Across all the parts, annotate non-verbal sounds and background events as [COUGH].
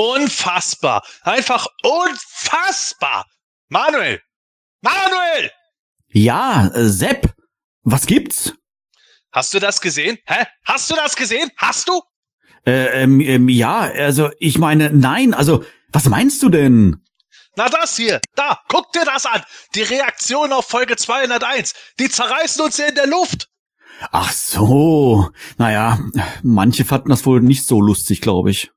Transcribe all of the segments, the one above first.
Unfassbar. Einfach unfassbar. Manuel. Manuel! Ja, äh, Sepp. Was gibt's? Hast du das gesehen? Hä? Hast du das gesehen? Hast du? Äh, ähm, ähm, ja, also ich meine, nein, also was meinst du denn? Na das hier, da, guck dir das an. Die Reaktion auf Folge 201. Die zerreißen uns hier in der Luft. Ach so, naja, manche fanden das wohl nicht so lustig, glaube ich.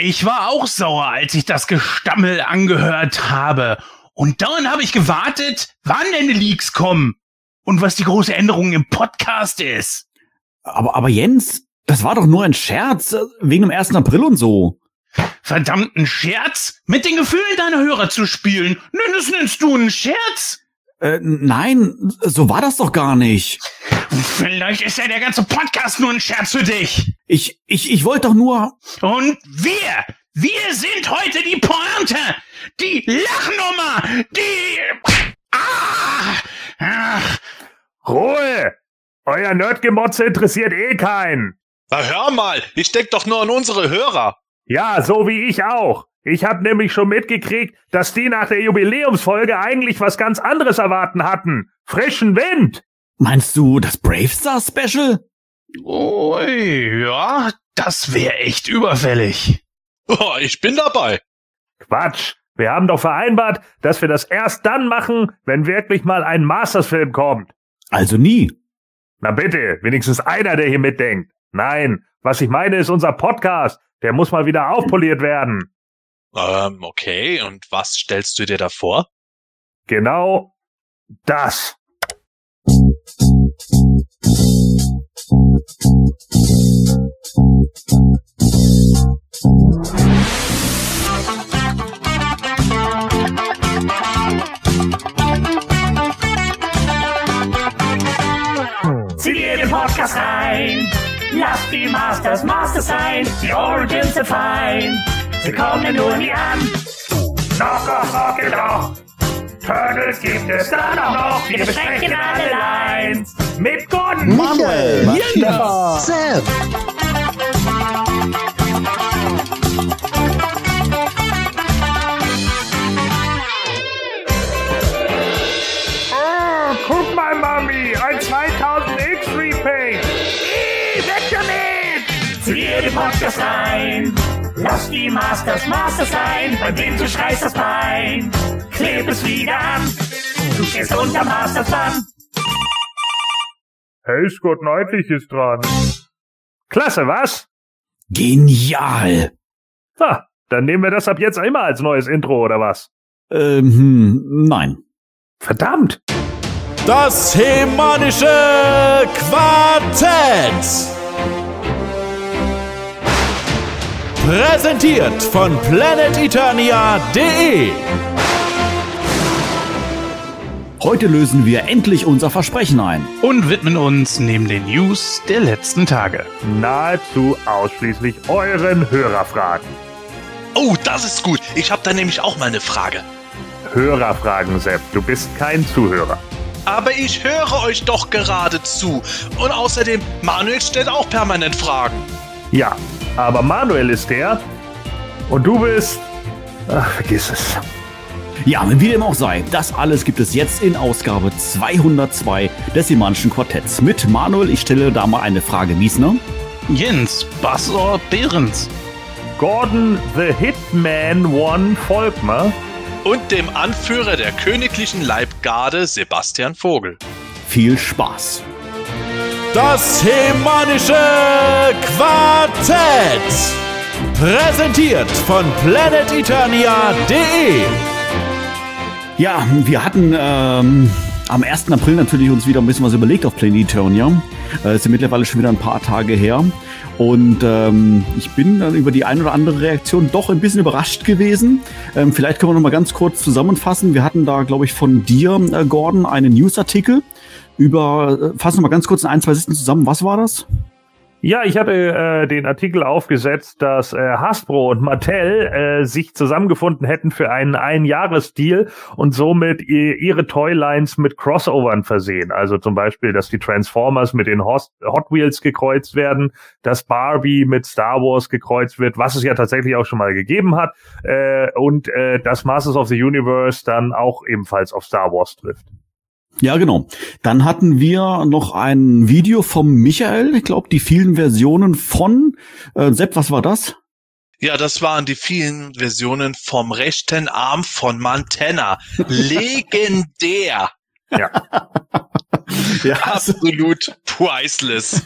Ich war auch sauer, als ich das Gestammel angehört habe. Und dann habe ich gewartet, wann denn die Leaks kommen und was die große Änderung im Podcast ist. Aber, aber Jens, das war doch nur ein Scherz, äh, wegen dem 1. April und so. Verdammten Scherz? Mit den Gefühlen deiner Hörer zu spielen? Nenn das nennst du einen Scherz? Äh, nein, so war das doch gar nicht. Vielleicht ist ja der ganze Podcast nur ein Scherz für dich. Ich, ich, ich wollte doch nur. Und wir, wir sind heute die Pointe, die Lachnummer, die... Ah! Ach. Ruhe! Euer Nerdgemotze interessiert eh keinen. Na hör mal, ich denk doch nur an unsere Hörer. Ja, so wie ich auch. Ich hab nämlich schon mitgekriegt, dass die nach der Jubiläumsfolge eigentlich was ganz anderes erwarten hatten. Frischen Wind! Meinst du das Brave Star Special? Ui, ja, das wäre echt überfällig. Oh, ich bin dabei. Quatsch. Wir haben doch vereinbart, dass wir das erst dann machen, wenn wirklich mal ein Masters-Film kommt. Also nie. Na bitte, wenigstens einer, der hier mitdenkt. Nein, was ich meine, ist unser Podcast. Der muss mal wieder aufpoliert werden. Ähm, okay, und was stellst du dir da vor? Genau das. Masters Masters sein. Die Origins sind fein. Sie kommen nur nie an. Knock off, rock it doch. Turtles gibt es auch noch. Wir besprechen alle Lines. Mit Gordon. Manuel, Matthias, Sepp. Oh, guck mal, Mami, ein 2000X Repaint. Ih, Weg damit! Zieh dir den Podcast rein. Lass die Masters Masters sein. Bei wem du schreist das Bein. Kleb es wieder an. Du stehst unter Masters Band. Hey, Scott Neidlich ist dran. Klasse, was? Genial. Ha, dann nehmen wir das ab jetzt immer als neues Intro, oder was? Ähm, hm, nein. Verdammt! Das hemanische Quartett. Präsentiert von planeteternia.de. Heute lösen wir endlich unser Versprechen ein. Und widmen uns neben den News der letzten Tage. Nahezu ausschließlich euren Hörerfragen. Oh, das ist gut. Ich habe da nämlich auch mal eine Frage. Hörerfragen, Sepp, du bist kein Zuhörer. Aber ich höre euch doch gerade zu. Und außerdem, Manuel stellt auch permanent Fragen. Ja, aber Manuel ist der und du bist... Ach, vergiss es. Ja, wie dem auch sei, das alles gibt es jetzt in Ausgabe 202 des Simanischen Quartetts. Mit Manuel, ich stelle da mal eine Frage, Wiesner. Jens, Bassor, Behrens. Gordon the Hitman One Volkmer. Und dem Anführer der königlichen Leibgarde, Sebastian Vogel. Viel Spaß. Das hemanische Quartett. Präsentiert von planeteternia.de. Ja, wir hatten ähm, am 1. April natürlich uns wieder ein bisschen was überlegt auf Planeturnia. Äh, ist ja mittlerweile schon wieder ein paar Tage her. Und ähm, ich bin dann über die ein oder andere Reaktion doch ein bisschen überrascht gewesen. Ähm, vielleicht können wir noch mal ganz kurz zusammenfassen. Wir hatten da, glaube ich, von dir, äh, Gordon, einen Newsartikel über, äh, fassen wir mal ganz kurz in ein, zwei Sätzen zusammen. Was war das? Ja, ich hatte äh, den Artikel aufgesetzt, dass äh, Hasbro und Mattel äh, sich zusammengefunden hätten für einen Einjahresdeal und somit ihre Toylines mit Crossovern versehen. Also zum Beispiel, dass die Transformers mit den Hot Wheels gekreuzt werden, dass Barbie mit Star Wars gekreuzt wird, was es ja tatsächlich auch schon mal gegeben hat, äh, und äh, dass Masters of the Universe dann auch ebenfalls auf Star Wars trifft. Ja, genau. Dann hatten wir noch ein Video vom Michael, ich glaube, die vielen Versionen von äh, Sepp, was war das? Ja, das waren die vielen Versionen vom rechten Arm von Montana. Legendär. Ja. ja. Absolut priceless.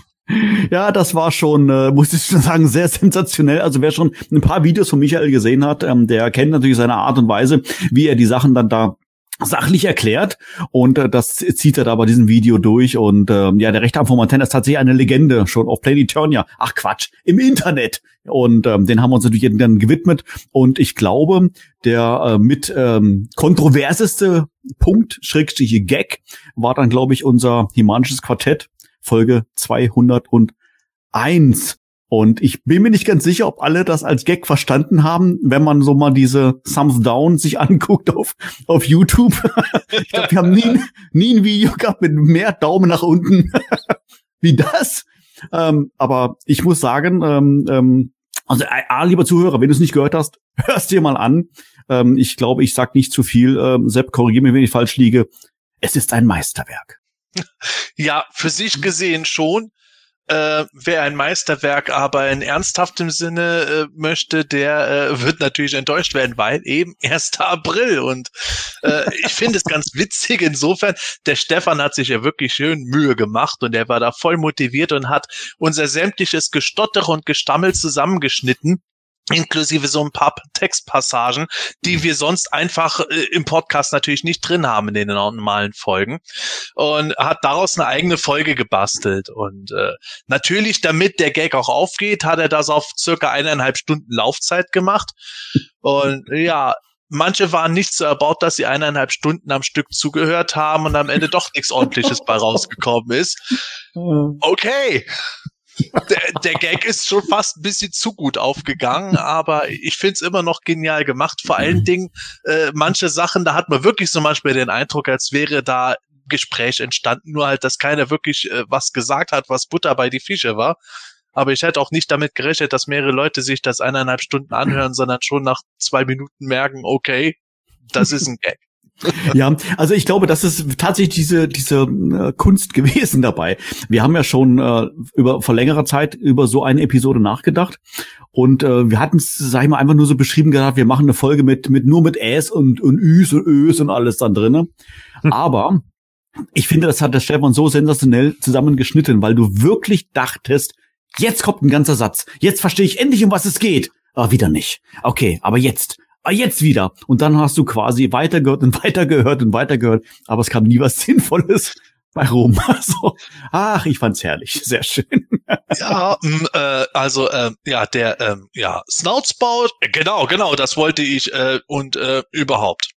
Ja, das war schon, äh, muss ich schon sagen, sehr sensationell. Also wer schon ein paar Videos von Michael gesehen hat, ähm, der kennt natürlich seine Art und Weise, wie er die Sachen dann da sachlich erklärt. Und äh, das zieht er da bei diesem Video durch. Und äh, ja, der rechte Arm von Montana ist tatsächlich eine Legende schon auf Planeturnia. Ach Quatsch, im Internet. Und ähm, den haben wir uns natürlich dann gewidmet. Und ich glaube, der äh, mit ähm, kontroverseste Punkt, Schrägstriche Gag, war dann glaube ich unser Himanisches Quartett Folge 201 und ich bin mir nicht ganz sicher, ob alle das als Gag verstanden haben, wenn man so mal diese Thumbs Down sich [LAUGHS] anguckt auf, auf YouTube. ich glaube, wir haben nie, nie ein Video gehabt mit mehr Daumen nach unten [LAUGHS] wie das. Ähm, aber ich muss sagen, ähm, ähm, also A, lieber Zuhörer, wenn du es nicht gehört hast, [LAUGHS] hörst dir mal an. Ähm, ich glaube, ich sag nicht zu viel. Ähm, Sepp, korrigiere mich, wenn ich falsch liege. Es ist ein Meisterwerk. Ja, für sich gesehen schon äh, wer ein Meisterwerk aber in ernsthaftem Sinne äh, möchte, der äh, wird natürlich enttäuscht werden, weil eben 1. April. Und äh, [LAUGHS] ich finde es ganz witzig insofern, der Stefan hat sich ja wirklich schön Mühe gemacht und er war da voll motiviert und hat unser sämtliches Gestotter und Gestammel zusammengeschnitten inklusive so ein paar Textpassagen, die wir sonst einfach äh, im Podcast natürlich nicht drin haben in den normalen Folgen. Und hat daraus eine eigene Folge gebastelt. Und äh, natürlich, damit der Gag auch aufgeht, hat er das auf circa eineinhalb Stunden Laufzeit gemacht. Und ja, manche waren nicht so erbaut, dass sie eineinhalb Stunden am Stück zugehört haben und am Ende doch nichts ordentliches bei rausgekommen ist. [LAUGHS] Okay der, der Gag ist schon fast ein bisschen zu gut aufgegangen, aber ich finde es immer noch genial gemacht. Vor allen mhm. Dingen, äh, manche Sachen, da hat man wirklich zum Beispiel den Eindruck, als wäre da Gespräch entstanden, nur halt, dass keiner wirklich äh, was gesagt hat, was Butter bei die Fische war. Aber ich hätte auch nicht damit gerechnet, dass mehrere Leute sich das eineinhalb Stunden anhören, sondern schon nach zwei Minuten merken, okay, das ist ein Gag. [LAUGHS] ja, also ich glaube, das ist tatsächlich diese diese äh, Kunst [LAUGHS] gewesen dabei. Wir haben ja schon äh, über vor längerer Zeit über so eine Episode nachgedacht und äh, wir hatten es, sag ich mal, einfach nur so beschrieben gehabt, wir machen eine Folge mit mit nur mit Äs und und Üs und Ös und alles dann drinne. Hm. Aber ich finde, das hat der Stefan so sensationell zusammengeschnitten, weil du wirklich dachtest, jetzt kommt ein ganzer Satz. Jetzt verstehe ich endlich, um was es geht. Aber wieder nicht. Okay, aber jetzt ah, jetzt wieder. Und dann hast du quasi weitergehört und [LAUGHS] weitergehört und weitergehört, aber es kam nie was [LAUGHS] Sinnvolles bei rum. [LAUGHS] Also, ach, ich fand's herrlich, sehr schön. ja, m, äh, also äh, ja, der ähm, ja Snoutspout, genau, genau, das wollte ich äh, und äh, überhaupt.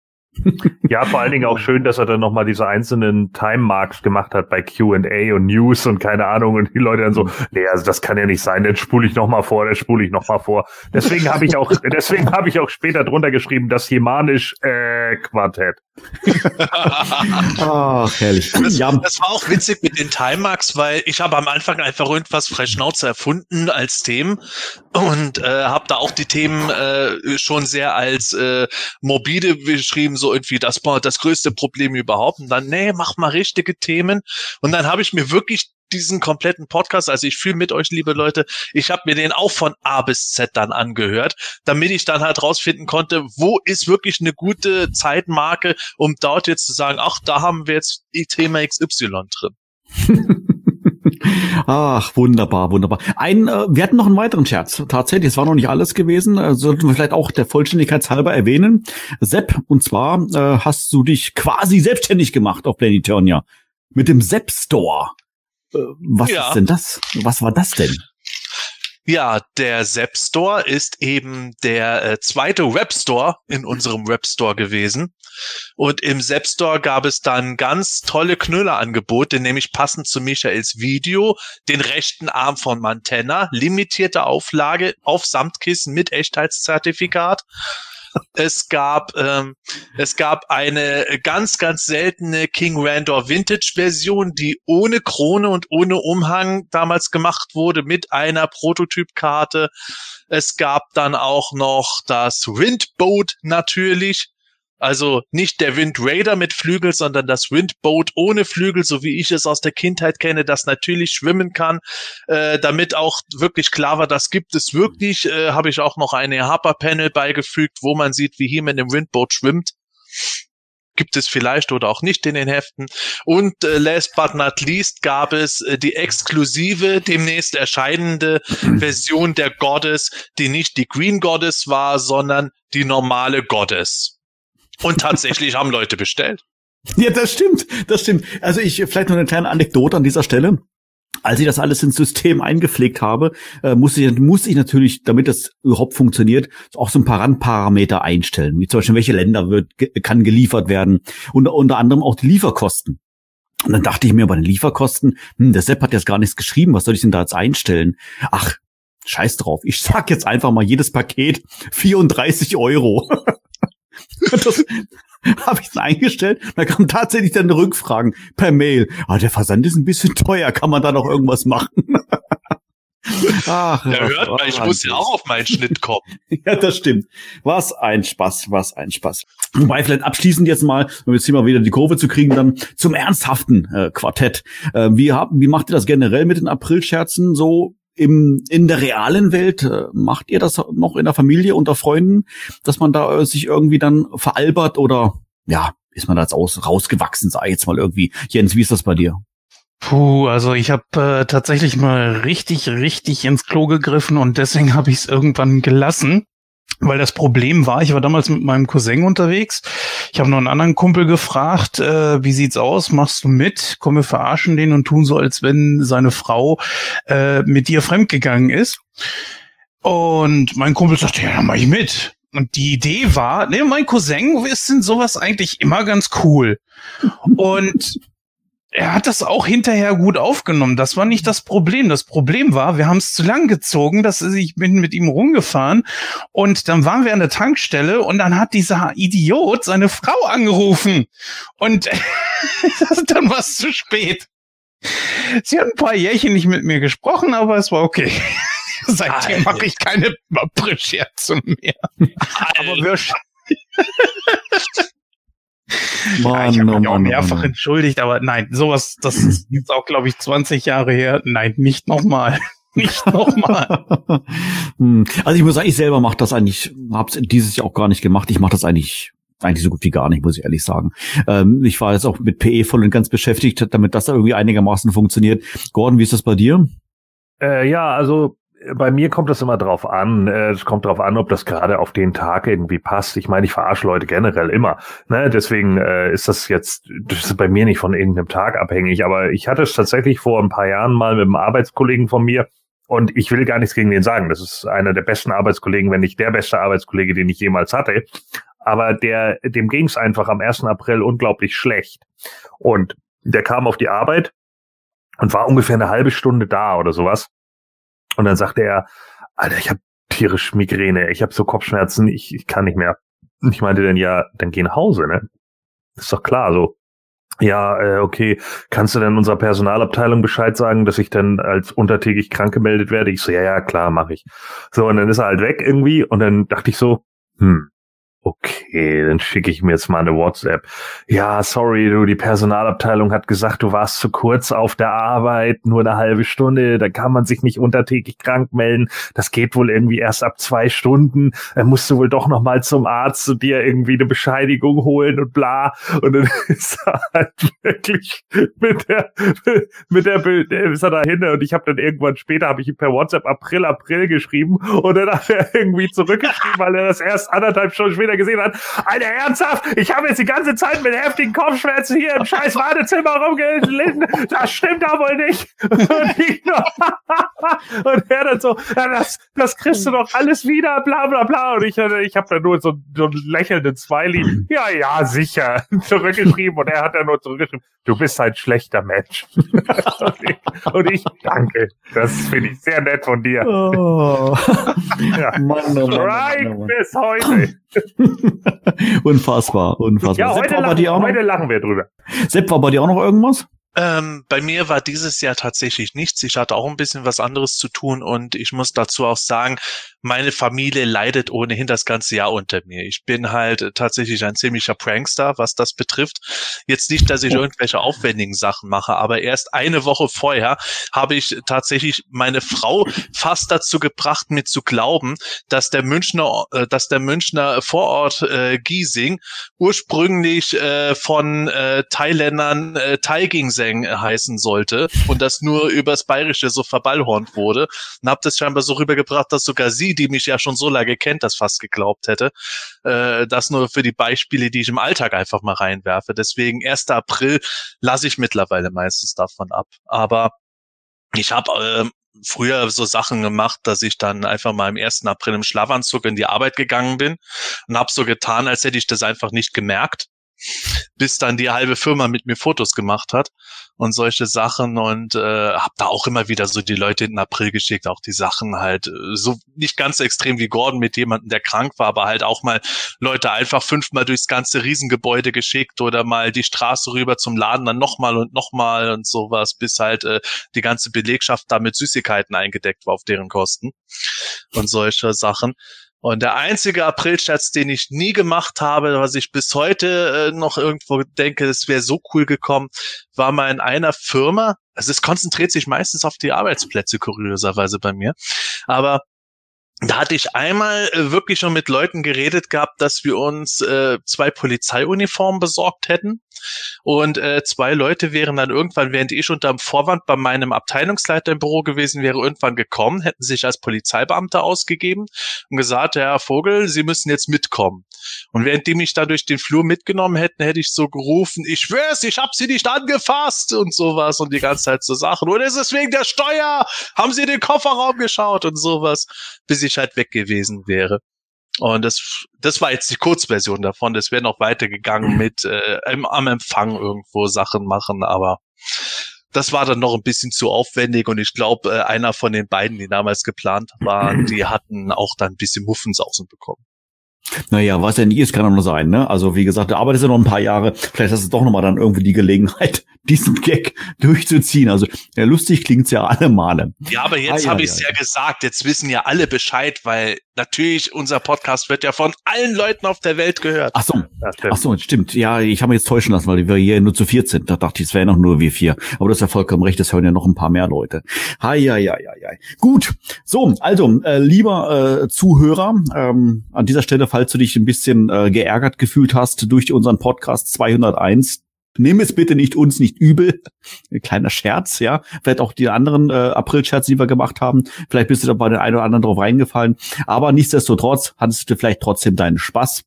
Ja, vor allen Dingen auch schön, dass er dann nochmal diese einzelnen Time Marks gemacht hat bei Q&A und News und keine Ahnung und die Leute dann so, nee, also das kann ja nicht sein, dann spule ich nochmal vor, dann spule ich nochmal vor. Deswegen habe ich auch, [LAUGHS] deswegen habe ich auch später drunter geschrieben, das Hemanisch äh, Quartett. Ach, herrlich. Das, ja. das war auch witzig mit den Time Marks, weil ich habe am Anfang einfach irgendwas Freischnauze erfunden als Themen und äh, habe da auch die Themen äh, schon sehr als äh, morbide beschrieben, so irgendwie das war das größte Problem überhaupt. Und dann, nee, mach mal richtige Themen. Und dann habe ich mir wirklich diesen kompletten Podcast, also ich fühle mit euch, liebe Leute, ich habe mir den auch von A bis Z dann angehört, damit ich dann halt rausfinden konnte, wo ist wirklich eine gute Zeitmarke, um dort jetzt zu sagen, ach, da haben wir jetzt Thema XY drin. [LAUGHS] Ach, wunderbar, wunderbar. Ein, äh, wir hatten noch einen weiteren Scherz. Tatsächlich, es war noch nicht alles gewesen. Äh, sollten wir vielleicht auch der Vollständigkeit halber erwähnen. Sepp, und zwar äh, hast du dich quasi selbstständig gemacht auf Planetonia mit dem Sepp Store. Äh, was ja. ist denn das? Was war das denn? Ja, der Zap Store ist eben der äh, zweite Web Store in unserem Web Store gewesen. Und im Zap Store gab es dann ganz tolle Knüllerangebote, nämlich passend zu Michaels Video, den rechten Arm von Mantenna, limitierte Auflage auf Samtkissen mit Echtheitszertifikat es gab, ähm, es gab eine ganz, ganz seltene King Randor Vintage Version, die ohne Krone und ohne Umhang damals gemacht wurde mit einer Prototypkarte. Es gab dann auch noch das Windboat natürlich. Also nicht der Wind Raider mit Flügel, sondern das Windboat ohne Flügel, so wie ich es aus der Kindheit kenne, das natürlich schwimmen kann. Äh, damit auch wirklich klar war, das gibt es wirklich, äh, habe ich auch noch eine Harper-Panel beigefügt, wo man sieht, wie He-Man im Windboat schwimmt gibt es vielleicht oder auch nicht in den Heften. Und äh, last but not least gab es äh, die exklusive, demnächst erscheinende [CLEARS THROAT] Version der Goddess, die nicht die Green Goddess war, sondern die normale Goddess. Und tatsächlich haben Leute bestellt. [LAUGHS] Ja, das stimmt, das stimmt. Also ich vielleicht noch eine kleine Anekdote an dieser Stelle. Als ich das alles ins System eingepflegt habe, äh, musste, ich, musste ich natürlich, damit das überhaupt funktioniert, auch so ein paar Randparameter einstellen, wie zum Beispiel, welche Länder wird, kann geliefert werden und unter anderem auch die Lieferkosten. Und dann dachte ich mir bei den Lieferkosten, hm, der Sepp hat jetzt gar nichts geschrieben, was soll ich denn da jetzt einstellen? Ach, scheiß drauf, ich sag jetzt einfach mal jedes Paket [LAUGHS] 34 Euro. Das [LAUGHS] habe ich es eingestellt. Da kam tatsächlich dann Rückfragen per Mail. Ah, der Versand ist ein bisschen teuer. Kann man da noch irgendwas machen? [LAUGHS] Ach, ja, hört mal, ich muss ja auch auf meinen Schnitt kommen. [LAUGHS] ja, das stimmt. Was ein Spaß, was ein Spaß. Wobei vielleicht abschließend jetzt mal, um jetzt hier mal wieder die Kurve zu kriegen, dann zum ernsthaften äh, Quartett. Äh, wie, hab, wie macht ihr das generell mit den Aprilscherzen so? Im, in der realen Welt, äh, macht ihr das noch in der Familie unter Freunden, dass man da äh, sich irgendwie dann veralbert oder ja, ist man da jetzt aus, rausgewachsen, sag ich jetzt mal irgendwie. Jens, wie ist das bei dir? Puh, also ich habe äh, tatsächlich mal richtig, richtig ins Klo gegriffen und deswegen [LAUGHS] habe ich es irgendwann gelassen. Weil das Problem war, ich war damals mit meinem Cousin unterwegs. Ich habe noch einen anderen Kumpel gefragt, äh, wie sieht's aus? Machst du mit? Komm, wir verarschen den und tun so, als wenn seine Frau äh, mit dir fremdgegangen ist. Und mein Kumpel sagte, ja, dann mach ich mit. Und die Idee war, ne, mein Cousin ist in sowas eigentlich immer ganz cool. [LAUGHS] Und er hat das auch hinterher gut aufgenommen. Das war nicht das Problem. Das Problem war, wir haben es zu lang gezogen, dass ich bin mit ihm rumgefahren und dann waren wir an der Tankstelle und dann hat dieser Idiot seine Frau angerufen und [LAUGHS] dann war es zu spät. Sie hat ein paar Jährchen nicht mit mir gesprochen, aber es war okay. [LAUGHS] Seitdem mache ich keine April-Scherze mehr. aber wir Mann, ich habe mich auch mehrfach Mann. entschuldigt, aber nein, sowas, das [CLEARS THROAT] ist jetzt auch, glaube ich, 20 Jahre her. Nein, nicht nochmal. [LAUGHS] Nicht nochmal. [LAUGHS] Hm. also ich muss sagen, ich selber mache das eigentlich, hab's dieses Jahr auch gar nicht gemacht. Ich mache das eigentlich eigentlich so gut wie gar nicht, muss ich ehrlich sagen. Ähm, ich war jetzt auch mit PE voll und ganz beschäftigt, damit das irgendwie einigermaßen funktioniert. Gordon, wie ist das bei dir? Äh, ja, also bei mir kommt das immer drauf an. Äh, es kommt drauf an, ob das gerade auf den Tag irgendwie passt. Ich meine, ich verarsche Leute generell immer. Ne? Deswegen äh, ist das jetzt das ist bei mir nicht von irgendeinem Tag abhängig. Aber ich hatte es tatsächlich vor ein paar Jahren mal mit einem Arbeitskollegen von mir. Und ich will gar nichts gegen den sagen. Das ist einer der besten Arbeitskollegen, wenn nicht der beste Arbeitskollege, den ich jemals hatte. Aber der, dem ging es einfach am 1. April unglaublich schlecht. Und der kam auf die Arbeit und war ungefähr eine halbe Stunde da oder sowas. Und dann sagte er, Alter, ich habe tierisch Migräne, ich habe so Kopfschmerzen, ich, ich kann nicht mehr. Ich meinte dann, ja, dann geh nach Hause, ne? Ist doch klar, so. Ja, äh, okay, kannst du denn unserer Personalabteilung Bescheid sagen, dass ich dann als untertägig krank gemeldet werde? Ich so, ja, ja, klar, mache ich. So, und dann ist er halt weg irgendwie und dann dachte ich so, hm, Okay, dann schicke ich mir jetzt mal eine WhatsApp. Ja, sorry, du, die Personalabteilung hat gesagt, du warst zu kurz auf der Arbeit, nur eine halbe Stunde, da kann man sich nicht untertägig krank melden. Das geht wohl irgendwie erst ab zwei Stunden. Dann musst du wohl doch noch mal zum Arzt und dir irgendwie eine Bescheidigung holen und bla. Und dann [LAUGHS] ist er halt wirklich mit der, mit der, ist er dahinter und ich habe dann irgendwann später, habe ich ihm per WhatsApp April, April geschrieben und dann hat er irgendwie zurückgeschrieben, weil er das erst anderthalb Stunden später wieder gesehen hat. Alter, ernsthaft, ich habe jetzt die ganze Zeit mit heftigen Kopfschmerzen hier im scheiß Wartezimmer rumgelitten. Das stimmt da wohl nicht. Und, [LAUGHS] und er dann so, ja, das, das kriegst du doch alles wieder, bla bla bla. Und ich, ich habe da nur so, so einen lächelnden Smiley. Ja, ja, sicher. [LAUGHS] Zurückgeschrieben. Und er hat dann nur zurückgeschrieben, du bist ein schlechter Mensch. und, [LAUGHS] ich, und ich danke. Das finde ich sehr nett von dir. Oh. Ja. Mann, oh Mann, Right Mann, oh Mann. bis heute. [LAUGHS] Unfassbar, unfassbar. Ja, Sepp, heute war bei lachen, dir auch noch, heute lachen wir drüber. Sepp, war bei dir auch noch irgendwas? Ähm, bei mir war dieses Jahr tatsächlich nichts. Ich hatte auch ein bisschen was anderes zu tun und ich muss dazu auch sagen, meine Familie leidet ohnehin das ganze Jahr unter mir. Ich bin halt tatsächlich ein ziemlicher Prankster, was das betrifft. Jetzt nicht, dass ich irgendwelche aufwendigen Sachen mache, aber erst eine Woche vorher habe ich tatsächlich meine Frau fast dazu gebracht, mir zu glauben, dass der Münchner, äh, dass der Münchner Vorort äh, Giesing ursprünglich äh, von äh, Thailändern äh, Taigingseng heißen sollte und das nur übers Bayerische so verballhornt wurde und habe das scheinbar so rübergebracht, dass sogar sie, die mich ja schon so lange kennt, das fast geglaubt hätte. Äh, das nur für die Beispiele, die ich im Alltag einfach mal reinwerfe. Deswegen 1. April lasse ich mittlerweile meistens davon ab. Aber ich habe ähm, früher so Sachen gemacht, dass ich dann einfach mal am 1. April im Schlafanzug in die Arbeit gegangen bin und habe so getan, als hätte ich das einfach nicht gemerkt, bis dann die halbe Firma mit mir Fotos gemacht hat und solche Sachen und äh, habe da auch immer wieder so die Leute in den April geschickt, auch die Sachen halt äh, so nicht ganz so extrem wie Gordon mit jemandem, der krank war, aber halt auch mal Leute einfach fünfmal durchs ganze Riesengebäude geschickt oder mal die Straße rüber zum Laden, dann nochmal und nochmal und sowas, bis halt äh, die ganze Belegschaft da mit Süßigkeiten eingedeckt war auf deren Kosten und solche Sachen. Und der einzige Aprilscherz, den ich nie gemacht habe, was ich bis heute äh, noch irgendwo denke, es wäre so cool gekommen, war mal in einer Firma. Also es konzentriert sich meistens auf die Arbeitsplätze, kurioserweise bei mir. Aber da hatte ich einmal äh, wirklich schon mit Leuten geredet gehabt, dass wir uns äh, zwei Polizeiuniformen besorgt hätten. Und äh, zwei Leute wären dann irgendwann, während ich unter dem Vorwand bei meinem Abteilungsleiter im Büro gewesen wäre, irgendwann gekommen, hätten sich als Polizeibeamter ausgegeben und gesagt, Herr Vogel, Sie müssen jetzt mitkommen. Und während die mich da durch den Flur mitgenommen hätten, hätte ich so gerufen, ich schwör's, ich hab sie nicht angefasst und sowas und die ganze Zeit so Sachen. Ist es wegen der Steuer? Haben Sie den Kofferraum geschaut und sowas, bis ich halt weg gewesen wäre. Und das, das war jetzt die Kurzversion davon. Das wäre noch weitergegangen mit äh, im, am Empfang irgendwo Sachen machen, aber das war dann noch ein bisschen zu aufwendig und ich glaube, äh, einer von den beiden, die damals geplant waren, [CLEARS THROAT] die hatten auch dann ein bisschen Muffensausen bekommen. Naja, was ja nie ist, kann doch nur sein, ne? Also wie gesagt, du arbeitest ja noch ein paar Jahre, vielleicht hast du doch nochmal dann irgendwie die Gelegenheit, [LAUGHS] diesen Gag durchzuziehen. Also ja, lustig klingt's ja alle Male. Ja, aber jetzt Ah, ja, habe ich es ja, ja, gesagt. Jetzt wissen ja alle Bescheid, weil natürlich unser Podcast wird ja von allen Leuten auf der Welt gehört. Ach so, ach so, stimmt. Ja, ich habe mich jetzt täuschen lassen, weil wir hier nur zu viert sind. Da dachte ich, es wären noch nur wir vier. Aber das ist ja vollkommen recht, das hören ja noch ein paar mehr Leute. Hi, ja, ja, ja, ja. Gut, so, also, äh, lieber äh, Zuhörer, ähm, an dieser Stelle, falls du dich ein bisschen äh, geärgert gefühlt hast durch unseren Podcast 201, Nimm es bitte nicht uns nicht übel. Ein kleiner Scherz, ja. Vielleicht auch die anderen äh, April-Scherze, die wir gemacht haben. Vielleicht bist du da bei den einen oder anderen drauf reingefallen. Aber nichtsdestotrotz hattest du vielleicht trotzdem deinen Spaß.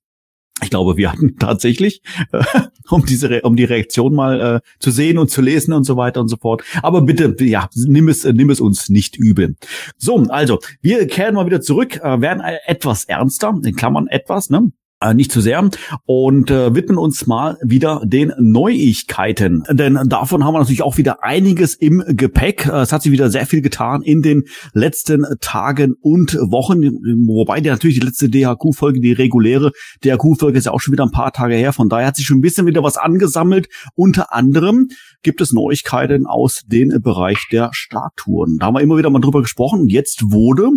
Ich glaube, wir hatten [LAUGHS] tatsächlich, äh, um diese, um die Reaktion mal äh, zu sehen und zu lesen und so weiter und so fort. Aber bitte, ja, nimm es, nimm es uns nicht übel. So, also, wir kehren mal wieder zurück, äh, werden etwas ernster, in Klammern etwas, ne? Äh, nicht zu sehr und äh, widmen uns mal wieder den Neuigkeiten. Denn davon haben wir natürlich auch wieder einiges im Gepäck. Äh, Es hat sich wieder sehr viel getan in den letzten Tagen und Wochen, wobei der natürlich die letzte DHQ-Folge, die reguläre DHQ-Folge ist ja auch schon wieder ein paar Tage her. Von daher hat sich schon ein bisschen wieder was angesammelt. Unter anderem gibt es Neuigkeiten aus dem Bereich der Statuen. Da haben wir immer wieder mal drüber gesprochen. Jetzt wurde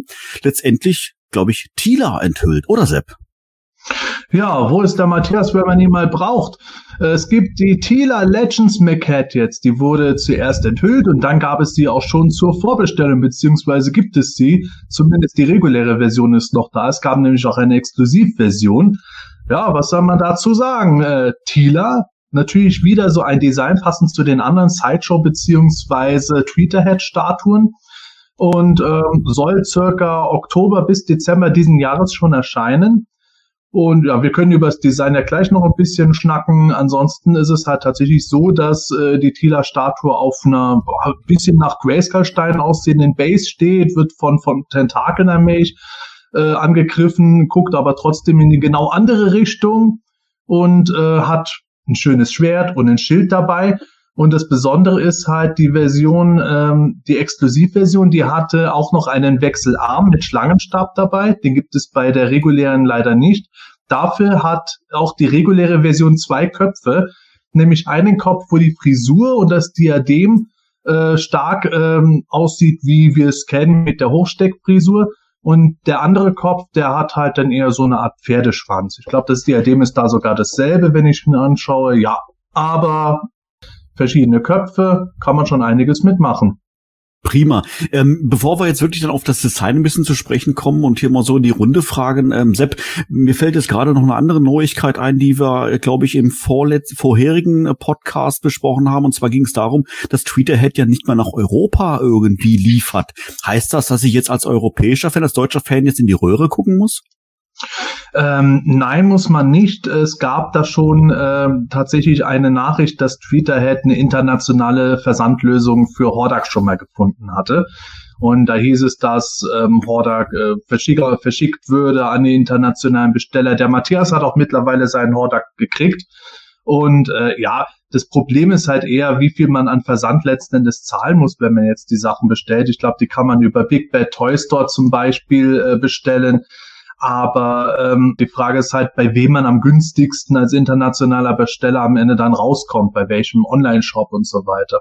letztendlich, glaube ich, Tila enthüllt, oder Sepp? Ja, wo ist der Matthias, wenn man ihn mal braucht? Es gibt die Tila Legends Maquette jetzt. Die wurde zuerst enthüllt und dann gab es die auch schon zur Vorbestellung, beziehungsweise gibt es sie. Zumindest die reguläre Version ist noch da. Es gab nämlich auch eine Exklusivversion. Ja, was soll man dazu sagen? Äh, Tila, natürlich wieder so ein Design passend zu den anderen Sideshow beziehungsweise Tweeterhead-Statuen und ähm, soll circa Oktober bis Dezember diesen Jahres schon erscheinen. Und ja, wir können über das Design ja gleich noch ein bisschen schnacken. Ansonsten ist es halt tatsächlich so, dass äh, die Tila-Statue auf einer boah, bisschen nach Grayskull-Stein aussehenden Base steht, wird von, von Tentakeln allmählich äh, angegriffen, guckt aber trotzdem in die genau andere Richtung und äh, hat ein schönes Schwert und ein Schild dabei. Und das Besondere ist halt die Version, ähm, die Exklusivversion, die hatte auch noch einen Wechselarm mit Schlangenstab dabei. Den gibt es bei der regulären leider nicht. Dafür hat auch die reguläre Version zwei Köpfe, nämlich einen Kopf, wo die Frisur und das Diadem äh, stark ähm, aussieht, wie wir es kennen mit der Hochsteckfrisur. Und der andere Kopf, der hat halt dann eher so eine Art Pferdeschwanz. Ich glaube, das Diadem ist da sogar dasselbe, wenn ich ihn anschaue. Ja, aber verschiedene Köpfe kann man schon einiges mitmachen. Prima. Ähm, bevor wir jetzt wirklich dann auf das Design ein bisschen zu sprechen kommen und hier mal so in die Runde fragen, ähm, Sepp, mir fällt jetzt gerade noch eine andere Neuigkeit ein, die wir, äh, glaube ich, im vorletz vorherigen äh, Podcast besprochen haben. Und zwar ging es darum, dass Tweeterhead ja nicht mehr nach Europa irgendwie liefert. Heißt das, dass ich jetzt als europäischer Fan, als deutscher Fan jetzt in die Röhre gucken muss? Ähm, nein, muss man nicht. Es gab da schon äh, tatsächlich eine Nachricht, dass Tweeterhead eine internationale Versandlösung für Hordak schon mal gefunden hatte. Und da hieß es, dass ähm, Hordak äh, verschickt, verschickt würde an die internationalen Besteller. Der Matthias hat auch mittlerweile seinen Hordak gekriegt. Und äh, ja, das Problem ist halt eher, wie viel man an Versand letzten Endes zahlen muss, wenn man jetzt die Sachen bestellt. Ich glaube, die kann man über Big Bad Toy Store zum Beispiel äh, bestellen. Aber ähm, die Frage ist halt, bei wem man am günstigsten als internationaler Besteller am Ende dann rauskommt, bei welchem Online-Shop und so weiter.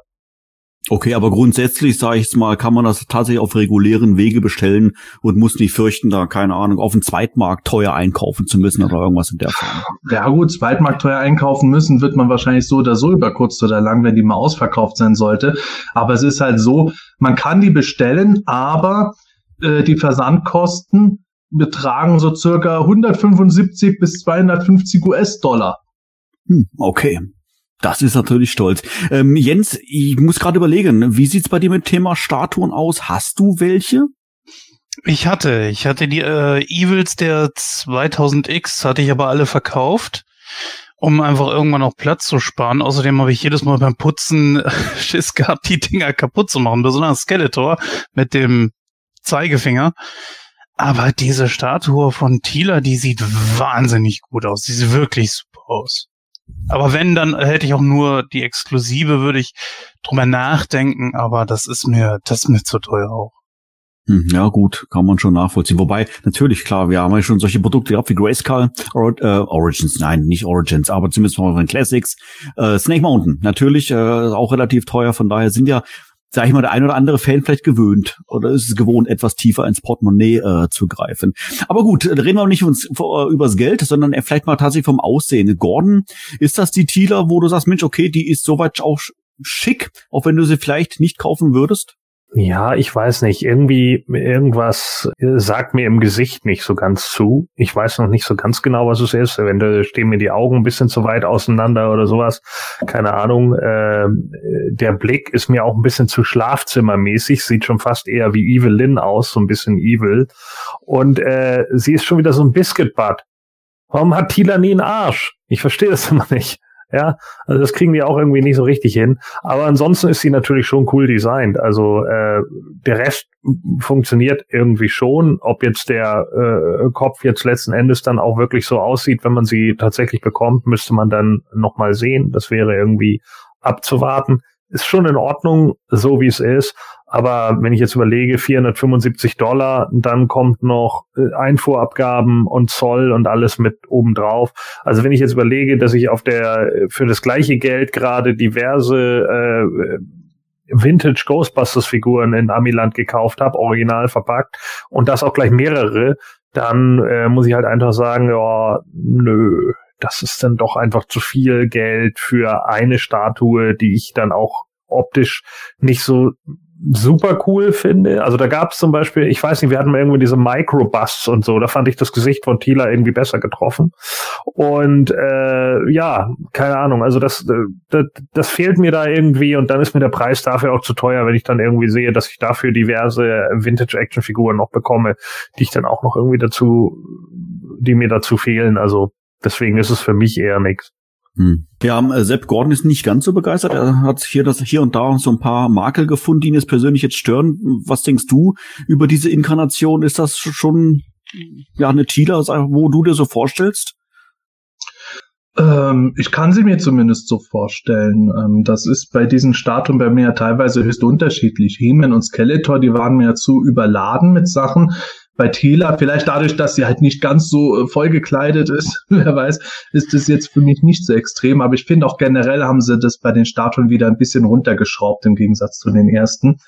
Okay, aber grundsätzlich, sage ich mal, kann man das tatsächlich auf regulären Wege bestellen und muss nicht fürchten, da, keine Ahnung, auf dem Zweitmarkt teuer einkaufen zu müssen oder irgendwas in der Form. Ja gut, Zweitmarkt teuer einkaufen müssen wird man wahrscheinlich so oder so über kurz oder lang, wenn die mal ausverkauft sein sollte. Aber es ist halt so, man kann die bestellen, aber äh, die Versandkosten betragen so circa 175 bis 250 US-Dollar. Hm, okay. Das ist natürlich stolz. Ähm, Jens, ich muss gerade überlegen, wie sieht's bei dir mit Thema Statuen aus? Hast du welche? Ich hatte, ich hatte die äh, Evils der 2000X, hatte ich aber alle verkauft, um einfach irgendwann auch Platz zu sparen. Außerdem habe ich jedes Mal beim Putzen [LAUGHS] Schiss gehabt, die Dinger kaputt zu machen, besonders Skeletor mit dem Zeigefinger. Aber diese Statue von Tila, die sieht wahnsinnig gut aus. Die sieht wirklich super aus. Aber wenn, dann hätte ich auch nur die Exklusive, würde ich drüber nachdenken, aber das ist mir, das ist mir zu teuer auch. Hm, ja, gut, kann man schon nachvollziehen. Wobei, natürlich, klar, wir haben ja schon solche Produkte gehabt wie Grayskull, Or äh, Origins, nein, nicht Origins, aber zumindest von Classics. Äh, Snake Mountain, natürlich, äh, auch relativ teuer, von daher sind ja sag ich mal, der ein oder andere Fan vielleicht gewöhnt oder ist es gewohnt, etwas tiefer ins Portemonnaie äh, zu greifen. Aber gut, reden wir nicht uns, äh, übers Geld, sondern vielleicht mal tatsächlich vom Aussehen. Gordon, ist das die Thieler, wo du sagst, Mensch, okay, die ist soweit auch schick, auch wenn du sie vielleicht nicht kaufen würdest? Ja, ich weiß nicht. Irgendwie, irgendwas sagt mir im Gesicht nicht so ganz zu. Ich weiß noch nicht so ganz genau, was es ist. Eventuell stehen mir die Augen ein bisschen zu weit auseinander oder sowas. Keine Ahnung. Äh, der Blick ist mir auch ein bisschen zu schlafzimmermäßig. Sieht schon fast eher wie Evelyn aus, so ein bisschen evil. Und äh, sie ist schon wieder so ein Biscuitbutt. Warum hat Tila nie einen Arsch? Ich verstehe das [LAUGHS] immer nicht. Ja, also das kriegen die auch irgendwie nicht so richtig hin. Aber ansonsten ist sie natürlich schon cool designt. Also äh, der Rest funktioniert irgendwie schon. Ob jetzt der äh, Kopf jetzt letzten Endes dann auch wirklich so aussieht, wenn man sie tatsächlich bekommt, müsste man dann nochmal sehen. Das wäre irgendwie abzuwarten. Ist schon in Ordnung, so wie es ist. Aber wenn ich jetzt überlege, 475 Dollar, dann kommt noch äh, Einfuhrabgaben und Zoll und alles mit obendrauf. Also wenn ich jetzt überlege, dass ich auf der für das gleiche Geld gerade diverse äh, Vintage Ghostbusters Figuren in Amiland gekauft habe, original verpackt und das auch gleich mehrere, dann äh, muss ich halt einfach sagen, ja, nö, das ist dann doch einfach zu viel Geld für eine Statue, die ich dann auch optisch nicht so super cool finde. Also da gab es zum Beispiel, ich weiß nicht, wir hatten mal irgendwie diese Microbusts und so, da fand ich das Gesicht von Tila irgendwie besser getroffen. Und äh, ja, keine Ahnung, also das, das, das fehlt mir da irgendwie und dann ist mir der Preis dafür auch zu teuer, wenn ich dann irgendwie sehe, dass ich dafür diverse Vintage-Action-Figuren noch bekomme, die ich dann auch noch irgendwie dazu die mir dazu fehlen. Also deswegen ist es für mich eher nichts. Hm. Ja, äh, Sepp Gordon ist nicht ganz so begeistert. Er hat hier das hier und da so ein paar Makel gefunden, die ihn jetzt persönlich jetzt stören. Was denkst du über diese Inkarnation? Ist das schon ja eine Tila, wo du dir so vorstellst? Ähm, ich kann sie mir zumindest so vorstellen. Ähm, das ist bei diesen Statuen bei mir ja teilweise höchst unterschiedlich. He-Man und Skeletor, die waren mir zu überladen mit Sachen. Bei Tila, vielleicht dadurch, dass sie halt nicht ganz so äh, voll gekleidet ist, [LAUGHS] wer weiß, ist es jetzt für mich nicht so extrem. Aber ich finde auch generell haben sie das bei den Statuen wieder ein bisschen runtergeschraubt im Gegensatz zu den ersten,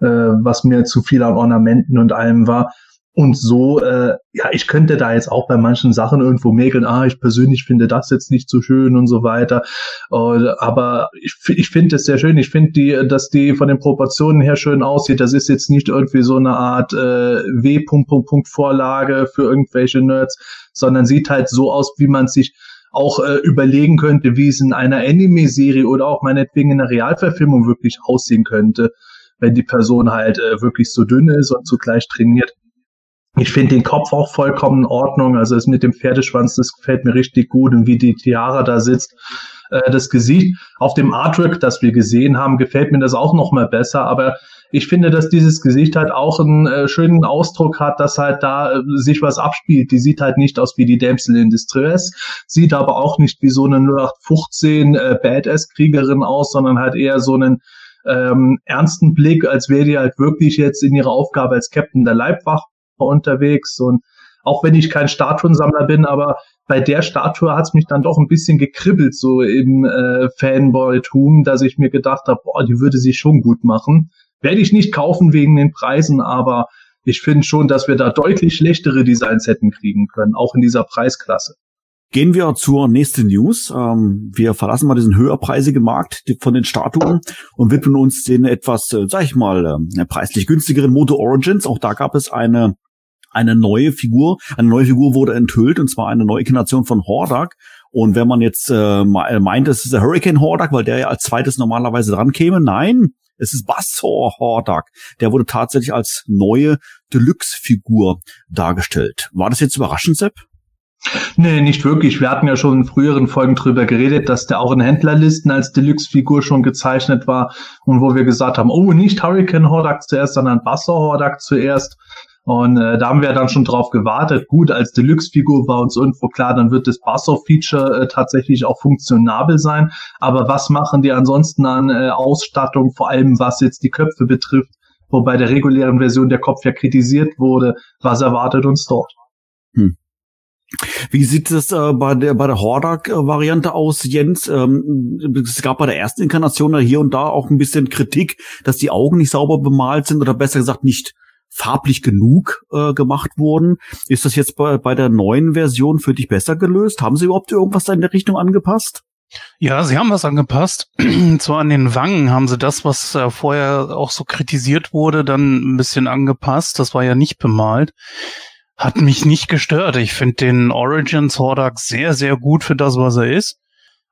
äh, was mir zu viel an Ornamenten und allem war. Und so, äh, ja, ich könnte da jetzt auch bei manchen Sachen irgendwo mäkeln, ah, ich persönlich finde das jetzt nicht so schön und so weiter. Uh, aber ich, ich finde es sehr schön. Ich finde die, dass die von den Proportionen her schön aussieht. Das ist jetzt nicht irgendwie so eine Art äh, W-Punkt-Punkt-Vorlage für irgendwelche Nerds, sondern sieht halt so aus, wie man sich auch äh, überlegen könnte, wie es in einer Anime-Serie oder auch meinetwegen in einer Realverfilmung wirklich aussehen könnte, wenn die Person halt äh, wirklich so dünn ist und zugleich trainiert. Ich finde den Kopf auch vollkommen in Ordnung. Also es mit dem Pferdeschwanz, das gefällt mir richtig gut und wie die Tiara da sitzt. Äh, das Gesicht auf dem Artwork, das wir gesehen haben, gefällt mir das auch noch mal besser. Aber ich finde, dass dieses Gesicht halt auch einen äh, schönen Ausdruck hat, dass halt da äh, sich was abspielt. Die sieht halt nicht aus wie die Damsel in Distress, sieht aber auch nicht wie so eine 0815 äh, Badass-Kriegerin aus, sondern halt eher so einen ähm, ernsten Blick, als wäre die halt wirklich jetzt in ihrer Aufgabe als Captain der Leibwache unterwegs und auch wenn ich kein Statuensammler bin, aber bei der Statue hat es mich dann doch ein bisschen gekribbelt, so im äh, Fanboy-Tum, dass ich mir gedacht habe, boah, die würde sich schon gut machen. Werde ich nicht kaufen wegen den Preisen, aber ich finde schon, dass wir da deutlich schlechtere Designs hätten kriegen können, auch in dieser Preisklasse. Gehen wir zur nächsten News. Ähm, wir verlassen mal diesen höherpreisigen Markt von den Statuen und widmen uns den etwas, äh, sag ich mal, äh, preislich günstigeren Moto Origins. Auch da gab es eine eine neue Figur. Eine neue Figur wurde enthüllt und zwar eine neue Inkarnation von Hordak. Und wenn man jetzt äh, meint, es ist der Hurricane Hordak, weil der ja als zweites normalerweise dran käme, nein, es ist Bassor Hordak. Der wurde tatsächlich als neue Deluxe-Figur dargestellt. War das jetzt überraschend, Sepp? Nee, nicht wirklich. Wir hatten ja schon in früheren Folgen drüber geredet, dass der auch in Händlerlisten als Deluxe-Figur schon gezeichnet war und wo wir gesagt haben, oh, nicht Hurricane Hordak zuerst, sondern Bassor Hordak zuerst. Und äh, da haben wir dann schon drauf gewartet. Gut, als Deluxe-Figur war uns irgendwo klar, dann wird das Basso-Feature äh, tatsächlich auch funktionabel sein. Aber was machen die ansonsten an äh, Ausstattung, vor allem was jetzt die Köpfe betrifft, wo bei der regulären Version der Kopf ja kritisiert wurde, was erwartet uns dort? Hm. Wie sieht es äh, bei der bei der Hordak-Variante aus, Jens? Ähm, es gab bei der ersten Inkarnation hier und da auch ein bisschen Kritik, dass die Augen nicht sauber bemalt sind oder besser gesagt nicht farblich genug äh, gemacht wurden. Ist das jetzt bei, bei der neuen Version für dich besser gelöst? Haben sie überhaupt irgendwas da in der Richtung angepasst? Ja, sie haben was angepasst. [CLEARS THROAT] Zwar an den Wangen haben sie das, was äh, vorher auch so kritisiert wurde, dann ein bisschen angepasst. Das war ja nicht bemalt. Hat mich nicht gestört. Ich finde den Origins Hordak sehr, sehr gut für das, was er ist.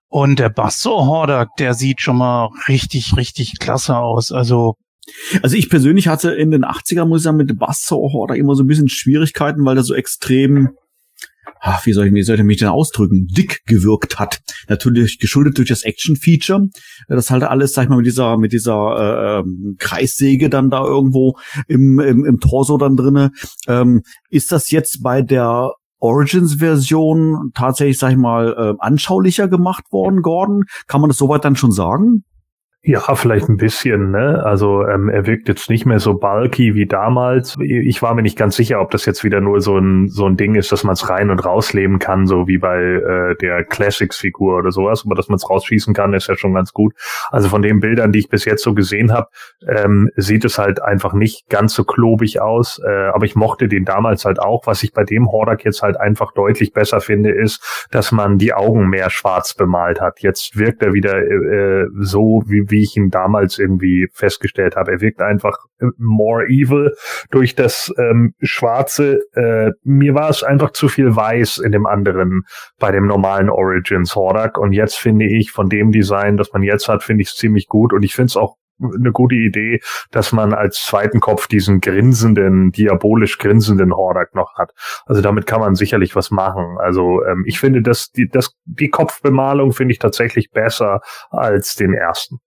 Und der Basso Hordak, der sieht schon mal richtig, richtig klasse aus. Also also ich persönlich hatte in den 80ern, muss ich sagen, mit Bass-Horror immer so ein bisschen Schwierigkeiten, weil der so extrem, ach, wie soll ich, wie soll ich mich denn ausdrücken, dick gewirkt hat. Natürlich geschuldet durch das Action-Feature. Das halt alles, sag ich mal, mit dieser, mit dieser äh, Kreissäge dann da irgendwo im, im, im Torso dann drinne. Ähm, ist das jetzt bei der Origins-Version tatsächlich, sag ich mal, äh, anschaulicher gemacht worden, Gordon? Kann man das soweit dann schon sagen? Ja, vielleicht ein bisschen, ne? Also ähm, er wirkt jetzt nicht mehr so bulky wie damals. Ich war mir nicht ganz sicher, ob das jetzt wieder nur so ein so ein Ding ist, dass man es rein und rausleben kann, so wie bei äh, der Classics-Figur oder sowas. Aber dass man es rausschießen kann, ist ja schon ganz gut. Also von den Bildern, die ich bis jetzt so gesehen habe, ähm, sieht es halt einfach nicht ganz so klobig aus. Äh, aber ich mochte den damals halt auch. Was ich bei dem Hordak jetzt halt einfach deutlich besser finde, ist, dass man die Augen mehr schwarz bemalt hat. Jetzt wirkt er wieder äh, so wie wie ich ihn damals irgendwie festgestellt habe. Er wirkt einfach more evil durch das ähm, Schwarze. Äh, mir war es einfach zu viel Weiß in dem anderen, bei dem normalen Origins Hordak. Und jetzt finde ich von dem Design, das man jetzt hat, finde ich es ziemlich gut. Und ich finde es auch eine gute Idee, dass man als zweiten Kopf diesen grinsenden, diabolisch grinsenden Hordak noch hat. Also damit kann man sicherlich was machen. Also ähm, ich finde, dass die, das, die Kopfbemalung finde ich tatsächlich besser als den ersten.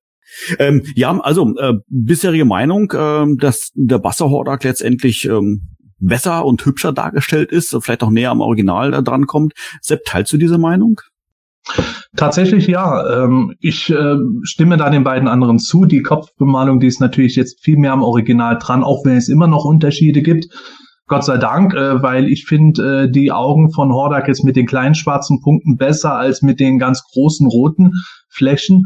Ähm, ja, also äh, bisherige Meinung, äh, dass der Wasserhordak letztendlich ähm, besser und hübscher dargestellt ist, vielleicht auch näher am Original da dran kommt. Sepp, teilst du diese Meinung? Tatsächlich ja. Ähm, ich äh, stimme da den beiden anderen zu. Die Kopfbemalung, die ist natürlich jetzt viel mehr am Original dran, auch wenn es immer noch Unterschiede gibt. Gott sei Dank, äh, weil ich finde äh, die Augen von Hordak jetzt mit den kleinen schwarzen Punkten besser als mit den ganz großen roten Flächen.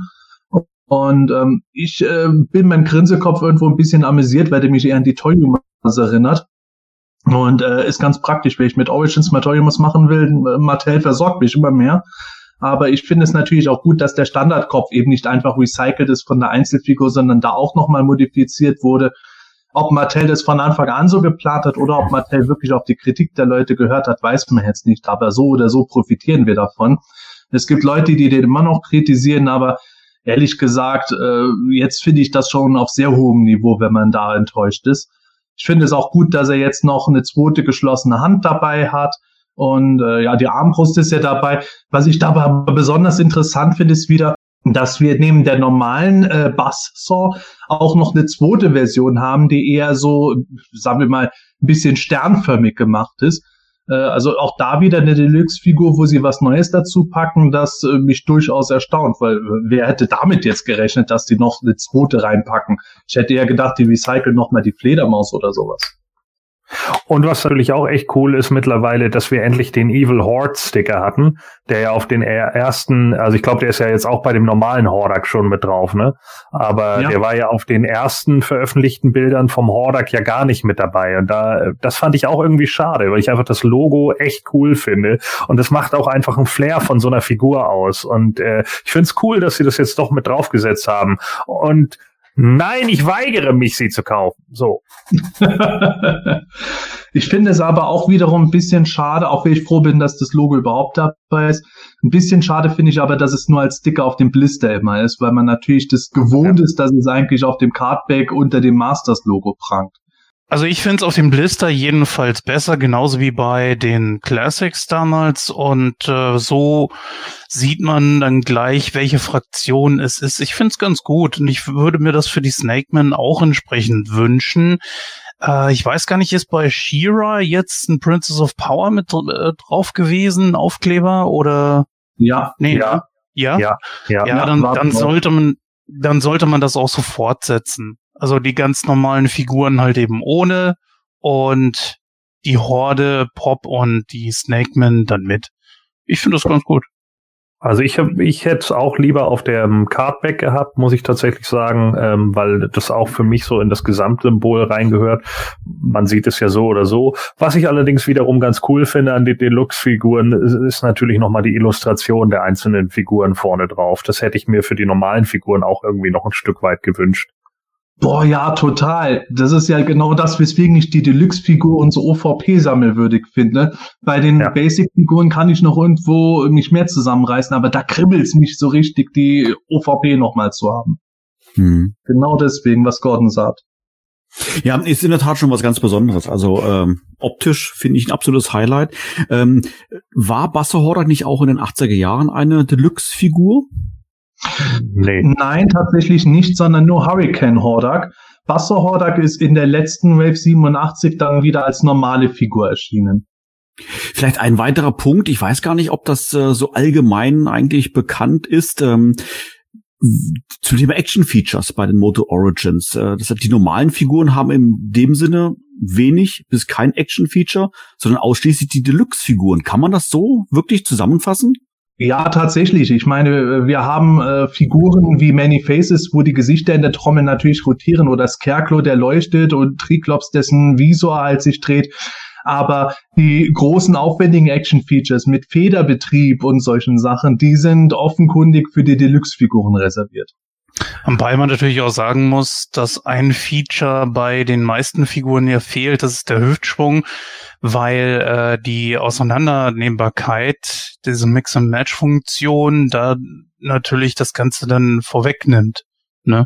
Und ähm, ich äh, bin beim Grinsekopf irgendwo ein bisschen amüsiert, weil der mich eher an die Toyumas erinnert. Und äh, ist ganz praktisch, wenn ich mit Origins mal Toyumas machen will. Mattel versorgt mich immer mehr. Aber ich finde es natürlich auch gut, dass der Standardkopf eben nicht einfach recycelt ist von der Einzelfigur, sondern da auch nochmal modifiziert wurde. Ob Mattel das von Anfang an so geplant hat oder ob Mattel wirklich auf die Kritik der Leute gehört hat, weiß man jetzt nicht. Aber so oder so profitieren wir davon. Es gibt Leute, die den immer noch kritisieren, aber ehrlich gesagt, äh, jetzt finde ich das schon auf sehr hohem Niveau, wenn man da enttäuscht ist. Ich finde es auch gut, dass er jetzt noch eine zweite geschlossene Hand dabei hat. Und äh, ja, die Armbrust ist ja dabei. Was ich dabei besonders interessant finde, ist wieder, dass wir neben der normalen äh, Basssaw auch noch eine zweite Version haben, die eher so, sagen wir mal, ein bisschen sternförmig gemacht ist. Äh, also auch da wieder eine Deluxe-Figur, wo sie was Neues dazu packen, das äh, mich durchaus erstaunt, weil äh, wer hätte damit jetzt gerechnet, dass die noch eine zweite reinpacken? Ich hätte eher gedacht, die recyceln noch mal die Fledermaus oder sowas. Und was natürlich auch echt cool ist mittlerweile, dass wir endlich den Evil Horde Sticker hatten, der ja auf den ersten, also ich glaube, der ist ja jetzt auch bei dem normalen Hordak schon mit drauf, ne? Aber ja. der war ja auf den ersten veröffentlichten Bildern vom Hordak ja gar nicht mit dabei. Und da, das fand ich auch irgendwie schade, weil ich einfach das Logo echt cool finde. Und das macht auch einfach ein Flair von so einer Figur aus. Und äh, ich finde es cool, dass sie das jetzt doch mit draufgesetzt haben. Und Nein, ich weigere mich, sie zu kaufen. So. [LAUGHS] ich finde es aber auch wiederum ein bisschen schade, auch wenn ich froh bin, dass das Logo überhaupt dabei ist. Ein bisschen schade finde ich aber, dass es nur als Sticker auf dem Blister immer ist, weil man natürlich das gewohnt ist, dass es eigentlich auf dem Cardback unter dem Masters-Logo prangt. Also ich finde es auf dem Blister jedenfalls besser, genauso wie bei den Classics damals. Und äh, so sieht man dann gleich, welche Fraktion es ist. Ich finde es ganz gut und ich würde mir das für die Snakeman auch entsprechend wünschen. Äh, ich weiß gar nicht, ist bei Shira jetzt ein Princess of Power mit äh, drauf gewesen, Aufkleber oder? Ja. Nee, ja. Ja? Ja, ja. ja dann, dann sollte man, dann sollte man das auch so fortsetzen. Also die ganz normalen Figuren halt eben ohne und die Horde, Pop und die Snakeman dann mit. Ich finde das ganz gut. Also ich hab, ich hätte es auch lieber auf dem Cardback gehabt, muss ich tatsächlich sagen, ähm, weil das auch für mich so in das Gesamtsymbol reingehört. Man sieht es ja so oder so. Was ich allerdings wiederum ganz cool finde an den Deluxe-Figuren, ist natürlich nochmal die Illustration der einzelnen Figuren vorne drauf. Das hätte ich mir für die normalen Figuren auch irgendwie noch ein Stück weit gewünscht. Boah, ja, total. Das ist ja genau das, weswegen ich die Deluxe-Figur so OVP-sammelwürdig finde. Bei den ja. Basic-Figuren kann ich noch irgendwo nicht mehr zusammenreißen, aber da kribbelt es mich so richtig, die OVP nochmal zu haben. Hm. Genau deswegen, was Gordon sagt. Ja, ist in der Tat schon was ganz Besonderes. Also ähm, optisch finde ich ein absolutes Highlight. Ähm, war Basse Hordak nicht auch in den 80er Jahren eine Deluxe-Figur? Nee. Nein, tatsächlich nicht, sondern nur Hurricane Hordak. Wasser Hordak ist in der letzten Wave 87 dann wieder als normale Figur erschienen. Vielleicht ein weiterer Punkt, ich weiß gar nicht, ob das äh, so allgemein eigentlich bekannt ist. Ähm, zum Thema Action Features bei den Moto Origins. Äh, das heißt, die normalen Figuren haben in dem Sinne wenig bis kein Action Feature, sondern ausschließlich die Deluxe Figuren. Kann man das so wirklich zusammenfassen? Ja, tatsächlich. Ich meine, wir haben äh, Figuren wie Many Faces, wo die Gesichter in der Trommel natürlich rotieren oder Scarecrow, der leuchtet und Triklops, dessen Visor halt sich dreht. Aber die großen aufwendigen Action-Features mit Federbetrieb und solchen Sachen, die sind offenkundig für die Deluxe-Figuren reserviert. Wobei man natürlich auch sagen muss, dass ein Feature bei den meisten Figuren ja fehlt, das ist der Hüftschwung, weil äh, die Auseinandernehmbarkeit, diese Mix-and-Match-Funktion, da natürlich das Ganze dann vorwegnimmt. Ne?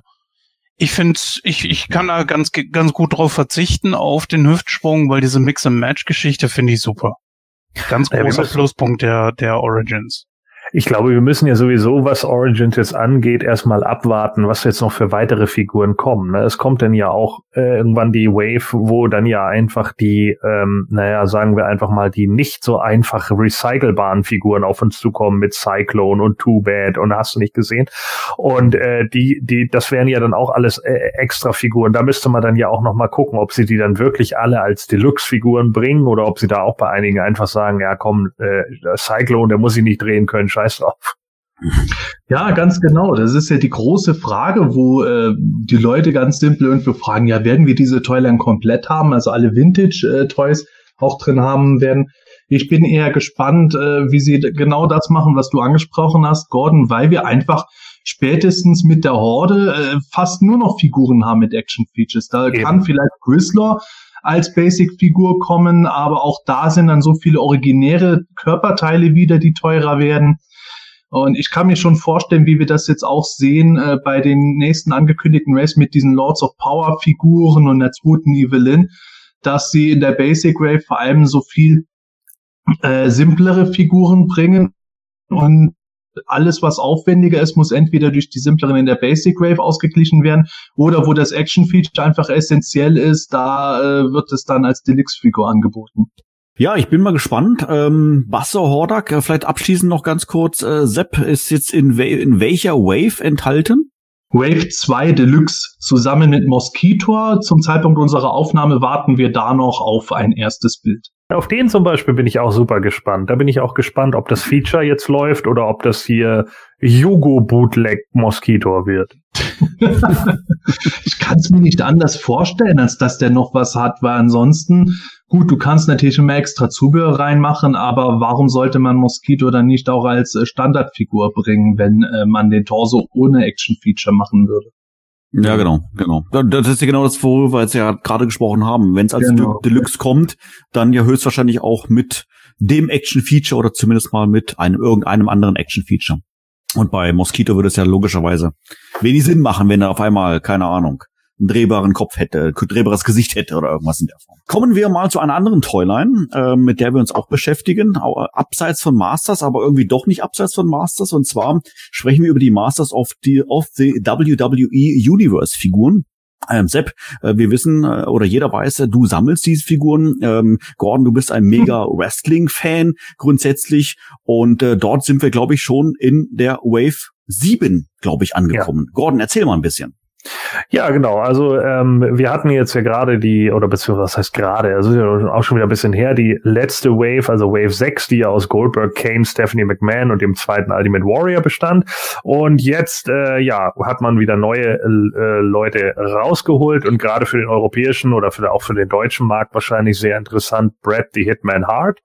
Ich finde, ich, ich kann da ganz, ganz gut drauf verzichten auf den Hüftsprung, weil diese Mix-and-Match-Geschichte finde ich super. Ganz großer Pluspunkt der, der Origins. Ich glaube, wir müssen ja sowieso, was Origins jetzt angeht, erstmal abwarten, was jetzt noch für weitere Figuren kommen. Ne? Es kommt dann ja auch äh, irgendwann die Wave, wo dann ja einfach die, ähm, naja, sagen wir einfach mal, die nicht so einfach recycelbaren Figuren auf uns zukommen mit Cyclone und Too Bad und hast du nicht gesehen. Und äh, die, die, das wären ja dann auch alles äh, extra Figuren. Da müsste man dann ja auch noch mal gucken, ob sie die dann wirklich alle als Deluxe-Figuren bringen oder ob sie da auch bei einigen einfach sagen, ja komm, äh, Cyclone, der muss sich nicht drehen können, scheiß drauf. Ja, ganz genau. Das ist ja die große Frage, wo äh, die Leute ganz simpel irgendwie fragen, ja, werden wir diese Toyline komplett haben, also alle Vintage-Toys auch drin haben werden? Ich bin eher gespannt, äh, wie sie genau das machen, was du angesprochen hast, Gordon, weil wir einfach spätestens mit der Horde äh, fast nur noch Figuren haben mit Action-Features. Da Eben. kann vielleicht Grizzler als Basic-Figur kommen, aber auch da sind dann so viele originäre Körperteile wieder, die teurer werden. Und ich kann mir schon vorstellen, wie wir das jetzt auch sehen äh, bei den nächsten angekündigten Race mit diesen Lords of Power Figuren und der zweiten Evelyn, dass sie in der Basic Wave vor allem so viel äh, simplere Figuren bringen und alles, was aufwendiger ist, muss entweder durch die simpleren in der Basic Wave ausgeglichen werden oder wo das Action Feature einfach essentiell ist, da äh, wird es dann als Deluxe-Figur angeboten. Ja, ich bin mal gespannt. Ähm, Basso Hordak, äh, vielleicht abschließend noch ganz kurz. Äh, Sepp ist jetzt in, wel in welcher Wave enthalten? Wave 2 Deluxe zusammen mit Mosquitor. Zum Zeitpunkt unserer Aufnahme warten wir da noch auf ein erstes Bild. Auf den zum Beispiel bin ich auch super gespannt. Da bin ich auch gespannt, ob das Feature jetzt läuft oder ob das hier Yugo Bootleg Mosquito wird. [LAUGHS] ich kann es mir nicht anders vorstellen, als dass der noch was hat, weil ansonsten, gut, du kannst natürlich immer extra Zubehör reinmachen, aber warum sollte man Mosquito dann nicht auch als äh, Standardfigur bringen, wenn äh, man den Torso ohne Action-Feature machen würde? Ja, genau, genau. Da- Das ist ja genau das, worüber wir jetzt ja gerade gesprochen haben. Wenn es als Genau. De Deluxe kommt, dann ja höchstwahrscheinlich auch mit dem Action-Feature oder zumindest mal mit einem irgendeinem anderen Action-Feature. Und bei Mosquito würde es ja logischerweise wenig Sinn machen, wenn er auf einmal, keine Ahnung, einen drehbaren Kopf hätte, ein drehbares Gesicht hätte oder irgendwas in der Form. Kommen wir mal zu einer anderen Toyline, äh, mit der wir uns auch beschäftigen, au- abseits von Masters, aber irgendwie doch nicht abseits von Masters. Und zwar sprechen wir über die Masters of the, of the WWE Universe Figuren. Ähm, Sepp, äh, wir wissen äh, oder jeder weiß, äh, du sammelst diese Figuren. Ähm, Gordon, du bist ein mega Wrestling-Fan grundsätzlich und äh, dort sind wir, glaube ich, schon in der Wave 7, glaube ich, angekommen. Gordon, erzähl mal ein bisschen. Ja, genau. Also ähm, wir hatten jetzt ja gerade die, oder beziehungsweise was heißt gerade, also auch schon wieder ein bisschen her, die letzte Wave, also Wave 6, die ja aus Goldberg, Kane, Stephanie McMahon und dem zweiten Ultimate Warrior bestand. Und jetzt, äh, ja, hat man wieder neue äh, Leute rausgeholt und gerade für den europäischen oder für, auch für den deutschen Markt wahrscheinlich sehr interessant, Brad the Hitman Hart.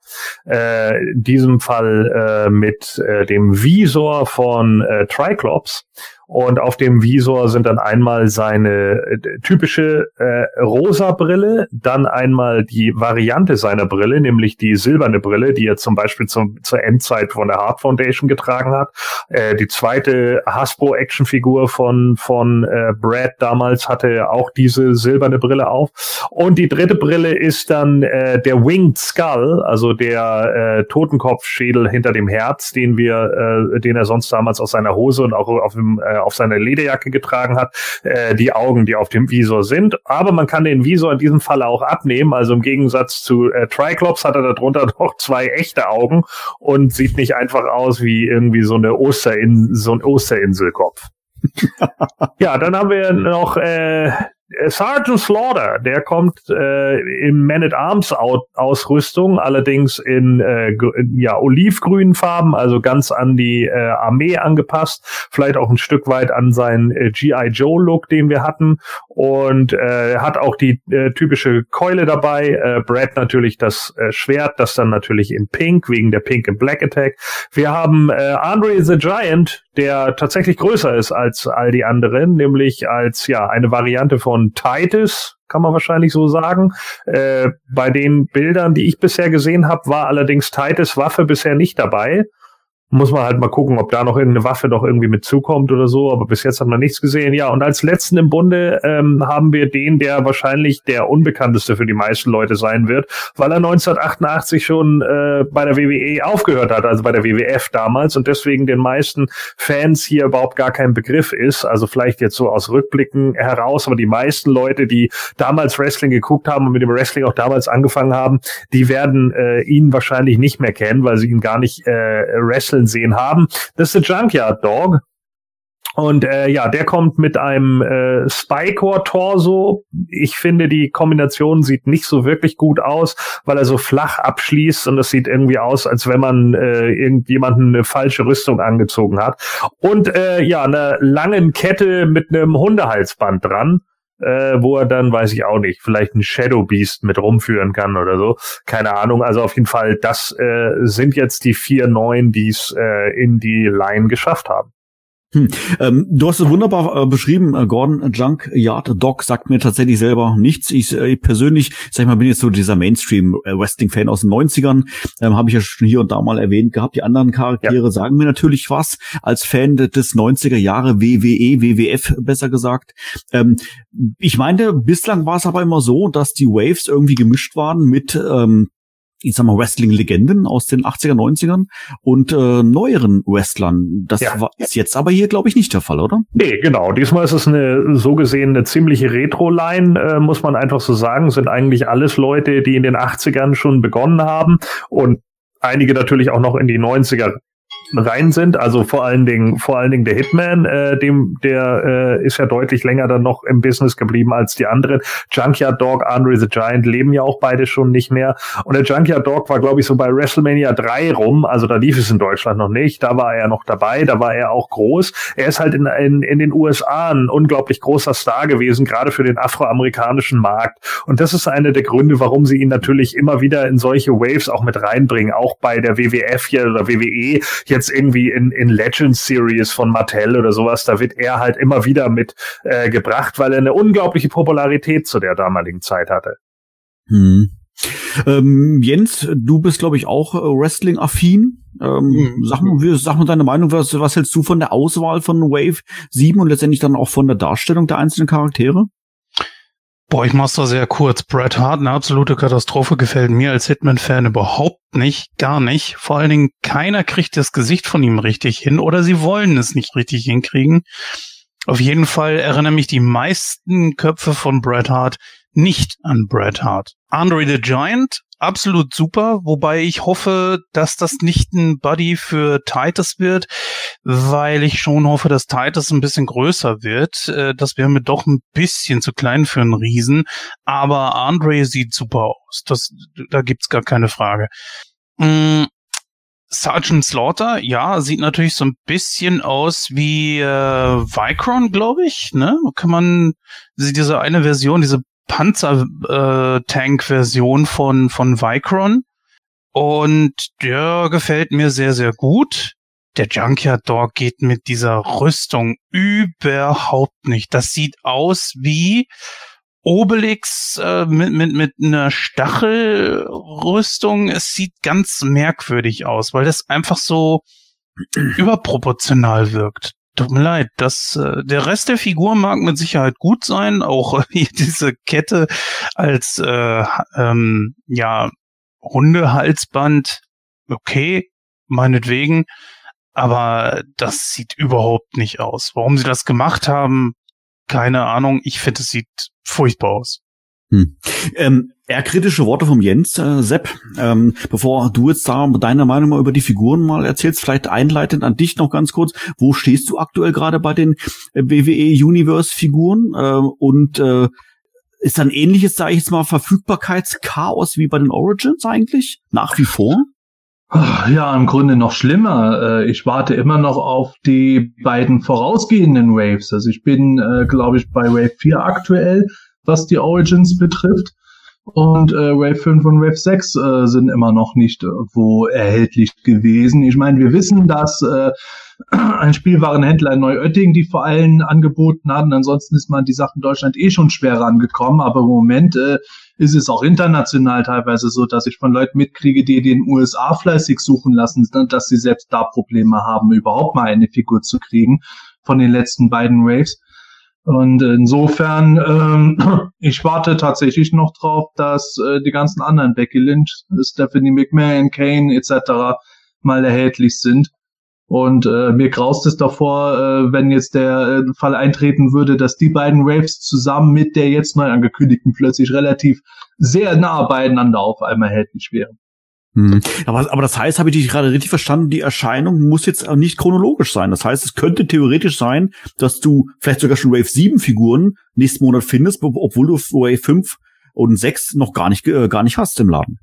Äh, in diesem Fall äh, mit äh, dem Visor von äh, Triclops. Und auf dem Visor sind dann einmal seine äh, typische äh, rosa Brille, dann einmal die Variante seiner Brille, nämlich die silberne Brille, die er zum Beispiel zum, zur Endzeit von der Hart Foundation getragen hat. Äh, die zweite Hasbro Actionfigur von von äh, Brad damals hatte auch diese silberne Brille auf. Und die dritte Brille ist dann äh, der Winged Skull, also der äh, Totenkopfschädel hinter dem Herz, den wir, äh, den er sonst damals aus seiner Hose und auch auf dem äh, auf seiner Lederjacke getragen hat, äh, die Augen, die auf dem Visor sind. Aber man kann den Visor in diesem Falle auch abnehmen. Also im Gegensatz zu äh, Triclops hat er darunter [LAUGHS] noch zwei echte Augen und sieht nicht einfach aus wie irgendwie so eine Osterin so ein Osterinselkopf. [LAUGHS] ja, dann haben wir noch äh, Sergeant Slaughter, der kommt äh, in Man at Arms Ausrüstung, allerdings in äh, ja olivgrünen Farben, also ganz an die äh, Armee angepasst, vielleicht auch ein Stück weit an seinen äh, GI Joe Look, den wir hatten und äh, hat auch die äh, typische Keule dabei. Äh, Brad natürlich das äh, Schwert, das dann natürlich in Pink wegen der Pink and Black Attack. Wir haben äh, Andre the Giant, der tatsächlich größer ist als all die anderen, nämlich als ja eine Variante von Titus, kann man wahrscheinlich so sagen. Äh, bei den Bildern, die ich bisher gesehen habe, war allerdings Titus Waffe bisher nicht dabei. Muss man halt mal gucken, ob da noch irgendeine Waffe noch irgendwie mit zukommt oder so. Aber bis jetzt hat man nichts gesehen. Ja, und als letzten im Bunde ähm, haben wir den, der wahrscheinlich der unbekannteste für die meisten Leute sein wird, weil er 1988 schon äh, bei der WWE aufgehört hat, also bei der WWF damals und deswegen den meisten Fans hier überhaupt gar kein Begriff ist. Also vielleicht jetzt so aus Rückblicken heraus, aber die meisten Leute, die damals Wrestling geguckt haben und mit dem Wrestling auch damals angefangen haben, die werden äh, ihn wahrscheinlich nicht mehr kennen, weil sie ihn gar nicht äh, wrestlen sehen haben. Das ist der Junkyard Dog. Und äh, ja, der kommt mit einem äh, Spycore-Torso. Ich finde, die Kombination sieht nicht so wirklich gut aus, weil er so flach abschließt und das sieht irgendwie aus, als wenn man äh, irgendjemanden eine falsche Rüstung angezogen hat. Und äh, ja, eine langen Kette mit einem Hundehalsband dran. Äh, wo er dann, weiß ich auch nicht, vielleicht ein Shadow Beast mit rumführen kann oder so. Keine Ahnung. Also auf jeden Fall, das äh, sind jetzt die vier neuen, die es äh, in die Line geschafft haben. Hm. Ähm, du hast es wunderbar äh, beschrieben, äh, Gordon Junk Yard Dog sagt mir tatsächlich selber nichts. Ich äh, persönlich, sag ich mal, bin jetzt so dieser Mainstream-Wrestling-Fan aus den 90ern. Ähm, Habe ich ja schon hier und da mal erwähnt gehabt. Die anderen Charaktere ja. sagen mir natürlich was. Als Fan des 90er Jahre WWE, WWF besser gesagt. Ähm, ich meinte, bislang war es aber immer so, dass die Waves irgendwie gemischt waren mit ähm, ich sag mal, Wrestling-Legenden aus den 80er, 90ern und äh, neueren Wrestlern. Das ja. war, ist jetzt aber hier, glaube ich, nicht der Fall, oder? Nee, genau. Diesmal ist es eine so gesehen eine ziemliche Retro-Line, äh, muss man einfach so sagen. Sind eigentlich alles Leute, die in den 80ern schon begonnen haben und einige natürlich auch noch in die 90er rein sind. Also vor allen Dingen, vor allen Dingen der Hitman, äh, dem, der äh, ist ja deutlich länger dann noch im Business geblieben als die anderen. Junkyard Dog, Andre the Giant leben ja auch beide schon nicht mehr. Und der Junkyard Dog war, glaube ich, so bei WrestleMania 3 rum. Also da lief es in Deutschland noch nicht. Da war er noch dabei, da war er auch groß. Er ist halt in, in, in den USA ein unglaublich großer Star gewesen, gerade für den afroamerikanischen Markt. Und das ist einer der Gründe, warum sie ihn natürlich immer wieder in solche Waves auch mit reinbringen. Auch bei der WWF hier oder WWE jetzt irgendwie in, in Legends Series von Mattel oder sowas, da wird er halt immer wieder mit äh, gebracht, weil er eine unglaubliche Popularität zu der damaligen Zeit hatte. Hm. Ähm, Jens, du bist, glaube ich, auch äh, Wrestling-affin. Ähm, mhm. sag, mal, sag mal deine Meinung, was, was hältst du von der Auswahl von Wave 7 und letztendlich dann auch von der Darstellung der einzelnen Charaktere? Boah, ich mach's da sehr kurz. Bret Hart, eine absolute Katastrophe, gefällt mir als Hitman-Fan überhaupt nicht, gar nicht. Vor allen Dingen, keiner kriegt das Gesicht von ihm richtig hin oder sie wollen es nicht richtig hinkriegen. Auf jeden Fall erinnern mich die meisten Köpfe von Bret Hart nicht an Bret Hart. Andre the Giant absolut super, wobei ich hoffe, dass das nicht ein Buddy für Titus wird, weil ich schon hoffe, dass Titus ein bisschen größer wird. Äh, das wäre mir doch ein bisschen zu klein für einen Riesen, aber Andre sieht super aus. Das, da gibt's gar keine Frage. Mm. Sergeant Slaughter, ja, sieht natürlich so ein bisschen aus wie äh, Vicron, glaube ich. Ne? Kann man diese eine Version, diese Panzer-Tank-Version von, von Vicron. Und der gefällt mir sehr, sehr gut. Der Junkyard Dog geht mit dieser Rüstung überhaupt nicht. Das sieht aus wie Obelix äh, mit, mit, mit einer Stachelrüstung. Es sieht ganz merkwürdig aus, weil das einfach so [CLEARS THROAT] überproportional wirkt. Tut mir leid, das, äh, der Rest der Figur mag mit Sicherheit gut sein, auch diese Kette als äh, ähm, ja Hundehalsband, okay, meinetwegen, aber das sieht überhaupt nicht aus. Warum sie das gemacht haben, keine Ahnung. Ich finde, es sieht furchtbar aus. Hm. Ähm, eher kritische Worte vom Jens, äh, Sepp. Ähm, bevor du jetzt da deine Meinung mal über die Figuren mal erzählst, vielleicht einleitend an dich noch ganz kurz. Wo stehst du aktuell gerade bei den WWE Universe Figuren? Äh, und äh, ist dann ähnliches, sage ich jetzt mal, Verfügbarkeitschaos wie bei den Origins eigentlich? Nach wie vor? Ja, im Grunde noch schlimmer. Äh, ich warte immer noch auf die beiden vorausgehenden Waves. Also ich bin, äh, glaube ich, bei Wave 4 aktuell was die Origins betrifft. Und äh, Wave 5 und Wave 6 äh, sind immer noch nicht irgendwo erhältlich gewesen. Ich meine, wir wissen, dass äh, [CLEARS THROAT] ein Spielwarenhändler in Neuötting die vor allem angeboten hat. Und ansonsten ist man die Sachen in Deutschland eh schon schwer rangekommen. Aber im Moment äh, ist es auch international teilweise so, dass ich von Leuten mitkriege, die den USA fleißig suchen lassen, dass sie selbst da Probleme haben, überhaupt mal eine Figur zu kriegen von den letzten beiden Waves. Und insofern, ähm, [CLEARS THROAT] ich warte tatsächlich noch drauf, dass äh, die ganzen anderen Becky Lynch, Stephanie McMahon, Kane etc. mal erhältlich sind. Und äh, mir graust es davor, äh, wenn jetzt der äh, Fall eintreten würde, dass die beiden Waves zusammen mit der jetzt neu angekündigten plötzlich relativ sehr nah beieinander auf einmal erhältlich wären. Hm. Aber, aber das heißt, habe ich dich gerade richtig verstanden, die Erscheinung muss jetzt nicht chronologisch sein. Das heißt, es könnte theoretisch sein, dass du vielleicht sogar schon Wave 7 Figuren nächsten Monat findest, obwohl du Wave 5 und 6 noch gar nicht, äh, gar nicht hast im Laden.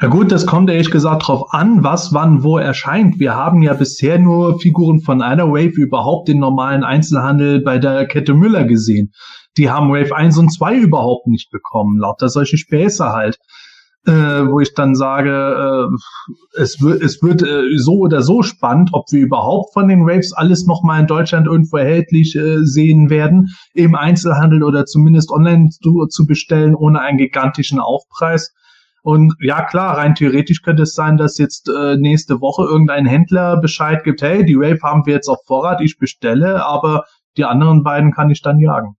Ja gut, das kommt ehrlich gesagt drauf an, was wann wo erscheint. Wir haben ja bisher nur Figuren von einer Wave überhaupt den normalen Einzelhandel bei der Kette Müller gesehen. Die haben Wave 1 und 2 überhaupt nicht bekommen, lauter solche Späße halt äh, wo ich dann sage, äh, es wird, es wird äh, so oder so spannend, ob wir überhaupt von den Waves alles nochmal in Deutschland irgendwo erhältlich äh, sehen werden, im Einzelhandel oder zumindest online zu, zu bestellen, ohne einen gigantischen Aufpreis. Und ja, klar, rein theoretisch könnte es sein, dass jetzt äh, nächste Woche irgendein Händler Bescheid gibt, hey, die Wave haben wir jetzt auf Vorrat, ich bestelle, aber die anderen beiden kann ich dann jagen.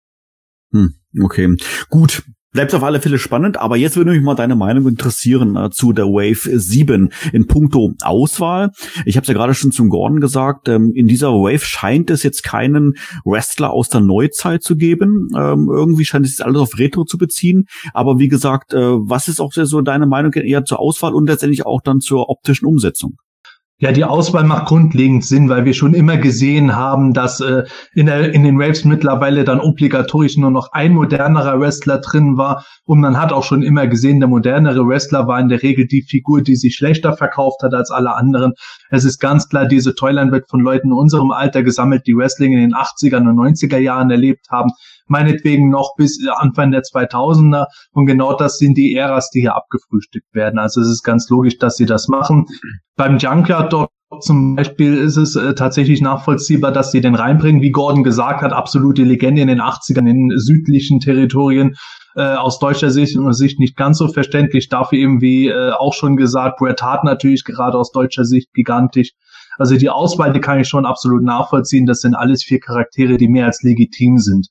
Hm, okay, gut. Bleibt auf alle Fälle spannend, aber jetzt würde mich mal deine Meinung interessieren äh, zu der Wave 7 in puncto Auswahl. Ich habe es ja gerade schon zum Gordon gesagt, ähm, in dieser Wave scheint es jetzt keinen Wrestler aus der Neuzeit zu geben. Ähm, irgendwie scheint es alles auf Retro zu beziehen. Aber wie gesagt, äh, was ist auch so deine Meinung eher zur Auswahl und letztendlich auch dann zur optischen Umsetzung? Ja, die Auswahl macht grundlegend Sinn, weil wir schon immer gesehen haben, dass äh, in, der, in den Waves mittlerweile dann obligatorisch nur noch ein modernerer Wrestler drin war. Und man hat auch schon immer gesehen, der modernere Wrestler war in der Regel die Figur, die sich schlechter verkauft hat als alle anderen. Es ist ganz klar, diese Toyline wird von Leuten in unserem Alter gesammelt, die Wrestling in den 80er und 90er Jahren erlebt haben meinetwegen noch bis Anfang der 2000er. Und genau das sind die Äras, die hier abgefrühstückt werden. Also es ist ganz logisch, dass sie das machen. Beim Junkyard dort zum Beispiel ist es äh, tatsächlich nachvollziehbar, dass sie den reinbringen. Wie Gordon gesagt hat, absolute Legende in den 80ern in südlichen Territorien. Äh, aus deutscher Sicht, Sicht nicht ganz so verständlich. Dafür eben, wie äh, auch schon gesagt, Bret Hart natürlich gerade aus deutscher Sicht gigantisch. Also die Auswahl, die kann ich schon absolut nachvollziehen. Das sind alles vier Charaktere, die mehr als legitim sind.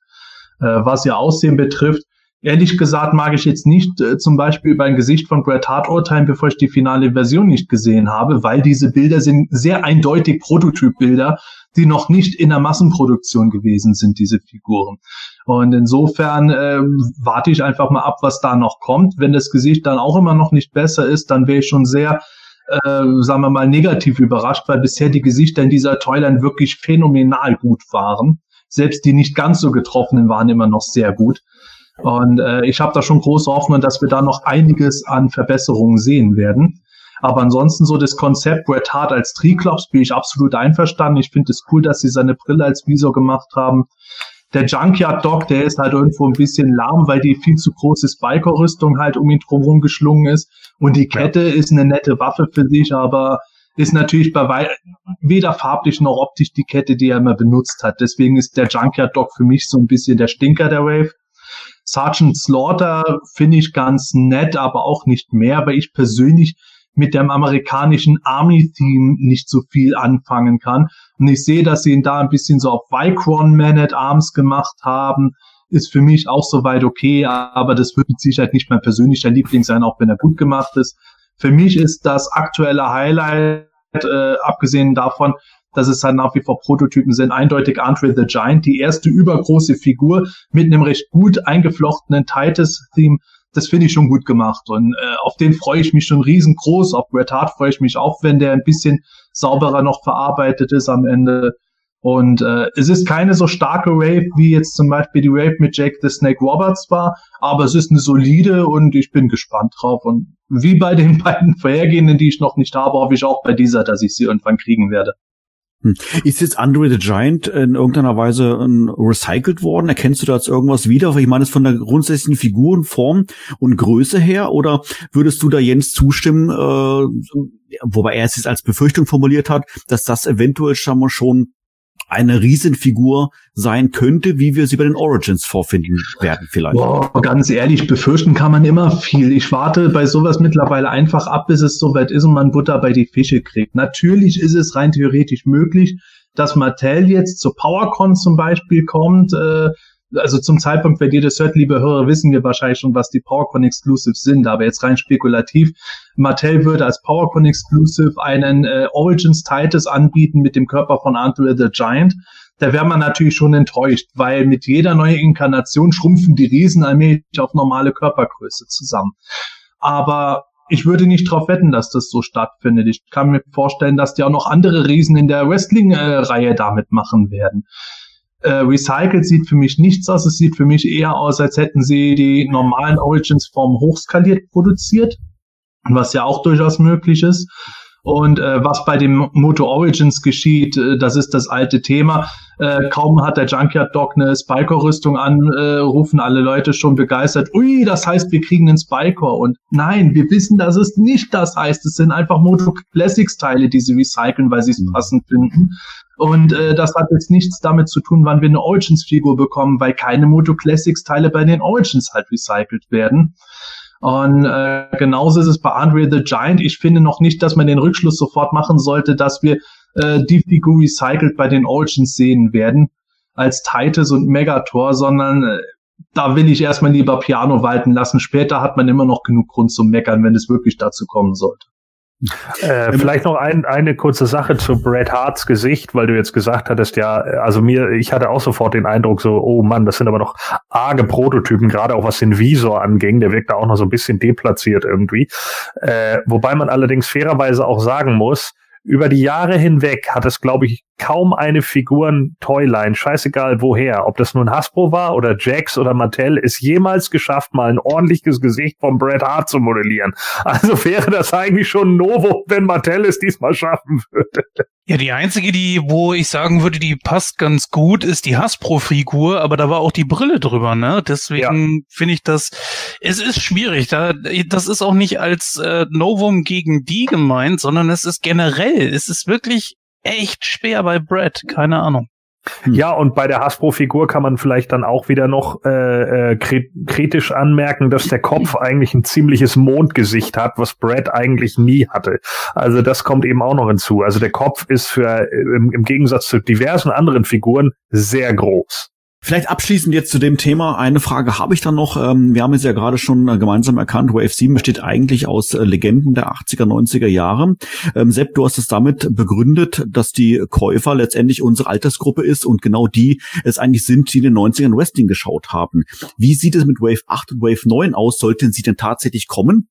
Äh, was ihr Aussehen betrifft, ehrlich gesagt mag ich jetzt nicht äh, zum Beispiel über ein Gesicht von Bret Hart urteilen, bevor ich die finale Version nicht gesehen habe, weil diese Bilder sind sehr eindeutig Prototypbilder, die noch nicht in der Massenproduktion gewesen sind, diese Figuren. Und insofern äh, warte ich einfach mal ab, was da noch kommt. Wenn das Gesicht dann auch immer noch nicht besser ist, dann wäre ich schon sehr äh, sagen wir mal, negativ überrascht, weil bisher die Gesichter in dieser Toyline wirklich phänomenal gut waren selbst die nicht ganz so getroffenen waren immer noch sehr gut. Und äh, ich habe da schon große Hoffnung, dass wir da noch einiges an Verbesserungen sehen werden. Aber ansonsten so das Konzept Bret Hart als Triklops bin ich absolut einverstanden. Ich finde es cool, dass sie seine Brille als Visor gemacht haben. Der Junkyard Dog, der ist halt irgendwo ein bisschen lahm, weil die viel zu große Spiker-Rüstung halt um ihn drumherum geschlungen ist. Und die Kette ja. ist eine nette Waffe für sich, aber ist natürlich bei weder farblich noch optisch die Kette, die er immer benutzt hat. Deswegen ist der Junkyard Dog für mich so ein bisschen der Stinker der Wave. Sergeant Slaughter finde ich ganz nett, aber auch nicht mehr, weil ich persönlich mit dem amerikanischen Army-Theme nicht so viel anfangen kann. Und ich sehe, dass sie ihn da ein bisschen so auf Vicron Man at Arms gemacht haben. Ist für mich auch soweit okay, aber das wird mit Sicherheit nicht mein persönlicher Liebling sein, auch wenn er gut gemacht ist. Für mich ist das aktuelle Highlight, äh, abgesehen davon, dass es halt nach wie vor Prototypen sind, eindeutig Andre the Giant, die erste übergroße Figur mit einem recht gut eingeflochtenen Titus-Theme. Das finde ich schon gut gemacht und äh, auf den freue ich mich schon riesengroß. Auf Bret Hart freue ich mich auch, wenn der ein bisschen sauberer noch verarbeitet ist am Ende. Und äh, es ist keine so starke Wave, wie jetzt zum Beispiel die Wave mit Jake the Snake Roberts war, aber es ist eine solide und ich bin gespannt drauf. Und wie bei den [LAUGHS] beiden vorhergehenden, die ich noch nicht habe, hoffe ich auch bei dieser, dass ich sie irgendwann kriegen werde. Hm. Ist jetzt Andre the Giant in irgendeiner Weise ähm, recycelt worden? Erkennst du da jetzt irgendwas wieder? Ich meine, es von der grundsätzlichen Figurenform und Größe her? Oder würdest du da Jens zustimmen, äh, wobei er es jetzt als Befürchtung formuliert hat, dass das eventuell schon mal schon eine Riesenfigur sein könnte, wie wir sie bei den Origins vorfinden werden vielleicht. Boah, ganz ehrlich, befürchten kann man immer viel. Ich warte bei sowas mittlerweile einfach ab, bis es soweit ist und man Butter bei die Fische kriegt. Natürlich ist es rein theoretisch möglich, dass Mattel jetzt zur PowerCon zum Beispiel kommt, äh, also zum Zeitpunkt, wenn ihr das hört, liebe Hörer, wissen wir wahrscheinlich schon, was die PowerCon Exclusives sind, aber jetzt rein spekulativ. Mattel würde als PowerCon Exclusive einen äh, Origins Titus anbieten mit dem Körper von Andre the Giant. Da wäre man natürlich schon enttäuscht, weil mit jeder neuen Inkarnation schrumpfen die Riesen allmählich auf normale Körpergröße zusammen. Aber ich würde nicht darauf wetten, dass das so stattfindet. Ich kann mir vorstellen, dass die auch noch andere Riesen in der Wrestling-Reihe damit machen werden. Äh, recycelt sieht für mich nichts aus. Es sieht für mich eher aus, als hätten sie die normalen Origins-Formen hochskaliert produziert, was ja auch durchaus möglich ist. Und äh, was bei dem Moto Origins geschieht, äh, das ist das alte Thema. Äh, kaum hat der Junkyard Dog eine Spiker-Rüstung an, äh, rufen alle Leute schon begeistert, ui, das heißt, wir kriegen einen Spiker. Und nein, wir wissen, dass es nicht das heißt. Es sind einfach Moto Classics-Teile, die sie recyceln, weil sie es mhm. passend finden. Und äh, das hat jetzt nichts damit zu tun, wann wir eine Origins-Figur bekommen, weil keine Moto Classics-Teile bei den Origins halt recycelt werden. Und äh, genauso ist es bei Andre the Giant. Ich finde noch nicht, dass man den Rückschluss sofort machen sollte, dass wir äh, die Figur recycelt bei den Origins sehen werden als Titus und Megator, sondern äh, da will ich erstmal lieber Piano walten lassen. Später hat man immer noch genug Grund zum Meckern, wenn es wirklich dazu kommen sollte. Äh, vielleicht noch ein, eine kurze Sache zu Bret Harts Gesicht, weil du jetzt gesagt hattest, ja, also mir, ich hatte auch sofort den Eindruck so, oh Mann, das sind aber noch arge Prototypen, gerade auch was den Visor anging, der wirkt da auch noch so ein bisschen deplatziert irgendwie. Äh, wobei man allerdings fairerweise auch sagen muss, über die Jahre hinweg hat es, glaube ich, kaum eine Figuren-Toyline, scheißegal woher, ob das nun Hasbro war oder Jax oder Mattel, ist jemals geschafft, mal ein ordentliches Gesicht von Bret Hart zu modellieren. Also wäre das eigentlich schon Novo, wenn Mattel es diesmal schaffen würde. Ja, die einzige, die, wo ich sagen würde, die passt ganz gut, ist die Hasbro-Figur, aber da war auch die Brille drüber, ne? Deswegen ja. finde ich das, es ist schwierig. Da, das ist auch nicht als äh, Novum gegen die gemeint, sondern es ist generell, es ist wirklich echt schwer bei Brad, keine Ahnung. Hm. Ja, und bei der Hasbro-Figur kann man vielleicht dann auch wieder noch äh, äh, kritisch anmerken, dass der Kopf eigentlich ein ziemliches Mondgesicht hat, was Brad eigentlich nie hatte. Also das kommt eben auch noch hinzu. Also der Kopf ist für äh, im, im Gegensatz zu diversen anderen Figuren sehr groß. Vielleicht abschließend jetzt zu dem Thema. Eine Frage habe ich dann noch. Ähm, wir haben es ja gerade schon äh, gemeinsam erkannt. Wave 7 besteht eigentlich aus äh, Legenden der 80er, 90er Jahre. Ähm, Sepp, du hast es damit begründet, dass die Käufer letztendlich unsere Altersgruppe ist und genau die es eigentlich sind, die in den 90ern Wrestling geschaut haben. Wie sieht es mit Wave 8 und Wave 9 aus? Sollten sie denn tatsächlich kommen?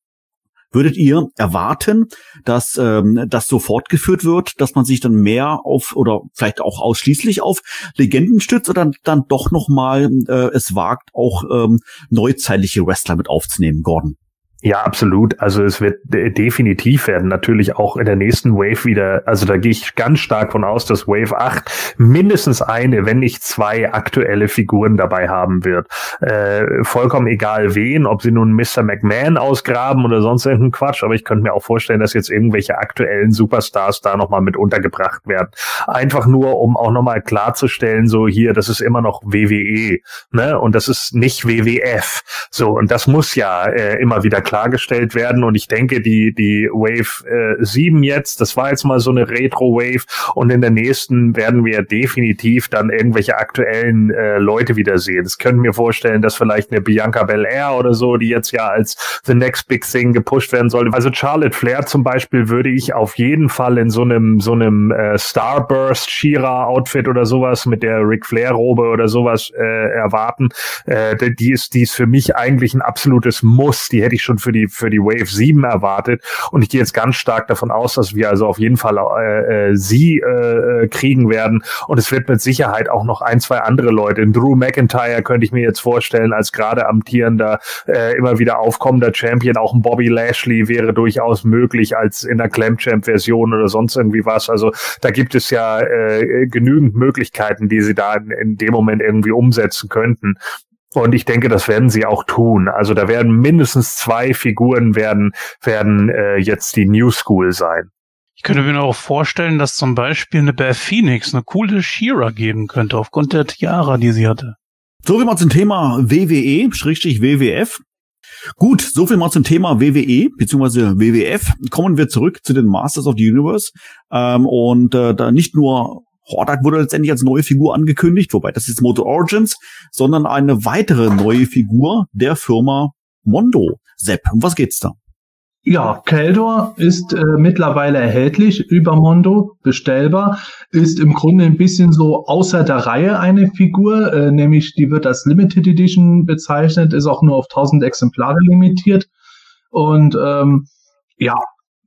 Würdet ihr erwarten, dass ähm, das so fortgeführt wird, dass man sich dann mehr auf oder vielleicht auch ausschließlich auf Legenden stützt oder dann doch noch mal äh, es wagt, auch ähm, neuzeitliche Wrestler mit aufzunehmen, Gordon? Ja, absolut. Also es wird definitiv werden. Natürlich auch in der nächsten Wave wieder. Also da gehe ich ganz stark von aus, dass Wave 8 mindestens eine, wenn nicht zwei aktuelle Figuren dabei haben wird. Äh, vollkommen egal wen, ob sie nun Mr. McMahon ausgraben oder sonst irgendeinen Quatsch. Aber ich könnte mir auch vorstellen, dass jetzt irgendwelche aktuellen Superstars da nochmal mit untergebracht werden. Einfach nur, um auch nochmal klarzustellen, so hier, das ist immer noch WWE. Ne? Und das ist nicht WWF. So, und das muss ja äh, immer wieder klargestellt werden. Und ich denke, die, die Wave äh, 7 jetzt, das war jetzt mal so eine Retro-Wave und in der nächsten werden wir definitiv dann irgendwelche aktuellen äh, Leute wiedersehen. Das können wir vorstellen, dass vielleicht eine Bianca Belair oder so, die jetzt ja als The Next Big Thing gepusht werden soll. Also Charlotte Flair zum Beispiel würde ich auf jeden Fall in so einem, so einem äh, Starburst Shira Outfit oder sowas mit der Ric Flair Robe oder sowas äh, erwarten. Äh, die ist, die ist für mich eigentlich ein absolutes Muss. Die hätte ich schon schon für die, für die Wave 7 erwartet. Und ich gehe jetzt ganz stark davon aus, dass wir also auf jeden Fall äh, äh, sie äh, äh, kriegen werden. Und es wird mit Sicherheit auch noch ein, zwei andere Leute. Drew McIntyre könnte ich mir jetzt vorstellen, als gerade amtierender, äh, immer wieder aufkommender Champion. Auch ein Bobby Lashley wäre durchaus möglich als in der Clam-Champ-Version oder sonst irgendwie was. Also da gibt es ja äh, genügend Möglichkeiten, die sie da in, in dem Moment irgendwie umsetzen könnten. Und ich denke, das werden sie auch tun. Also da werden mindestens zwei Figuren werden, werden äh, jetzt die New School sein. Ich könnte mir auch vorstellen, dass zum Beispiel eine Beth Phoenix eine coole Shira geben könnte, aufgrund der Tiara, die sie hatte. So viel mal zum Thema WWE, Schrägstrich WWF. Gut, so viel mal zum Thema WWE bzw. WWF. Kommen wir zurück zu den Masters of the Universe. Ähm, und äh, da nicht nur Hordak wurde letztendlich als neue Figur angekündigt, wobei das ist Moto Origins, sondern eine weitere neue Figur der Firma Mondo. Sepp, um was geht's da? Ja, Keldor ist äh, mittlerweile erhältlich über Mondo, bestellbar, ist im Grunde ein bisschen so außer der Reihe eine Figur, äh, nämlich die wird als Limited Edition bezeichnet, ist auch nur auf 1000 Exemplare limitiert und ähm, ja,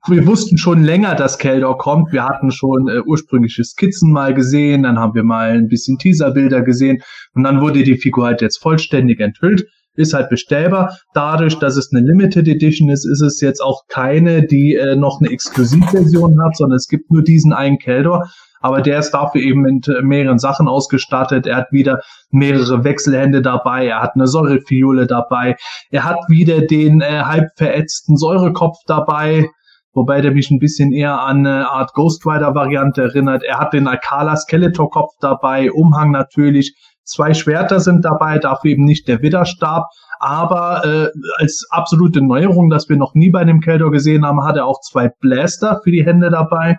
wir wussten schon länger, dass Keldor kommt. Wir hatten schon äh, ursprüngliche Skizzen mal gesehen, dann haben wir mal ein bisschen Teaserbilder gesehen und dann wurde die Figur halt jetzt vollständig enthüllt. Ist halt bestellbar. Dadurch, dass es eine Limited Edition ist, ist es jetzt auch keine, die äh, noch eine Exklusivversion hat, sondern es gibt nur diesen einen Keldor. Aber der ist dafür eben mit äh, mehreren Sachen ausgestattet. Er hat wieder mehrere Wechselhände dabei. Er hat eine Säurefiole dabei. Er hat wieder den äh, halb verätzten Säurekopf dabei wobei der mich ein bisschen eher an eine Art Ghost Rider Variante erinnert. Er hat den Alcala Skeletor Kopf dabei, Umhang natürlich, zwei Schwerter sind dabei, dafür eben nicht der Widerstab, aber äh, als absolute Neuerung, dass wir noch nie bei dem Keldor gesehen haben, hat er auch zwei Blaster für die Hände dabei.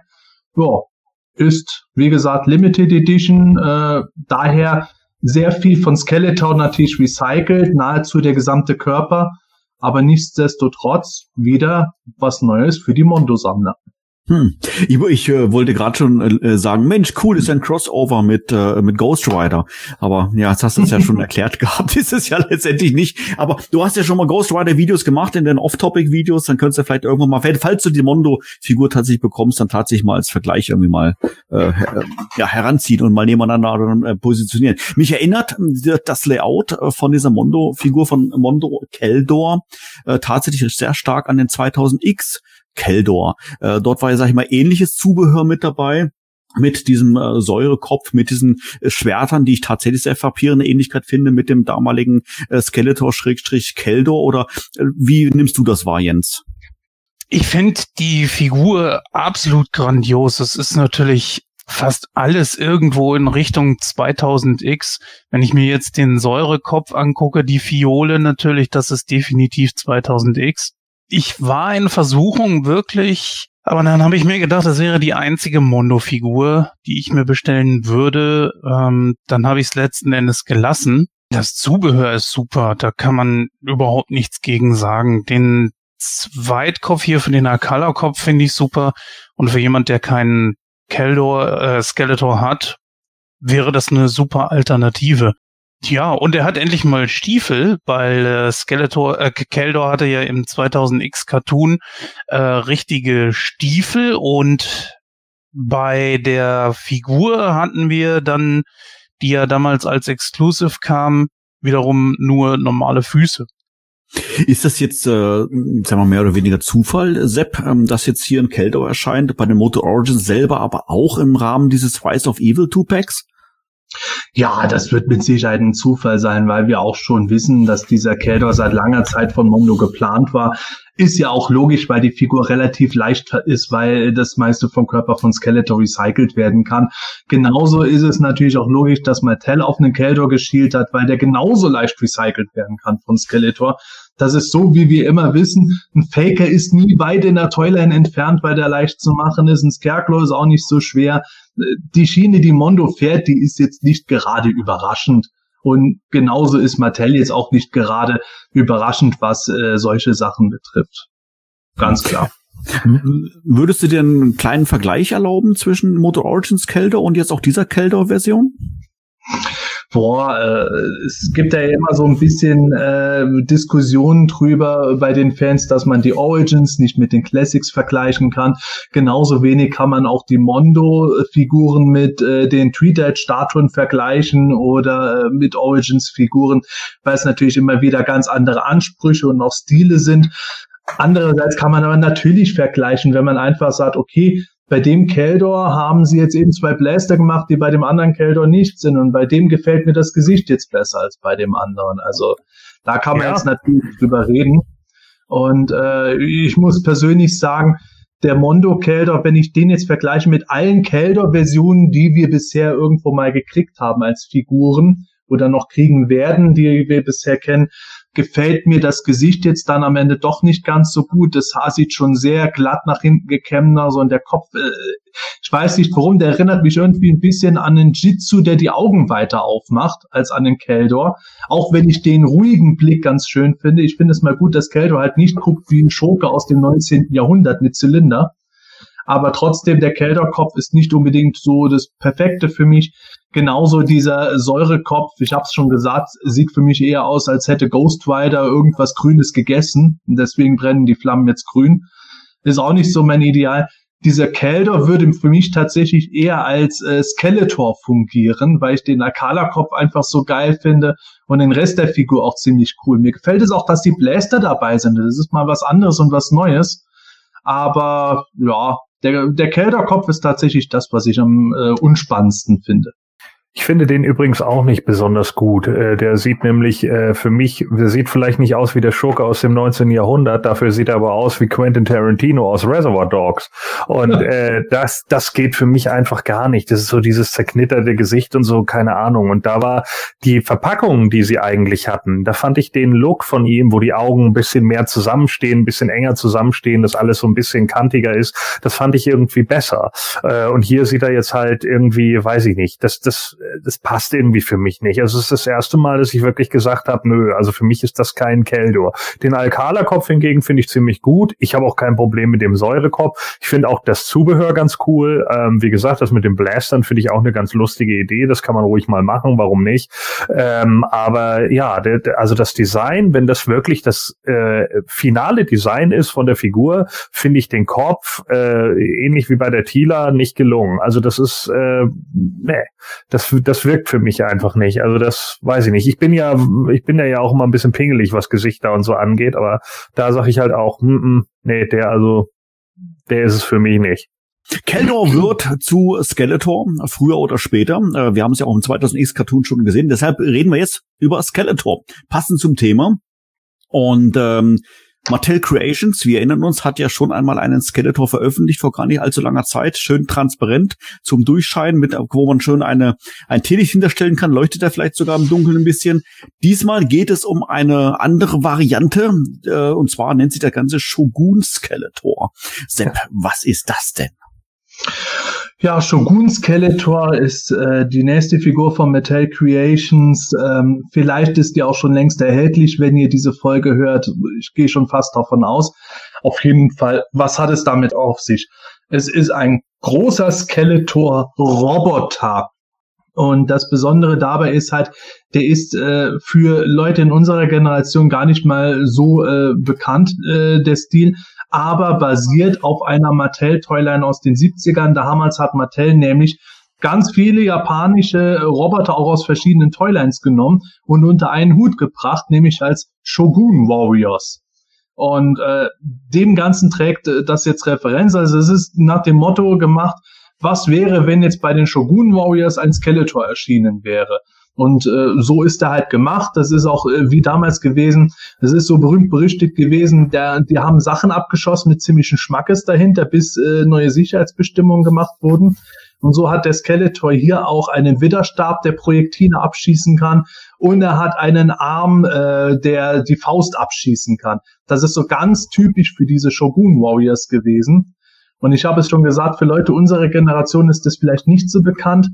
Ja, ist wie gesagt Limited Edition, äh, daher sehr viel von Skeletor natürlich recycelt, nahezu der gesamte Körper aber nichtsdestotrotz wieder was Neues für die Mondo-Sammler. Hm. Ich, ich äh, wollte gerade schon äh, sagen, Mensch, cool ist ein Crossover mit äh, mit Ghost Rider. Aber ja, jetzt hast du es ja schon [LAUGHS] erklärt gehabt, [LAUGHS] ist es ja letztendlich nicht. Aber du hast ja schon mal Ghost Rider Videos gemacht in den Off-Topic-Videos, dann könntest du vielleicht irgendwann mal, falls du die Mondo-Figur tatsächlich bekommst, dann tatsächlich mal als Vergleich irgendwie mal äh, ja, heranziehen und mal nebeneinander äh, positionieren. Mich erinnert äh, das Layout äh, von dieser Mondo-Figur von Mondo Keldor äh, tatsächlich sehr stark an den 2000X Keldor. Äh, dort war ja, sag ich mal, ähnliches Zubehör mit dabei mit diesem äh, Säurekopf, mit diesen äh, Schwertern, die ich tatsächlich sehr frappierende Ähnlichkeit finde mit dem damaligen äh, Skeletor-Keldor oder äh, wie nimmst du das wahr, Jens? Ich finde die Figur absolut grandios. Es ist natürlich fast alles irgendwo in Richtung 2000X. Wenn ich mir jetzt den Säurekopf angucke, die Fiole natürlich, das ist definitiv 2000X ich war in Versuchung wirklich, aber dann habe ich mir gedacht, das wäre die einzige Mondo-Figur, die ich mir bestellen würde. Ähm, dann habe ich es letzten Endes gelassen. Das Zubehör ist super, da kann man überhaupt nichts gegen sagen. Den Zweitkopf hier für den Akala-Kopf finde ich super. Und für jemand, der keinen Keldor, äh, Skeletor hat, wäre das eine super Alternative. Ja, und er hat endlich mal Stiefel, weil äh, Skeletor, äh, Keldor hatte ja im 2000X Cartoon äh, richtige Stiefel und bei der Figur hatten wir dann, die ja damals als Exclusive kam, wiederum nur normale Füße. Ist das jetzt, äh, sagen wir mehr oder weniger Zufall, Sepp, ähm, dass jetzt hier ein Keldor erscheint, bei den Moto Origins selber, aber auch im Rahmen dieses Rise of Evil Two-Packs? Ja, das wird mit Sicherheit ein Zufall sein, weil wir auch schon wissen, dass dieser Keldor seit langer Zeit von Mondo geplant war. Ist ja auch logisch, weil die Figur relativ leicht ist, weil das meiste vom Körper von Skeletor recycelt werden kann. Genauso ist es natürlich auch logisch, dass Mattel auf einen Keldor geschielt hat, weil der genauso leicht recycelt werden kann von Skeletor. Das ist so, wie wir immer wissen, ein Faker ist nie weit in der Toyline entfernt, weil der leicht zu machen ist. Ein Scarecrow ist auch nicht so schwer. Die Schiene, die Mondo fährt, die ist jetzt nicht gerade überraschend. Und genauso ist Mattel jetzt auch nicht gerade überraschend, was äh, solche Sachen betrifft. Ganz klar. [LAUGHS] Würdest du dir einen kleinen Vergleich erlauben zwischen Motor Origins Kelder und jetzt auch dieser Kelder-Version? Boah, äh, es gibt ja immer so ein bisschen äh, Diskussionen drüber bei den Fans, dass man die Origins nicht mit den Classics vergleichen kann. Genauso wenig kann man auch die Mondo-Figuren mit äh, den Tweedate-Statuen vergleichen oder äh, mit Origins-Figuren, weil es natürlich immer wieder ganz andere Ansprüche und auch Stile sind. Andererseits kann man aber natürlich vergleichen, wenn man einfach sagt, okay, bei dem Keldor haben sie jetzt eben zwei Blaster gemacht, die bei dem anderen Keldor nicht sind. Und bei dem gefällt mir das Gesicht jetzt besser als bei dem anderen. Also da kann man ja. jetzt natürlich drüber reden. Und äh, ich muss persönlich sagen, der Mondo Keldor, wenn ich den jetzt vergleiche mit allen Keldor-Versionen, die wir bisher irgendwo mal gekriegt haben als Figuren oder noch kriegen werden, die wir bisher kennen, gefällt mir das Gesicht jetzt dann am Ende doch nicht ganz so gut. Das Haar sieht schon sehr glatt nach hinten gekämmt aus und der Kopf, äh, ich weiß nicht warum, der erinnert mich irgendwie ein bisschen an den Jitsu, der die Augen weiter aufmacht, als an den Keldor. Auch wenn ich den ruhigen Blick ganz schön finde. Ich finde es mal gut, dass Keldor halt nicht guckt wie ein Schurke aus dem 19. Jahrhundert mit Zylinder. Aber trotzdem, der Kelderkopf ist nicht unbedingt so das Perfekte für mich. Genauso dieser Säurekopf, ich habe es schon gesagt, sieht für mich eher aus, als hätte Ghost Rider irgendwas Grünes gegessen. Und deswegen brennen die Flammen jetzt grün. Ist auch nicht so mein Ideal. Dieser Kelder würde für mich tatsächlich eher als äh, Skeletor fungieren, weil ich den Akala-Kopf einfach so geil finde und den Rest der Figur auch ziemlich cool. Mir gefällt es auch, dass die Blaster dabei sind. Das ist mal was anderes und was Neues. Aber ja, der, der Kelderkopf ist tatsächlich das, was ich am äh, unspannendsten finde. Ich finde den übrigens auch nicht besonders gut. Äh, der sieht nämlich äh, für mich, der sieht vielleicht nicht aus wie der Schurke aus dem 19. Jahrhundert, dafür sieht er aber aus wie Quentin Tarantino aus Reservoir Dogs. Und [LAUGHS] äh, das, das geht für mich einfach gar nicht. Das ist so dieses zerknitterte Gesicht und so, keine Ahnung. Und da war die Verpackung, die sie eigentlich hatten, da fand ich den Look von ihm, wo die Augen ein bisschen mehr zusammenstehen, ein bisschen enger zusammenstehen, dass alles so ein bisschen kantiger ist, das fand ich irgendwie besser. Und hier sieht er jetzt halt irgendwie, weiß ich nicht, das, das das passt irgendwie für mich nicht. Also es ist das erste Mal, dass ich wirklich gesagt habe, nö, also für mich ist das kein Keldor. Den Alcala-Kopf hingegen finde ich ziemlich gut. Ich habe auch kein Problem mit dem Säurekopf. Ich finde auch das Zubehör ganz cool. Ähm, wie gesagt, das mit den Blastern finde ich auch eine ganz lustige Idee. Das kann man ruhig mal machen, warum nicht? Ähm, aber ja, also das Design, wenn das wirklich das äh, finale Design ist von der Figur, finde ich den Kopf äh, ähnlich wie bei der Tila nicht gelungen. Also das ist äh, nee, das das wirkt für mich einfach nicht. Also das weiß ich nicht. Ich bin ja, ich bin ja auch immer ein bisschen pingelig, was Gesichter und so angeht, aber da sage ich halt auch, mm, mm, nee, der also, der ist es für mich nicht. Keldor wird zu Skeletor, früher oder später. Äh, wir haben es ja auch im 2000X Cartoon schon gesehen. Deshalb reden wir jetzt über Skeletor. Passend zum Thema. Und ähm, Mattel Creations, wir erinnern uns, hat ja schon einmal einen Skeletor veröffentlicht vor gar nicht allzu langer Zeit, schön transparent zum Durchscheinen, mit, wo man schön eine, ein Teelicht hinterstellen kann, leuchtet er vielleicht sogar im Dunkeln ein bisschen. Diesmal geht es um eine andere Variante, äh, und zwar nennt sich der ganze Shogun Skeletor. Sepp, was ist das denn? Ja, Shogun Skeletor ist äh, die nächste Figur von Mattel Creations. Ähm, vielleicht ist die auch schon längst erhältlich, wenn ihr diese Folge hört. Ich gehe schon fast davon aus. Auf jeden Fall, was hat es damit auf sich? Es ist ein großer Skeletor-Roboter. Und das Besondere dabei ist halt, der ist äh, für Leute in unserer Generation gar nicht mal so äh, bekannt, äh, der Stil aber basiert auf einer Mattel-Toyline aus den 70ern. Damals hat Mattel nämlich ganz viele japanische Roboter auch aus verschiedenen Toylines genommen und unter einen Hut gebracht, nämlich als Shogun Warriors. Und äh, dem Ganzen trägt äh, das jetzt Referenz. Also es ist nach dem Motto gemacht, was wäre, wenn jetzt bei den Shogun Warriors ein Skeletor erschienen wäre? Und äh, so ist er halt gemacht. Das ist auch äh, wie damals gewesen. Das ist so berühmt berüchtigt gewesen. Der, die haben Sachen abgeschossen mit ziemlichen Schmackes dahinter, bis äh, neue Sicherheitsbestimmungen gemacht wurden. Und so hat der Skeletor hier auch einen Widerstab, der Projektile abschießen kann. Und er hat einen Arm, äh, der die Faust abschießen kann. Das ist so ganz typisch für diese Shogun Warriors gewesen. Und ich habe es schon gesagt, für Leute unserer Generation ist das vielleicht nicht so bekannt.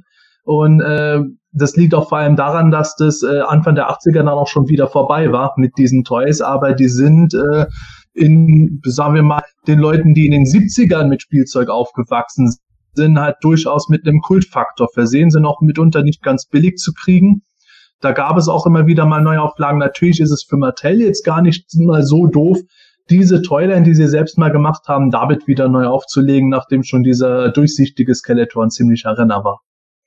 Und äh, das liegt auch vor allem daran, dass das äh, Anfang der 80er dann auch schon wieder vorbei war mit diesen Toys, aber die sind äh, in, sagen wir mal, den Leuten, die in den 70ern mit Spielzeug aufgewachsen sind, halt durchaus mit einem Kultfaktor versehen, sind auch mitunter nicht ganz billig zu kriegen. Da gab es auch immer wieder mal Neuauflagen. Natürlich ist es für Mattel jetzt gar nicht mal so doof, diese Toyline, die sie selbst mal gemacht haben, damit wieder neu aufzulegen, nachdem schon dieser durchsichtige Skeletor ein ziemlicher Renner war.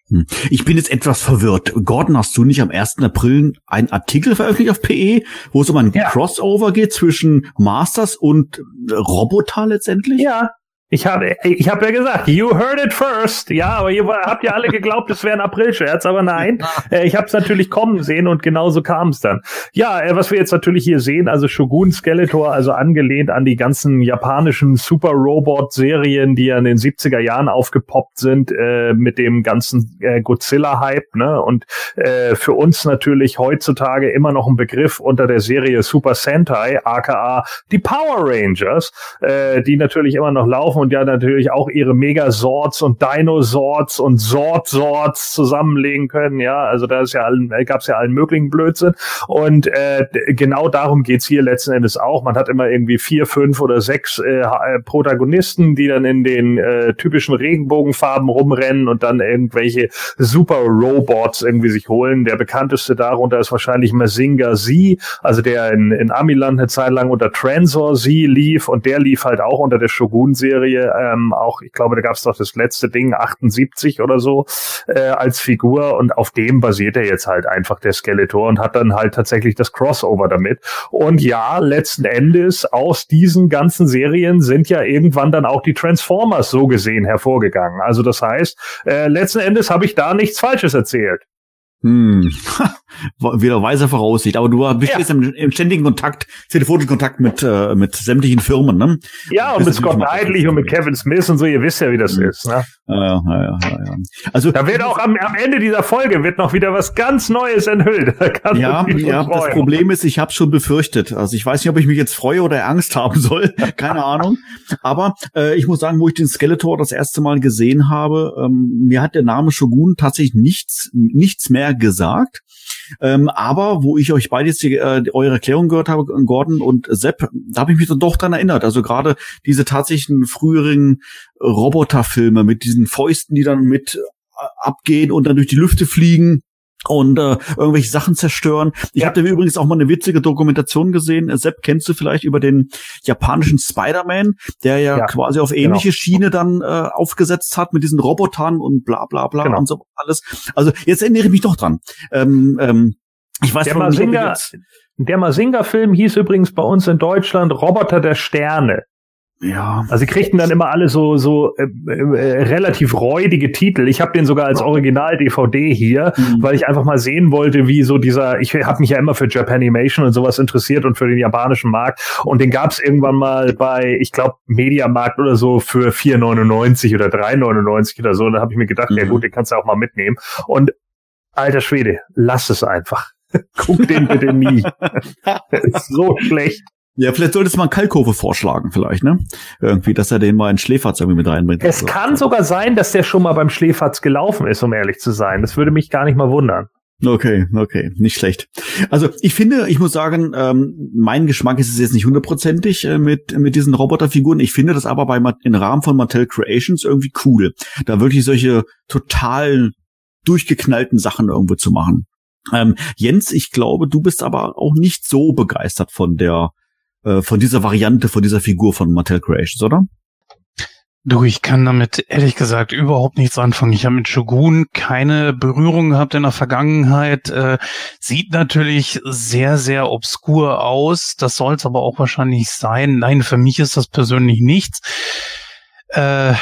Hm. Ich bin jetzt etwas verwirrt. Gordon, hast du nicht am 1. April einen Artikel veröffentlicht auf PE, wo es um ein Ja. Crossover geht zwischen Masters und Roboter letztendlich? Ja. Ich habe, ich habe ja gesagt, you heard it first. Ja, aber ihr habt ja alle geglaubt, es wäre ein April-Scherz, aber nein. Äh, ich habe es natürlich kommen sehen und genauso kam es dann. Ja, äh, was wir jetzt natürlich hier sehen, also Shogun Skeletor, also angelehnt an die ganzen japanischen Super Robot-Serien, die ja in den 70er Jahren aufgepoppt sind, äh, mit dem ganzen äh, Godzilla-Hype, ne? Und äh, für uns natürlich heutzutage immer noch ein Begriff unter der Serie Super Sentai, aka die Power Rangers, äh, die natürlich immer noch laufen und ja natürlich auch ihre Megazords und Dinosaurs und Sword-Sorts zusammenlegen können. Ja, also da ist ja allen, äh, gab's ja allen möglichen Blödsinn. Und äh, genau darum geht's hier letzten Endes auch. Man hat immer irgendwie vier, fünf oder sechs äh, äh, Protagonisten, die dann in den äh, typischen Regenbogenfarben rumrennen und dann irgendwelche Super Robots irgendwie sich holen. Der bekannteste darunter ist wahrscheinlich Mazinga Z, also der in, in Amiland eine Zeit lang unter Transor Z lief und der lief halt auch unter der Shogun-Serie. Ähm, auch, ich glaube, da gab es doch das letzte Ding, 78 oder so, äh, als Figur und auf dem basiert er jetzt halt einfach der Skeletor und hat dann halt tatsächlich das Crossover damit. Und ja, letzten Endes aus diesen ganzen Serien sind ja irgendwann dann auch die Transformers so gesehen hervorgegangen. Also das heißt, äh, letzten Endes habe ich da nichts Falsches erzählt. Hm. [LAUGHS] Wieder weise Voraussicht. Aber du bist Ja. jetzt im, im ständigen Kontakt, telefonischen Kontakt mit, äh, mit sämtlichen Firmen, ne? Ja, und mit Scott Knightley und mit Kevin Smith und so, ihr wisst ja, wie das Mhm. ist. Ne? Ja, ja, ja, ja. Also, Da wird auch am, am Ende dieser Folge wird noch wieder was ganz Neues enthüllt. Da ja, ja, das. Problem ist, ich habe schon befürchtet. Also ich weiß nicht, ob ich mich jetzt freue oder Angst haben soll. [LAUGHS] Keine Ahnung. Aber äh, ich muss sagen, wo ich den Skeletor das erste Mal gesehen habe, ähm, mir hat der Name Shogun tatsächlich nichts, nichts mehr gesagt. Ähm, aber wo ich euch beide jetzt die, äh, eure Erklärung gehört habe, Gordon und Sepp, da habe ich mich dann doch dran erinnert. Also gerade diese tatsächlichen früheren Roboterfilme mit diesen Fäusten, die dann mit äh, abgehen und dann durch die Lüfte fliegen und äh, irgendwelche Sachen zerstören. Ich Ja. habe da übrigens auch mal eine witzige Dokumentation gesehen. Äh, Sepp, kennst du vielleicht über den japanischen Spider-Man, der ja, Ja, quasi auf ähnliche Schiene dann äh, aufgesetzt hat mit diesen Robotern und bla bla bla Genau. und so alles. Also jetzt erinnere ich mich doch dran. Ähm, ähm, ich weiß Der nicht, Mazinga, jetzt, der Mazinga-Film hieß übrigens bei uns in Deutschland Roboter der Sterne. Ja, Also sie kriegten dann immer alle so so äh, äh, relativ räudige Titel. Ich habe den sogar als Original-DVD hier, Mhm. weil ich einfach mal sehen wollte, wie so dieser. Ich habe mich ja immer für Japanimation und sowas interessiert und für den japanischen Markt. Und den gab es irgendwann mal bei, ich glaube, Mediamarkt oder so für 4,99 oder 3,99 oder so. Und da habe ich mir gedacht, ja Mhm. gut, den kannst du auch mal mitnehmen. Und alter Schwede, lass es einfach. [LAUGHS] Guck den bitte nie. [LAUGHS] So schlecht. Ja, vielleicht solltest du mal Kalkofe vorschlagen, vielleicht, ne? Irgendwie, dass er den mal in Schläferz irgendwie mit reinbringt. Es kann sogar sein, dass der schon mal beim Schläferz gelaufen ist, um ehrlich zu sein. Das würde mich gar nicht mal wundern. Okay, okay, nicht schlecht. Also ich finde, ich muss sagen, ähm, mein Geschmack ist es jetzt nicht hundertprozentig äh, mit mit diesen Roboterfiguren. Ich finde das aber bei im Rahmen von Mattel Creations irgendwie cool, da wirklich solche total durchgeknallten Sachen irgendwo zu machen. Ähm, Jens, ich glaube, du bist aber auch nicht so begeistert von der äh, von dieser Variante, von dieser Figur von Mattel Creations, oder? Du, ich kann damit ehrlich gesagt überhaupt nichts anfangen. Ich habe mit Shogun keine Berührung gehabt in der Vergangenheit. Äh, sieht natürlich sehr, sehr obskur aus. Das soll es aber auch wahrscheinlich sein. Nein, für mich ist das persönlich nichts. Äh,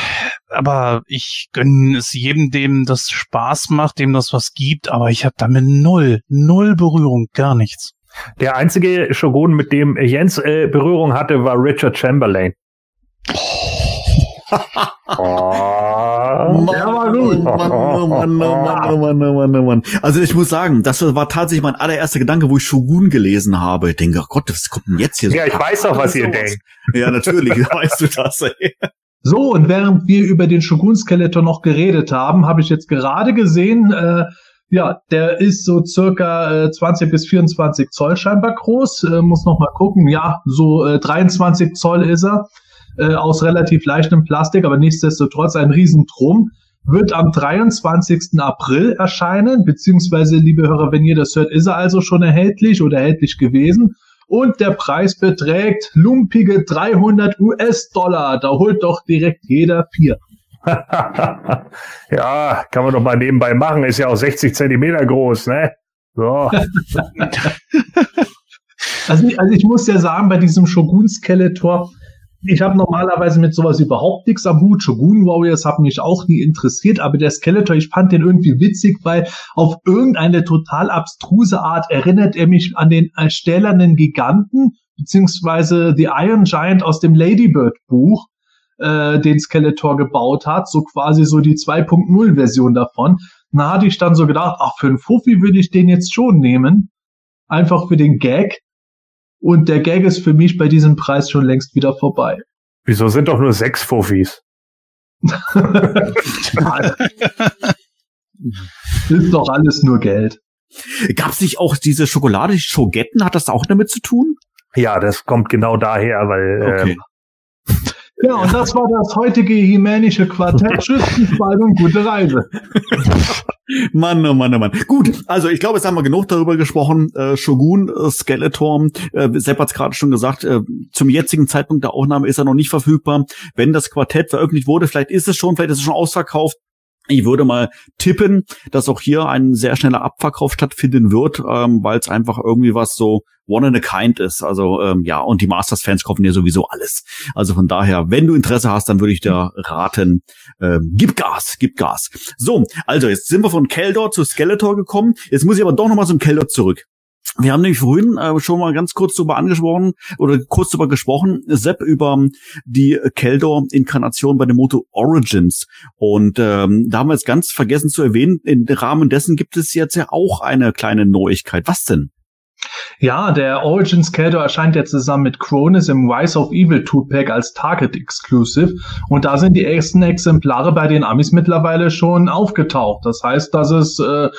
aber ich gönne es jedem, dem das Spaß macht, dem das was gibt. Aber ich habe damit null, null Berührung, gar nichts. Der einzige Shogun, mit dem Jens äh, Berührung hatte, war Richard Chamberlain. Oh. Oh oh oh oh oh. Also ich muss sagen, das war tatsächlich mein allererster Gedanke, wo ich Shogun gelesen habe. Ich denke, oh Gott, was kommt denn jetzt hier? so? Ja, ich weiß auch, was ihr denkt. Ja, natürlich, weißt du das. Ey. So, und während wir über den Shogun-Skeletor noch geredet haben, habe ich jetzt gerade gesehen, äh, ja, der ist so circa äh, 20 bis 24 Zoll scheinbar groß. Äh, muss noch mal gucken. Ja, so äh, 23 Zoll ist er. Äh, aus relativ leichtem Plastik, aber nichtsdestotrotz ein Riesentrum. wird am 23. April erscheinen, beziehungsweise, liebe Hörer, wenn ihr das hört, ist er also schon erhältlich oder erhältlich gewesen. Und der Preis beträgt lumpige 300 US-Dollar. Da holt doch direkt jeder vier. [LAUGHS] ja, kann man doch mal nebenbei machen. Ist ja auch 60 Zentimeter groß, ne? So. [LAUGHS] also, also ich muss ja sagen, bei diesem Shogun Skeletor, ich habe normalerweise mit sowas überhaupt nichts am Hut. Shogun Warriors haben mich auch nie interessiert, aber der Skeletor, ich fand den irgendwie witzig, weil auf irgendeine total abstruse Art erinnert er mich an den äh, stählernen Giganten, beziehungsweise The Iron Giant aus dem Ladybird Buch, äh, den Skeletor gebaut hat, so quasi so die 2.0 Version davon. Da hatte ich dann so gedacht, ach, für einen Fuffi würde ich den jetzt schon nehmen. Einfach für den Gag. Und der Gag ist für mich bei diesem Preis schon längst wieder vorbei. Wieso sind doch nur sechs Fuffis? [LAUGHS] ist doch alles nur Geld. Gab es nicht auch diese Schokolade, Schogetten? Hat das auch damit zu tun? Ja, das kommt genau daher, weil okay. ähm, ja, und das war das heutige himänische Quartett. [LAUGHS] Tschüss, und gute Reise. [LAUGHS] Mann, oh Mann, oh Mann. Gut, also ich glaube, jetzt haben wir genug darüber gesprochen. Äh, Shogun, äh, Skeletor, äh, Sepp hat es gerade schon gesagt, äh, zum jetzigen Zeitpunkt der Aufnahme ist er noch nicht verfügbar. Wenn das Quartett veröffentlicht wurde, vielleicht ist es schon, vielleicht ist es schon ausverkauft. Ich würde mal tippen, dass auch hier ein sehr schneller Abverkauf stattfinden wird, ähm, weil es einfach irgendwie was so one in a kind ist. Also ähm, ja, und die Masters-Fans kaufen ja sowieso alles. Also von daher, wenn du Interesse hast, dann würde ich dir raten, ähm, gib Gas, gib Gas. So, also jetzt sind wir von Keldor zu Skeletor gekommen. Jetzt muss ich aber doch nochmal zum Keldor zurück. Wir haben nämlich vorhin äh, schon mal ganz kurz darüber angesprochen oder kurz darüber gesprochen, Sepp, über die Keldor-Inkarnation bei dem Moto Origins. Und ähm, da haben wir jetzt ganz vergessen zu erwähnen, im Rahmen dessen gibt es jetzt ja auch eine kleine Neuigkeit. Was denn? Ja, der Origins Keldor erscheint jetzt zusammen mit Cronus im Rise of Evil Two-Pack als Target Exclusive. Und da sind die ersten Exemplare bei den Amis mittlerweile schon aufgetaucht. Das heißt, dass es äh,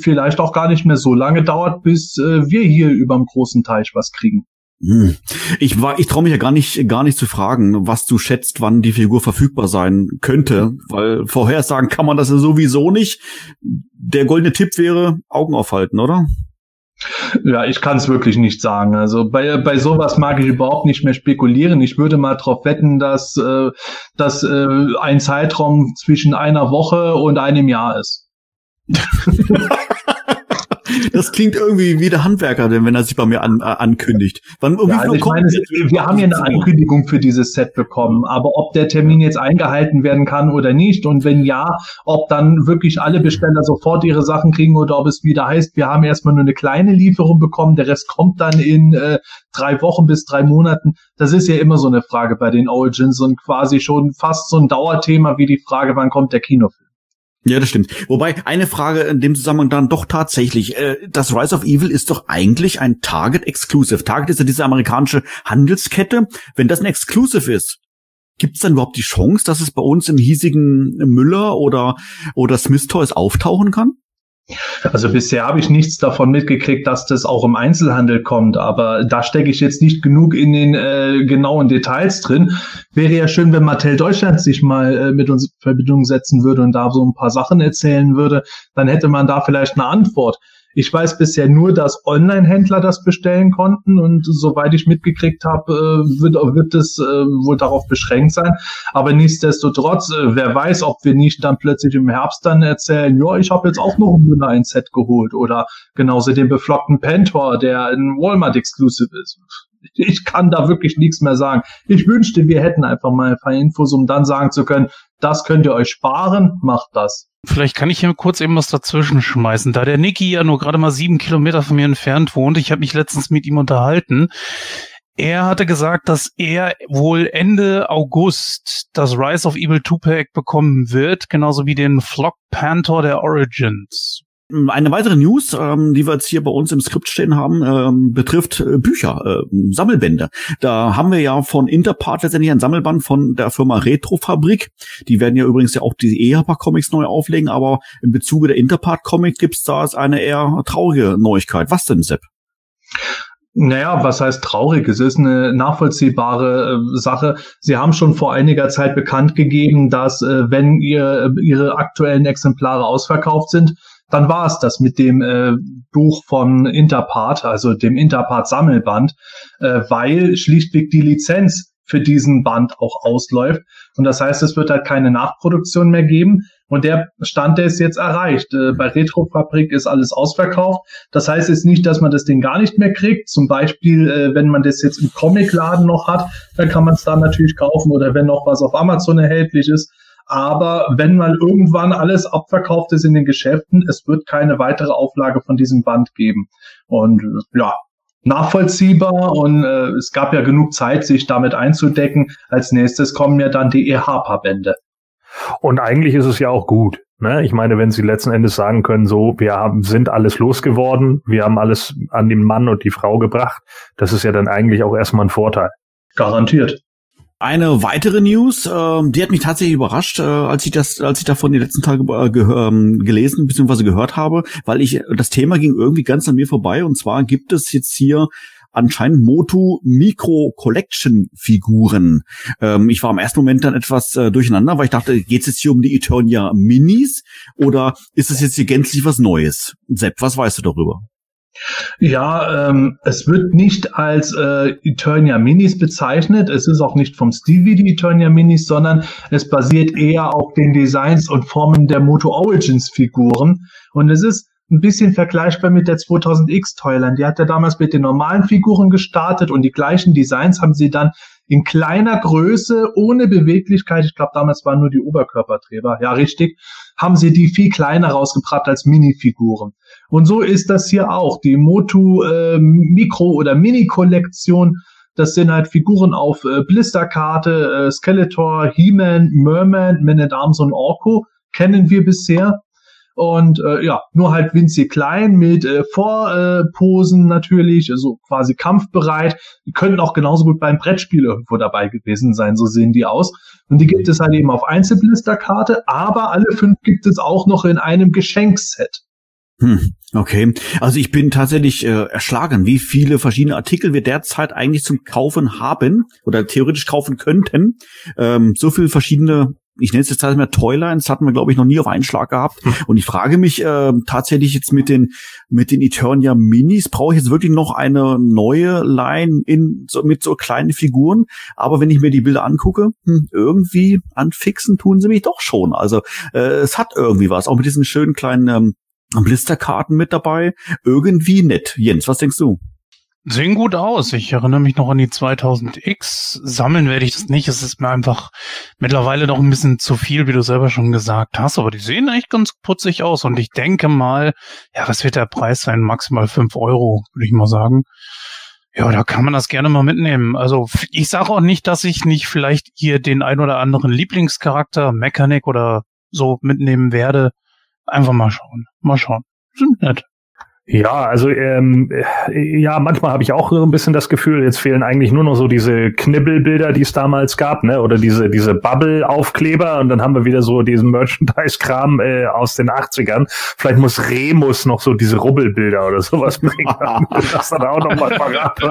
vielleicht auch gar nicht mehr so lange dauert, bis äh, wir hier überm großen Teich was kriegen. Hm. Ich war, ich traue mich ja gar nicht, gar nicht zu fragen, was du schätzt, wann die Figur verfügbar sein könnte, weil vorhersagen kann man das ja sowieso nicht. Der goldene Tipp wäre Augen aufhalten, oder? Ja, ich kann es wirklich nicht sagen. Also bei, bei sowas mag ich überhaupt nicht mehr spekulieren. Ich würde mal darauf wetten, dass, äh, dass äh, ein Zeitraum zwischen einer Woche und einem Jahr ist. [LAUGHS] Das klingt irgendwie wie der Handwerker, denn wenn er sich bei mir an, äh, ankündigt. Wann, ja, also ich meine, wir haben ja eine Ankündigung für dieses Set bekommen, aber ob der Termin jetzt eingehalten werden kann oder nicht und wenn ja, ob dann wirklich alle Besteller sofort ihre Sachen kriegen oder ob es wieder heißt, wir haben erstmal nur eine kleine Lieferung bekommen, der Rest kommt dann in äh, drei Wochen bis drei Monaten. Das ist ja immer so eine Frage bei den Origins und quasi schon fast so ein Dauerthema wie die Frage, wann kommt der Kinofilm. Ja, das stimmt. Wobei eine Frage in dem Zusammenhang dann doch tatsächlich, äh, das Rise of Evil ist doch eigentlich ein Target Exclusive. Target ist ja diese amerikanische Handelskette. Wenn das ein Exclusive ist, gibt es dann überhaupt die Chance, dass es bei uns im hiesigen Müller oder oder Smith Toys auftauchen kann? Also bisher habe ich nichts davon mitgekriegt, dass das auch im Einzelhandel kommt, aber da stecke ich jetzt nicht genug in den äh, genauen Details drin. Wäre ja schön, wenn Mattel Deutschland sich mal äh, mit uns in Verbindung setzen würde und da so ein paar Sachen erzählen würde, dann hätte man da vielleicht eine Antwort. Ich weiß bisher nur, dass Online-Händler das bestellen konnten und soweit ich mitgekriegt habe, äh, wird, wird es äh, wohl darauf beschränkt sein. Aber nichtsdestotrotz, äh, wer weiß, ob wir nicht dann plötzlich im Herbst dann erzählen, ja, ich habe jetzt auch noch ein Set geholt oder genauso den beflockten Pentor, der ein Walmart Exclusive ist. Ich kann da wirklich nichts mehr sagen. Ich wünschte, wir hätten einfach mal ein paar Infos, um dann sagen zu können, das könnt ihr euch sparen, macht das. Vielleicht kann ich hier kurz eben was dazwischen schmeißen. Da der Niki ja nur gerade mal sieben Kilometer von mir entfernt wohnt, ich habe mich letztens mit ihm unterhalten. Er hatte gesagt, dass er wohl Ende August das Rise of Evil 2-Pack bekommen wird, genauso wie den Flock Panther der Origins. Eine weitere News, ähm, die wir jetzt hier bei uns im Skript stehen haben, ähm, betrifft äh, Bücher, äh, Sammelbände. Da haben wir ja von Interpart letztendlich ein Sammelband von der Firma Retrofabrik. Die werden ja übrigens ja auch die EHPA-Comics neu auflegen, aber in Bezuge der Interpart-Comic gibt's da eine eher traurige Neuigkeit. Was denn, Sepp? Naja, was heißt traurig? Es ist eine nachvollziehbare äh, Sache. Sie haben schon vor einiger Zeit bekannt gegeben, dass äh, wenn ihr, Ihre aktuellen Exemplare ausverkauft sind, dann war es das mit dem äh, Buch von Interpart, also dem Interpart Sammelband, äh, weil schlichtweg die Lizenz für diesen Band auch ausläuft. Und das heißt, es wird halt keine Nachproduktion mehr geben. Und der Stand, der ist jetzt erreicht. Äh, bei Retrofabrik ist alles ausverkauft. Das heißt jetzt nicht, dass man das Ding gar nicht mehr kriegt. Zum Beispiel, äh, wenn man das jetzt im Comicladen noch hat, dann kann man es da natürlich kaufen oder wenn noch was auf Amazon erhältlich ist. Aber wenn mal irgendwann alles abverkauft ist in den Geschäften, es wird keine weitere Auflage von diesem Band geben. Und ja, nachvollziehbar und äh, es gab ja genug Zeit, sich damit einzudecken. Als nächstes kommen ja dann die EH-Bände. Und eigentlich ist es ja auch gut. Ne? Ich meine, wenn sie letzten Endes sagen können, so, wir haben, sind alles losgeworden, wir haben alles an den Mann und die Frau gebracht, das ist ja dann eigentlich auch erstmal ein Vorteil. Garantiert. Eine weitere News, äh, die hat mich tatsächlich überrascht, äh, als ich das, als ich davon die letzten Tage äh, ähm, gelesen bzw. gehört habe, weil ich das Thema ging irgendwie ganz an mir vorbei. Und zwar gibt es jetzt hier anscheinend Motu Micro Collection Figuren. Ähm, ich war im ersten Moment dann etwas äh, durcheinander, weil ich dachte, geht es jetzt hier um die Eternia Minis oder ist es jetzt hier gänzlich was Neues? Sepp, was weißt du darüber? Ja, ähm, es wird nicht als äh, Eternia Minis bezeichnet. Es ist auch nicht vom Stil wie die Eternia Minis, sondern es basiert eher auf den Designs und Formen der Moto Origins Figuren. Und es ist ein bisschen vergleichbar mit der 2000X Toyland. Die hat ja damals mit den normalen Figuren gestartet und die gleichen Designs haben sie dann in kleiner Größe, ohne Beweglichkeit, ich glaube damals waren nur die Oberkörperträger, ja richtig, haben sie die viel kleiner rausgebracht als Minifiguren. Und so ist das hier auch. Die Motu äh, Mikro- oder Mini-Kollektion, das sind halt Figuren auf äh, Blisterkarte, äh, Skeletor, He-Man, Merman, Man at Arms und Orko kennen wir bisher. Und äh, ja, nur halt winzig klein mit äh, Vorposen äh, natürlich, also quasi kampfbereit. Die könnten auch genauso gut beim Brettspiel irgendwo dabei gewesen sein, so sehen die aus. Und die gibt es halt eben auf Einzelblisterkarte, aber alle fünf gibt es auch noch in einem Geschenkset. Hm, okay. Also ich bin tatsächlich äh, erschlagen, wie viele verschiedene Artikel wir derzeit eigentlich zum Kaufen haben oder theoretisch kaufen könnten. Ähm, so viele verschiedene ich nenne es jetzt halt mehr Toylines, hatten wir, glaube ich, noch nie auf einen Schlag gehabt. Hm. Und ich frage mich äh, tatsächlich jetzt mit den mit den Eternia Minis, brauche ich jetzt wirklich noch eine neue Line in so, mit so kleinen Figuren? Aber wenn ich mir die Bilder angucke, hm, irgendwie anfixen tun sie mich doch schon. Also äh, es hat irgendwie was, auch mit diesen schönen kleinen ähm, Blisterkarten mit dabei. Irgendwie nett. Jens, was denkst du? Sehen gut aus. Ich erinnere mich noch an die 2000X. Sammeln werde ich das nicht. Es ist mir einfach mittlerweile noch ein bisschen zu viel, wie du selber schon gesagt hast. Aber die sehen echt ganz putzig aus. Und ich denke mal, ja, was wird der Preis sein? Maximal fünf Euro, würde ich mal sagen. Ja, da kann man das gerne mal mitnehmen. Also ich sage auch nicht, dass ich nicht vielleicht hier den ein oder anderen Lieblingscharakter, Mechanik oder so mitnehmen werde. Einfach mal schauen. Mal schauen. Sind nett. Ja, also ähm, ja, manchmal habe ich auch so ein bisschen das Gefühl, jetzt fehlen eigentlich nur noch so diese Knibbelbilder, die es damals gab, ne? Oder diese diese Bubble-Aufkleber und dann haben wir wieder so diesen Merchandise-Kram äh, aus den 80ern. Vielleicht muss Remus noch so diese Rubbelbilder oder sowas bringen, [LAUGHS] das dann auch noch mal parat.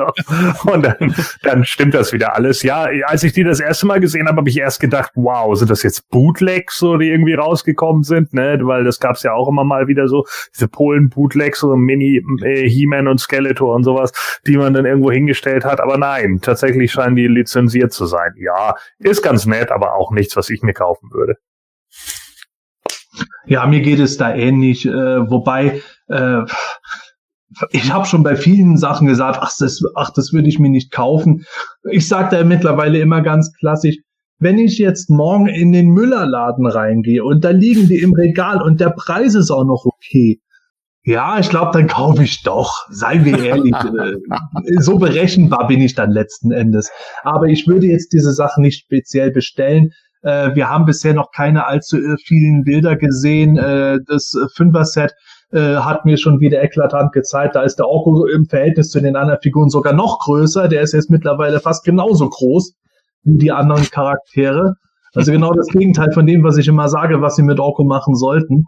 und dann, dann stimmt das wieder alles. Ja, als ich die das erste Mal gesehen habe, habe ich erst gedacht, wow, sind das jetzt Bootlegs, so die irgendwie rausgekommen sind, ne? Weil das gab's ja auch immer mal wieder so diese Polen-Bootlegs so Mini äh, He-Man und Skeletor und sowas, die man dann irgendwo hingestellt hat. Aber nein, tatsächlich scheinen die lizenziert zu sein. Ja, ist ganz nett, aber auch nichts, was ich mir kaufen würde. Ja, mir geht es da ähnlich. Äh, wobei äh, ich habe schon bei vielen Sachen gesagt, ach das, ach, das würde ich mir nicht kaufen. Ich sage da mittlerweile immer ganz klassisch, wenn ich jetzt morgen in den Müllerladen reingehe und da liegen die im Regal und der Preis ist auch noch okay, ja, ich glaube, dann kaufe ich doch. Seien wir ehrlich. [LAUGHS] Äh, so berechenbar bin ich dann letzten Endes. Aber ich würde jetzt diese Sache nicht speziell bestellen. Äh, wir haben bisher noch keine allzu äh, vielen Bilder gesehen. das Fünfer-Set hat mir schon wieder eklatant gezeigt. Da ist der Orko im Verhältnis zu den anderen Figuren sogar noch größer. Der ist jetzt mittlerweile fast genauso groß wie die anderen Charaktere. Also genau das Gegenteil von dem, was ich immer sage, was sie mit Orko machen sollten.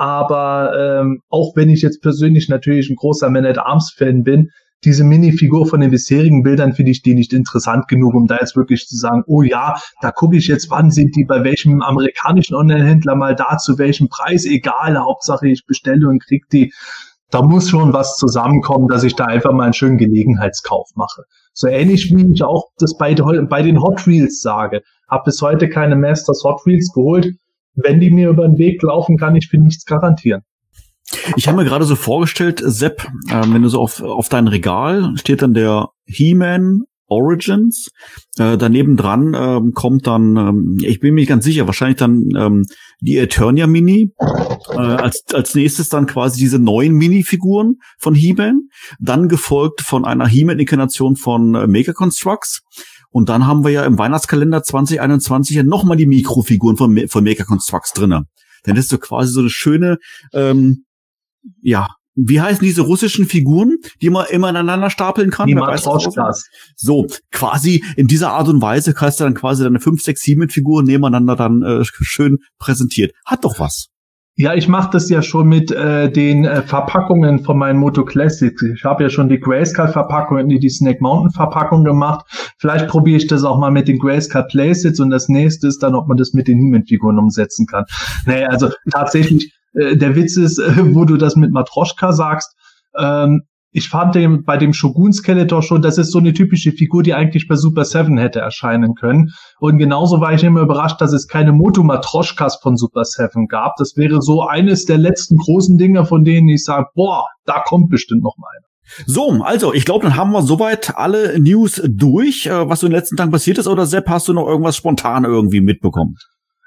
Aber ähm, auch wenn ich jetzt persönlich natürlich ein großer Man at Arms Fan bin, diese Minifigur von den bisherigen Bildern finde ich die nicht interessant genug, um da jetzt wirklich zu sagen, oh ja, da gucke ich jetzt, wann sind die bei welchem amerikanischen Online-Händler mal da, zu welchem Preis, egal, Hauptsache ich bestelle und krieg die. Da muss schon was zusammenkommen, dass ich da einfach mal einen schönen Gelegenheitskauf mache. So ähnlich wie ich auch das bei, bei den Hot Wheels sage. Hab bis heute keine Masters Hot Wheels geholt. Wenn die mir über den Weg laufen, kann ich für nichts garantieren. Ich habe mir gerade so vorgestellt, Sepp, äh, wenn du so auf, auf dein Regal steht dann der He-Man Origins. Äh, daneben dran ähm, kommt dann, ähm, ich bin mir nicht ganz sicher, wahrscheinlich dann ähm, die Eternia Mini. Äh, als, als nächstes dann quasi diese neuen Minifiguren von He-Man. Dann gefolgt von einer He-Man-Inkarnation von äh, Mega Constructs. Und dann haben wir ja im Weihnachtskalender 2021 ja nochmal die Mikrofiguren von, von Mega Constructs drinne. Denn das ist so quasi so eine schöne ähm, ja, wie heißen diese russischen Figuren, die man immer ineinander stapeln kann? Die Matroschkas. So, quasi in dieser Art und Weise kannst du dann quasi deine fünf, sechs, sieben Figuren nebeneinander dann äh, schön präsentiert. Hat doch was. Ja, ich mache das ja schon mit äh, den äh, Verpackungen von meinen Moto Classics. Ich habe ja schon die Grayscale-Verpackung und die Snake Mountain-Verpackung gemacht. Vielleicht probiere ich das auch mal mit den Grayscale Playsets und das nächste ist dann, ob man das mit den He-Man-Figuren umsetzen kann. Nee, also tatsächlich äh, der Witz ist, äh, [LAUGHS] wo du das mit Matroschka sagst, ähm, ich fand den bei dem Shogun Skeletor schon, das ist so eine typische Figur, die eigentlich bei Super Seven hätte erscheinen können. Und genauso war ich immer überrascht, dass es keine Moto Matroschkas von Super Seven gab. Das wäre so eines der letzten großen Dinge, von denen ich sage, boah, da kommt bestimmt noch mal einer. So, also ich glaube, dann haben wir soweit alle News durch, äh, was so in den letzten Tagen passiert ist. Oder Sepp, hast du noch irgendwas spontan irgendwie mitbekommen?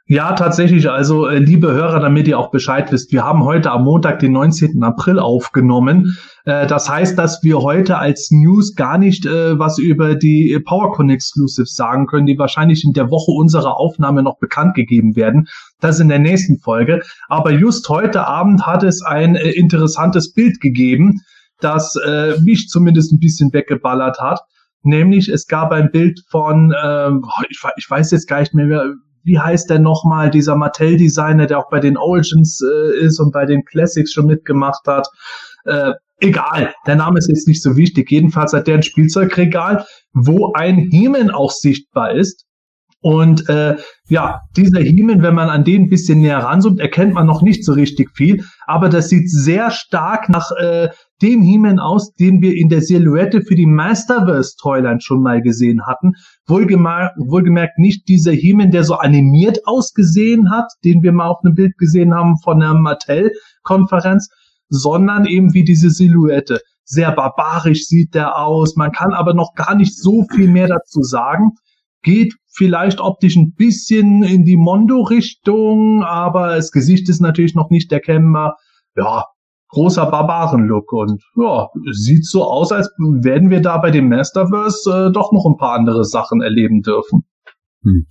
Ja, tatsächlich. Also, äh, liebe Hörer, damit ihr auch Bescheid wisst, wir haben heute am Montag, den 19. April aufgenommen. Äh, das heißt, dass wir heute als News gar nicht äh, was über die PowerCon Exclusives sagen können, die wahrscheinlich in der Woche unserer Aufnahme noch bekannt gegeben werden. Das in der nächsten Folge. Aber just heute Abend hat es ein äh, interessantes Bild gegeben, das äh, mich zumindest ein bisschen weggeballert hat. Nämlich, es gab ein Bild von, äh, ich, ich weiß jetzt gar nicht mehr, wie heißt der nochmal, dieser Mattel-Designer, der auch bei den Origins äh, ist und bei den Classics schon mitgemacht hat. Äh, egal, der Name ist jetzt nicht so wichtig. Jedenfalls hat der ein Spielzeugregal, wo ein Hemen auch sichtbar ist. Und äh, ja, dieser Hemen, wenn man an den ein bisschen näher ranzoomt, erkennt man noch nicht so richtig viel. Aber das sieht sehr stark nach äh, dem He-Man aus, den wir in der Silhouette für die Masterverse Toyline schon mal gesehen hatten. Wohlgemerkt, wohlgemerkt nicht dieser He-Man, der so animiert ausgesehen hat, den wir mal auf einem Bild gesehen haben von der Mattel-Konferenz, sondern eben wie diese Silhouette. Sehr barbarisch sieht der aus. Man kann aber noch gar nicht so viel mehr dazu sagen. Geht vielleicht optisch ein bisschen in die Mondo-Richtung, aber das Gesicht ist natürlich noch nicht erkennbar. Ja, großer Barbaren-Look und ja, sieht so aus, als werden wir da bei dem Masterverse äh, doch noch ein paar andere Sachen erleben dürfen. Hm.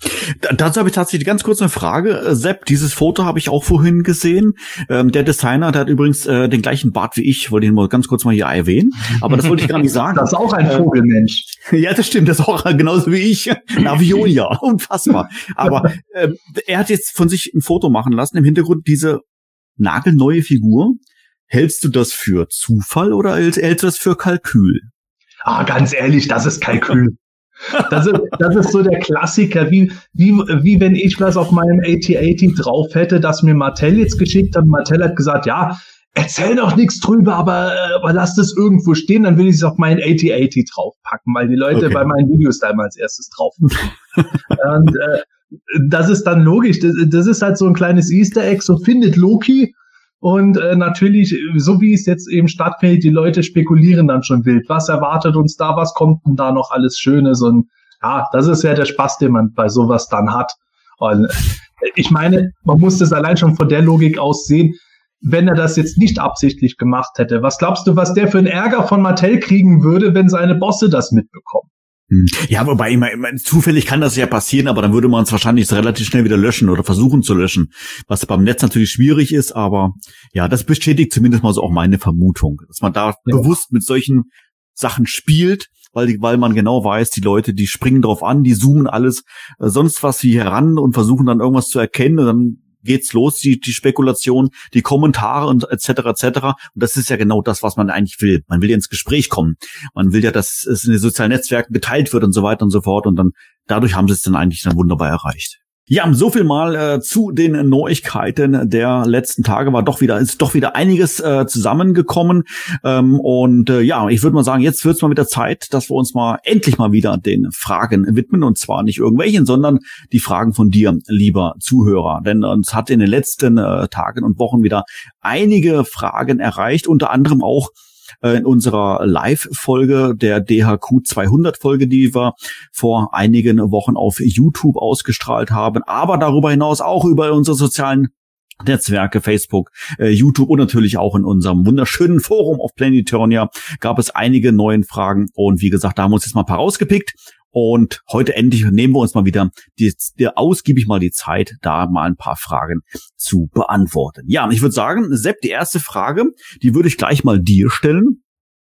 Dazu habe ich tatsächlich ganz kurz eine Frage. Äh, Sepp, dieses Foto habe ich auch vorhin gesehen. Ähm, der Designer, der hat übrigens äh, den gleichen Bart wie ich, wollte ihn mal ganz kurz mal hier erwähnen. Aber das wollte ich gar nicht sagen. [LAUGHS] Das ist auch ein Vogelmensch. Äh, ja, das stimmt, das ist auch genauso wie ich. [LAUGHS] Navionia, [LAUGHS] unfassbar. Aber äh, er hat jetzt von sich ein Foto machen lassen. Im Hintergrund diese nagelneue Figur Hältst du das für Zufall oder hältst du das für Kalkül? Ah, ganz ehrlich, das ist Kalkül. [LAUGHS] Das ist, das ist so der Klassiker, wie, wie, wie wenn ich was auf meinem AT80 drauf hätte, das mir Martell jetzt geschickt hat. Martell hat gesagt, ja, erzähl doch nichts drüber, aber, äh, aber lass das irgendwo stehen, dann will ich es auf meinen AT80 draufpacken, weil die Leute okay. bei meinen Videos da immer als erstes drauf [LAUGHS] Und äh, das ist dann logisch. Das, das ist halt so ein kleines Easter Egg, so findet Loki und äh, natürlich, so wie es jetzt eben stattfindet, die Leute spekulieren dann schon wild. Was erwartet uns da? Was kommt denn da noch alles Schönes? Und ja, das ist ja der Spaß, den man bei sowas dann hat. Und äh, ich meine, man muss das allein schon von der Logik aus sehen. Wenn er das jetzt nicht absichtlich gemacht hätte, was glaubst du, was der für einen Ärger von Mattel kriegen würde, wenn seine Bosse das mitbekommen? Hm. Ja, wobei immer, immer zufällig kann das ja passieren, aber dann würde man es wahrscheinlich relativ schnell wieder löschen oder versuchen zu löschen, was beim Netz natürlich schwierig ist, aber ja, das bestätigt zumindest mal so auch meine Vermutung, dass man da ja. bewusst mit solchen Sachen spielt, weil, weil man genau weiß, die Leute, die springen drauf an, die zoomen alles äh, sonst was wie heran und versuchen dann irgendwas zu erkennen und dann geht's los, die, die Spekulation, die Kommentare und etc. etc. Und das ist ja genau das, was man eigentlich will. Man will ja ins Gespräch kommen. Man will ja, dass es in den sozialen Netzwerken geteilt wird und so weiter und so fort. Und dann dadurch haben sie es dann eigentlich dann wunderbar erreicht. Ja, so viel mal äh, zu den Neuigkeiten der letzten Tage. War doch wieder ist doch wieder einiges äh, zusammengekommen ähm, und äh, ja, ich würde mal sagen, jetzt wird es mal wieder Zeit, dass wir uns mal endlich mal wieder den Fragen widmen und zwar nicht irgendwelchen, sondern die Fragen von dir, lieber Zuhörer. Denn uns hat in den letzten äh, Tagen und Wochen wieder einige Fragen erreicht, unter anderem auch äh, in unserer Live-Folge der DHQ 200 Folge, die wir vor einigen Wochen auf YouTube ausgestrahlt haben, aber darüber hinaus auch über unsere sozialen Netzwerke, Facebook, äh, YouTube und natürlich auch in unserem wunderschönen Forum auf Planetonia gab es einige neuen Fragen und wie gesagt, da haben wir uns jetzt mal ein paar rausgepickt und heute endlich nehmen wir uns mal wieder die, die, ausgiebig mal die Zeit, da mal ein paar Fragen zu beantworten. Ja, ich würde sagen, Sepp, die erste Frage, die würde ich gleich mal dir stellen.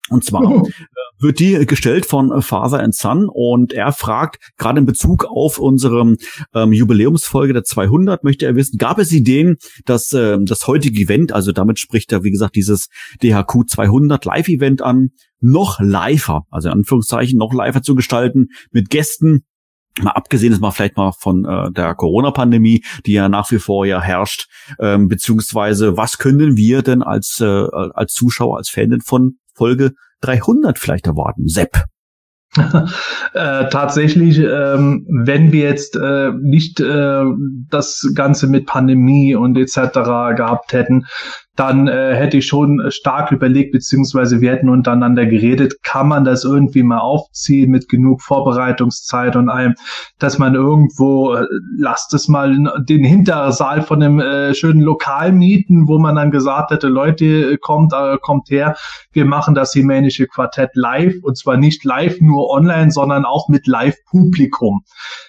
Und zwar oh. [LAUGHS] wird die gestellt von Father and Son. Und er fragt, gerade in Bezug auf unsere ähm, Jubiläumsfolge der 200, möchte er wissen, gab es Ideen, dass äh, das heutige Event, also damit spricht er, wie gesagt, dieses DHQ 200 Live-Event an, noch liver, also in Anführungszeichen noch liver zu gestalten, mit Gästen, mal abgesehen ist mal vielleicht mal von äh, der Corona-Pandemie, die ja nach wie vor ja herrscht, ähm, beziehungsweise was können wir denn als äh, als Zuschauer, als Fan von Folge 300 vielleicht erwarten? Sepp. [LAUGHS] äh, tatsächlich, ähm, wenn wir jetzt äh, nicht äh, das Ganze mit Pandemie und etc. gehabt hätten, dann äh, hätte ich schon stark überlegt, beziehungsweise wir hätten untereinander geredet, kann man das irgendwie mal aufziehen mit genug Vorbereitungszeit und allem, dass man irgendwo, äh, lasst es mal den Hintersaal von einem äh, schönen Lokal mieten, wo man dann gesagt hätte, Leute, kommt, äh, kommt her, wir machen das Himänische Quartett live und zwar nicht live nur online, sondern auch mit Live-Publikum.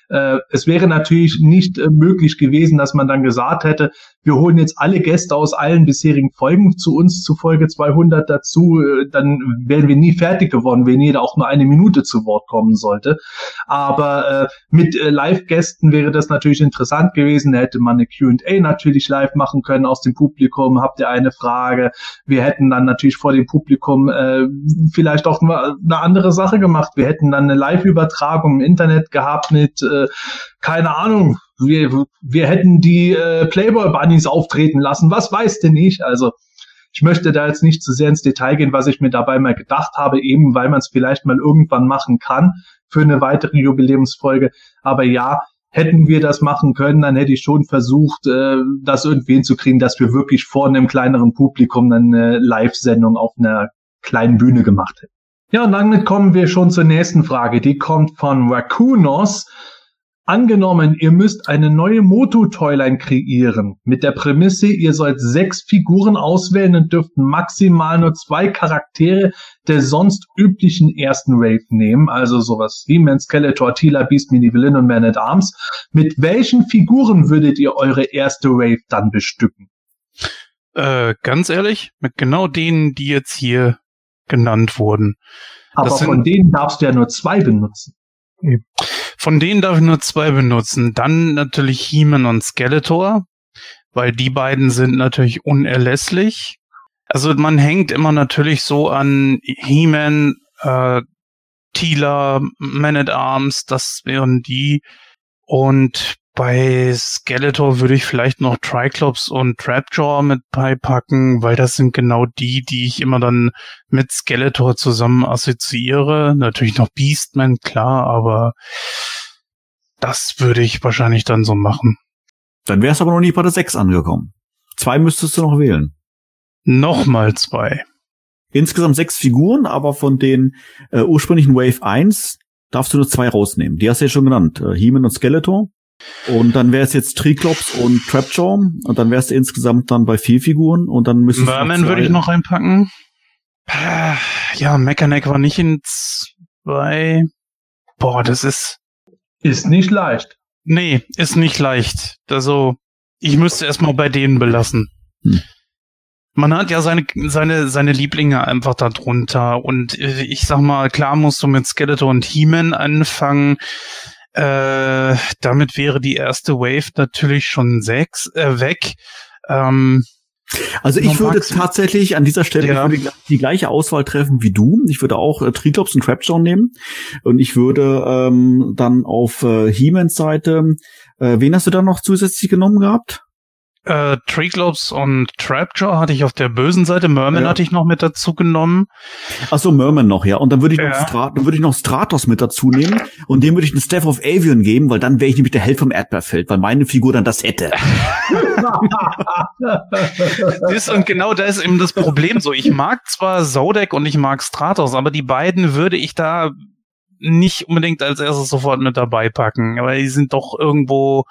Äh, es wäre natürlich nicht äh, möglich gewesen, dass man dann gesagt hätte, wir holen jetzt alle Gäste aus allen bisherigen Folgen zu uns zu Folge 200 dazu, äh, dann wären wir nie fertig geworden, wenn jeder auch nur eine Minute zu Wort kommen sollte. Aber äh, mit äh, Live-Gästen wäre das natürlich interessant gewesen. Da hätte man eine Q&A natürlich live machen können aus dem Publikum. Habt ihr eine Frage? Wir hätten dann natürlich vor dem Publikum äh, vielleicht auch mal eine andere Sache gemacht. Wir hätten dann eine Live-Übertragung im Internet gehabt mit äh, keine Ahnung, wir, wir hätten die äh, Playboy Bunnies auftreten lassen, was weiß denn ich? Also ich möchte da jetzt nicht zu sehr ins Detail gehen, was ich mir dabei mal gedacht habe, eben weil man es vielleicht mal irgendwann machen kann für eine weitere Jubiläumsfolge. Aber ja, hätten wir das machen können, dann hätte ich schon versucht, äh, das irgendwie hinzukriegen, dass wir wirklich vor einem kleineren Publikum eine Live-Sendung auf einer kleinen Bühne gemacht hätten. Ja, und damit kommen wir schon zur nächsten Frage. Die kommt von Rakunos. Angenommen, ihr müsst eine neue Moto-Toyline kreieren. Mit der Prämisse, ihr sollt sechs Figuren auswählen und dürft maximal nur zwei Charaktere der sonst üblichen ersten Wave nehmen. Also sowas wie Man, Skeletor, Tila, Beast, Mini Villain und Man at Arms. Mit welchen Figuren würdet ihr eure erste Wave dann bestücken? Äh, ganz ehrlich, mit genau denen, die jetzt hier genannt wurden. Aber von denen darfst du ja nur zwei benutzen. Von denen darf ich nur zwei benutzen. Dann natürlich He-Man und Skeletor, weil die beiden sind natürlich unerlässlich. Also man hängt immer natürlich so an He-Man, äh, Tila, Man at Arms, das wären die. Und bei Skeletor würde ich vielleicht noch Triclops und Trapjaw mit beipacken, weil das sind genau die, die ich immer dann mit Skeletor zusammen assoziiere. Natürlich noch Beastman, klar, aber das würde ich wahrscheinlich dann so machen. Dann wär's aber noch nicht bei der 6 angekommen. Zwei müsstest du noch wählen. Nochmal zwei. Insgesamt sechs Figuren, aber von den äh, ursprünglichen Wave 1 darfst du nur zwei rausnehmen. Die hast du ja schon genannt. Äh, He-Man und Skeletor. Und dann wäre es jetzt Triclops und Trapjaw und dann wärst du insgesamt dann bei vier Figuren und dann müsstest Merman würde ich noch reinpacken. Ja, Mechaneck war nicht in zwei. Boah, das ist. Ist nicht leicht. Nee, ist nicht leicht. Also, ich müsste erstmal bei denen belassen. Hm. Man hat ja seine, seine, seine Lieblinge einfach da drunter. Und äh, ich sag mal, klar musst du mit Skeletor und He-Man anfangen. Äh, damit wäre die erste Wave natürlich schon sechs, äh, weg. Ähm, Also ich würde tatsächlich an dieser Stelle Ja. würde die gleiche Auswahl treffen wie du. Ich würde auch äh, Triclops und Trapjaw nehmen. Und ich würde ähm, dann auf äh, He-Mans Seite, äh, wen hast du da noch zusätzlich genommen gehabt? Äh, Treeclops und Trapjaw hatte ich auf der bösen Seite. Merman Ja. hatte ich noch mit dazu genommen. Ach so, Merman noch, ja. Und dann würde ich noch, Ja. Stra dann würde ich noch Stratos mit dazu nehmen. Und dem würde ich einen Staff of Avion geben, weil dann wäre ich nämlich der Held vom Erdbeerfeld, weil meine Figur dann das hätte. [LAUGHS] Ist, und genau da ist eben das Problem so. Ich mag zwar Zodek und ich mag Stratos, aber die beiden würde ich da nicht unbedingt als erstes sofort mit dabei packen, aber die sind doch irgendwo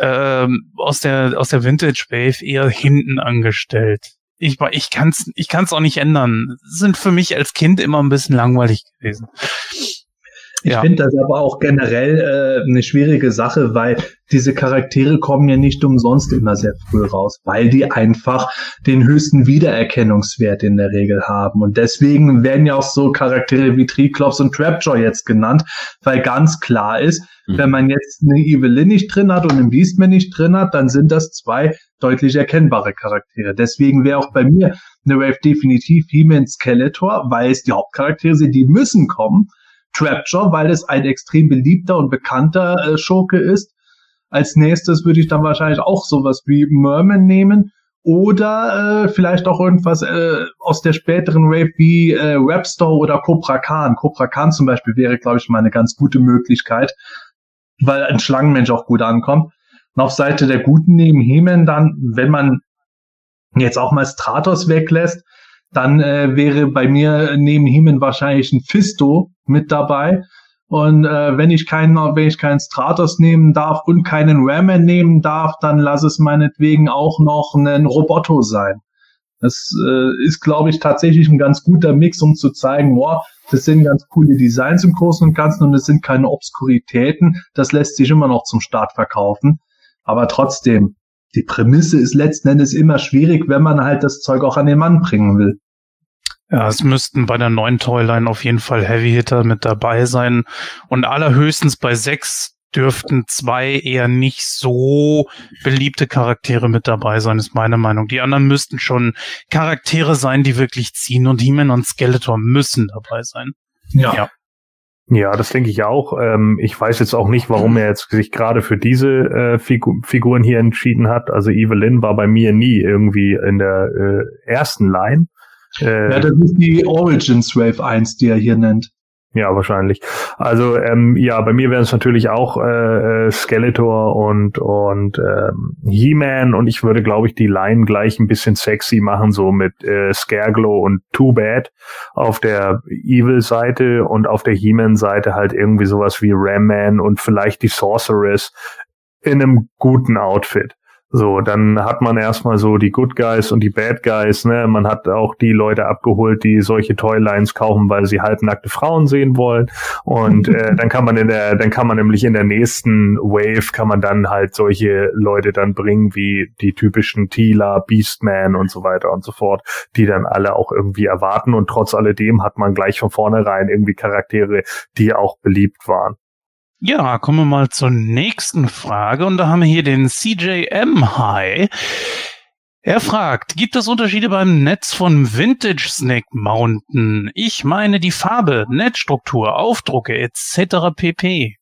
ähm, aus der aus der Vintage Wave eher hinten angestellt. Ich ich kann's ich kann's auch nicht ändern. Sind für mich als Kind immer ein bisschen langweilig gewesen. Ich Ja. finde das aber auch generell äh, eine schwierige Sache, weil diese Charaktere kommen ja nicht umsonst immer sehr früh raus, weil die einfach den höchsten Wiedererkennungswert in der Regel haben. Und deswegen werden ja auch so Charaktere wie Triclops und Trapjaw jetzt genannt, weil ganz klar ist, Mhm. wenn man jetzt eine Evelyn nicht drin hat und einen Beastman nicht drin hat, dann sind das zwei deutlich erkennbare Charaktere. Deswegen wäre auch bei mir eine Wave definitiv He-Man Skeletor, weil es die Hauptcharaktere sind, die müssen kommen. Trapjaw, weil es ein extrem beliebter und bekannter äh, Schurke ist. Als nächstes würde ich dann wahrscheinlich auch sowas wie Merman nehmen oder äh, vielleicht auch irgendwas äh, aus der späteren Wave wie äh, Rapstar oder Cobra Khan. Cobra Khan zum Beispiel wäre, glaube ich, mal eine ganz gute Möglichkeit, weil ein Schlangenmensch auch gut ankommt. Und auf Seite der Guten neben Hemen dann, wenn man jetzt auch mal Stratos weglässt, dann äh, wäre bei mir neben Hemen wahrscheinlich ein Fisto mit dabei. Und äh, wenn ich keinen, wenn ich keinen Stratos nehmen darf und keinen Ramen nehmen darf, dann lass es meinetwegen auch noch einen Roboto sein. Das äh, ist, glaube ich, tatsächlich ein ganz guter Mix, um zu zeigen, boah, das sind ganz coole Designs im Großen und Ganzen und es sind keine Obskuritäten. Das lässt sich immer noch zum Start verkaufen. Aber trotzdem, die Prämisse ist letzten Endes immer schwierig, wenn man halt das Zeug auch an den Mann bringen will. Ja, es müssten bei der neuen Toyline auf jeden Fall Heavy Hitter mit dabei sein. Und allerhöchstens bei sechs dürften zwei eher nicht so beliebte Charaktere mit dabei sein, ist meine Meinung. Die anderen müssten schon Charaktere sein, die wirklich ziehen und He-Man und Skeletor müssen dabei sein. Ja. Ja. Ja, das denke ich auch. Ähm, ich weiß jetzt auch nicht, warum er jetzt sich gerade für diese äh, Figu Figuren hier entschieden hat. Also Evelyn war bei mir nie irgendwie in der äh, ersten Line. Äh, Ja, das ist die Origins Wave 1, die er hier nennt. Ja, wahrscheinlich. Also ähm, ja, bei mir wären es natürlich auch äh, äh, Skeletor und und ähm, He-Man und ich würde, glaube ich, die Line gleich ein bisschen sexy machen, so mit äh, Scareglow und Too Bad auf der Evil-Seite und auf der He-Man-Seite halt irgendwie sowas wie Ram Man und vielleicht die Sorceress in einem guten Outfit. So, dann hat man erstmal so die Good Guys und die Bad Guys, ne? Man hat auch die Leute abgeholt, die solche Toylines kaufen, weil sie halbnackte Frauen sehen wollen. Und äh, [LAUGHS] dann kann man in der, dann kann man nämlich in der nächsten Wave kann man dann halt solche Leute dann bringen, wie die typischen Tila, Beastman und so weiter und so fort, die dann alle auch irgendwie erwarten. Und trotz alledem hat man gleich von vornherein irgendwie Charaktere, die auch beliebt waren. Ja, kommen wir mal zur nächsten Frage. Und da haben wir hier den CJM High. Er fragt, gibt es Unterschiede beim Netz von Vintage Snake Mountain? Ich meine die Farbe, Netzstruktur, Aufdrucke etc. pp.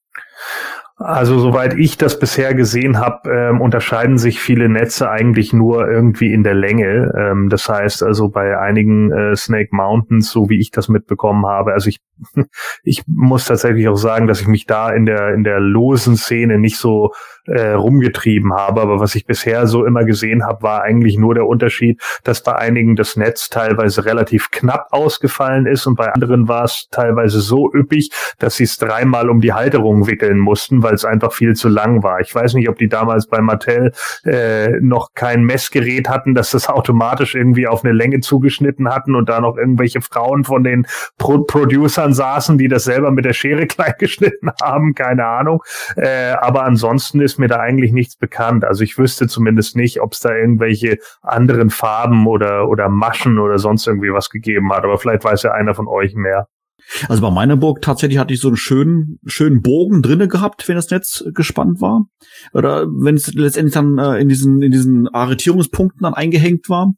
Also soweit ich das bisher gesehen habe, ähm, unterscheiden sich viele Netze eigentlich nur irgendwie in der Länge. Ähm, das heißt also bei einigen äh, Snake Mountains, so wie ich das mitbekommen habe, also ich [LAUGHS] ich muss tatsächlich auch sagen, dass ich mich da in der in der losen Szene nicht so äh, rumgetrieben habe, aber was ich bisher so immer gesehen habe, war eigentlich nur der Unterschied, dass bei einigen das Netz teilweise relativ knapp ausgefallen ist und bei anderen war es teilweise so üppig, dass sie es dreimal um die Halterung wickeln mussten, weil es einfach viel zu lang war. Ich weiß nicht, ob die damals bei Mattel äh, noch kein Messgerät hatten, dass das automatisch irgendwie auf eine Länge zugeschnitten hatten und da noch irgendwelche Frauen von den Pro Producern saßen, die das selber mit der Schere [LAUGHS] klein geschnitten haben, keine Ahnung. Äh, aber ansonsten ist mir da eigentlich nichts bekannt. Also ich wüsste zumindest nicht, ob es da irgendwelche anderen Farben oder, oder Maschen oder sonst irgendwie was gegeben hat. Aber vielleicht weiß ja einer von euch mehr. Also bei meiner Burg tatsächlich hatte ich so einen schönen, schönen Bogen drinne gehabt, wenn das Netz gespannt war. Oder wenn es letztendlich dann äh, in diesen, in diesen Arretierungspunkten dann eingehängt war.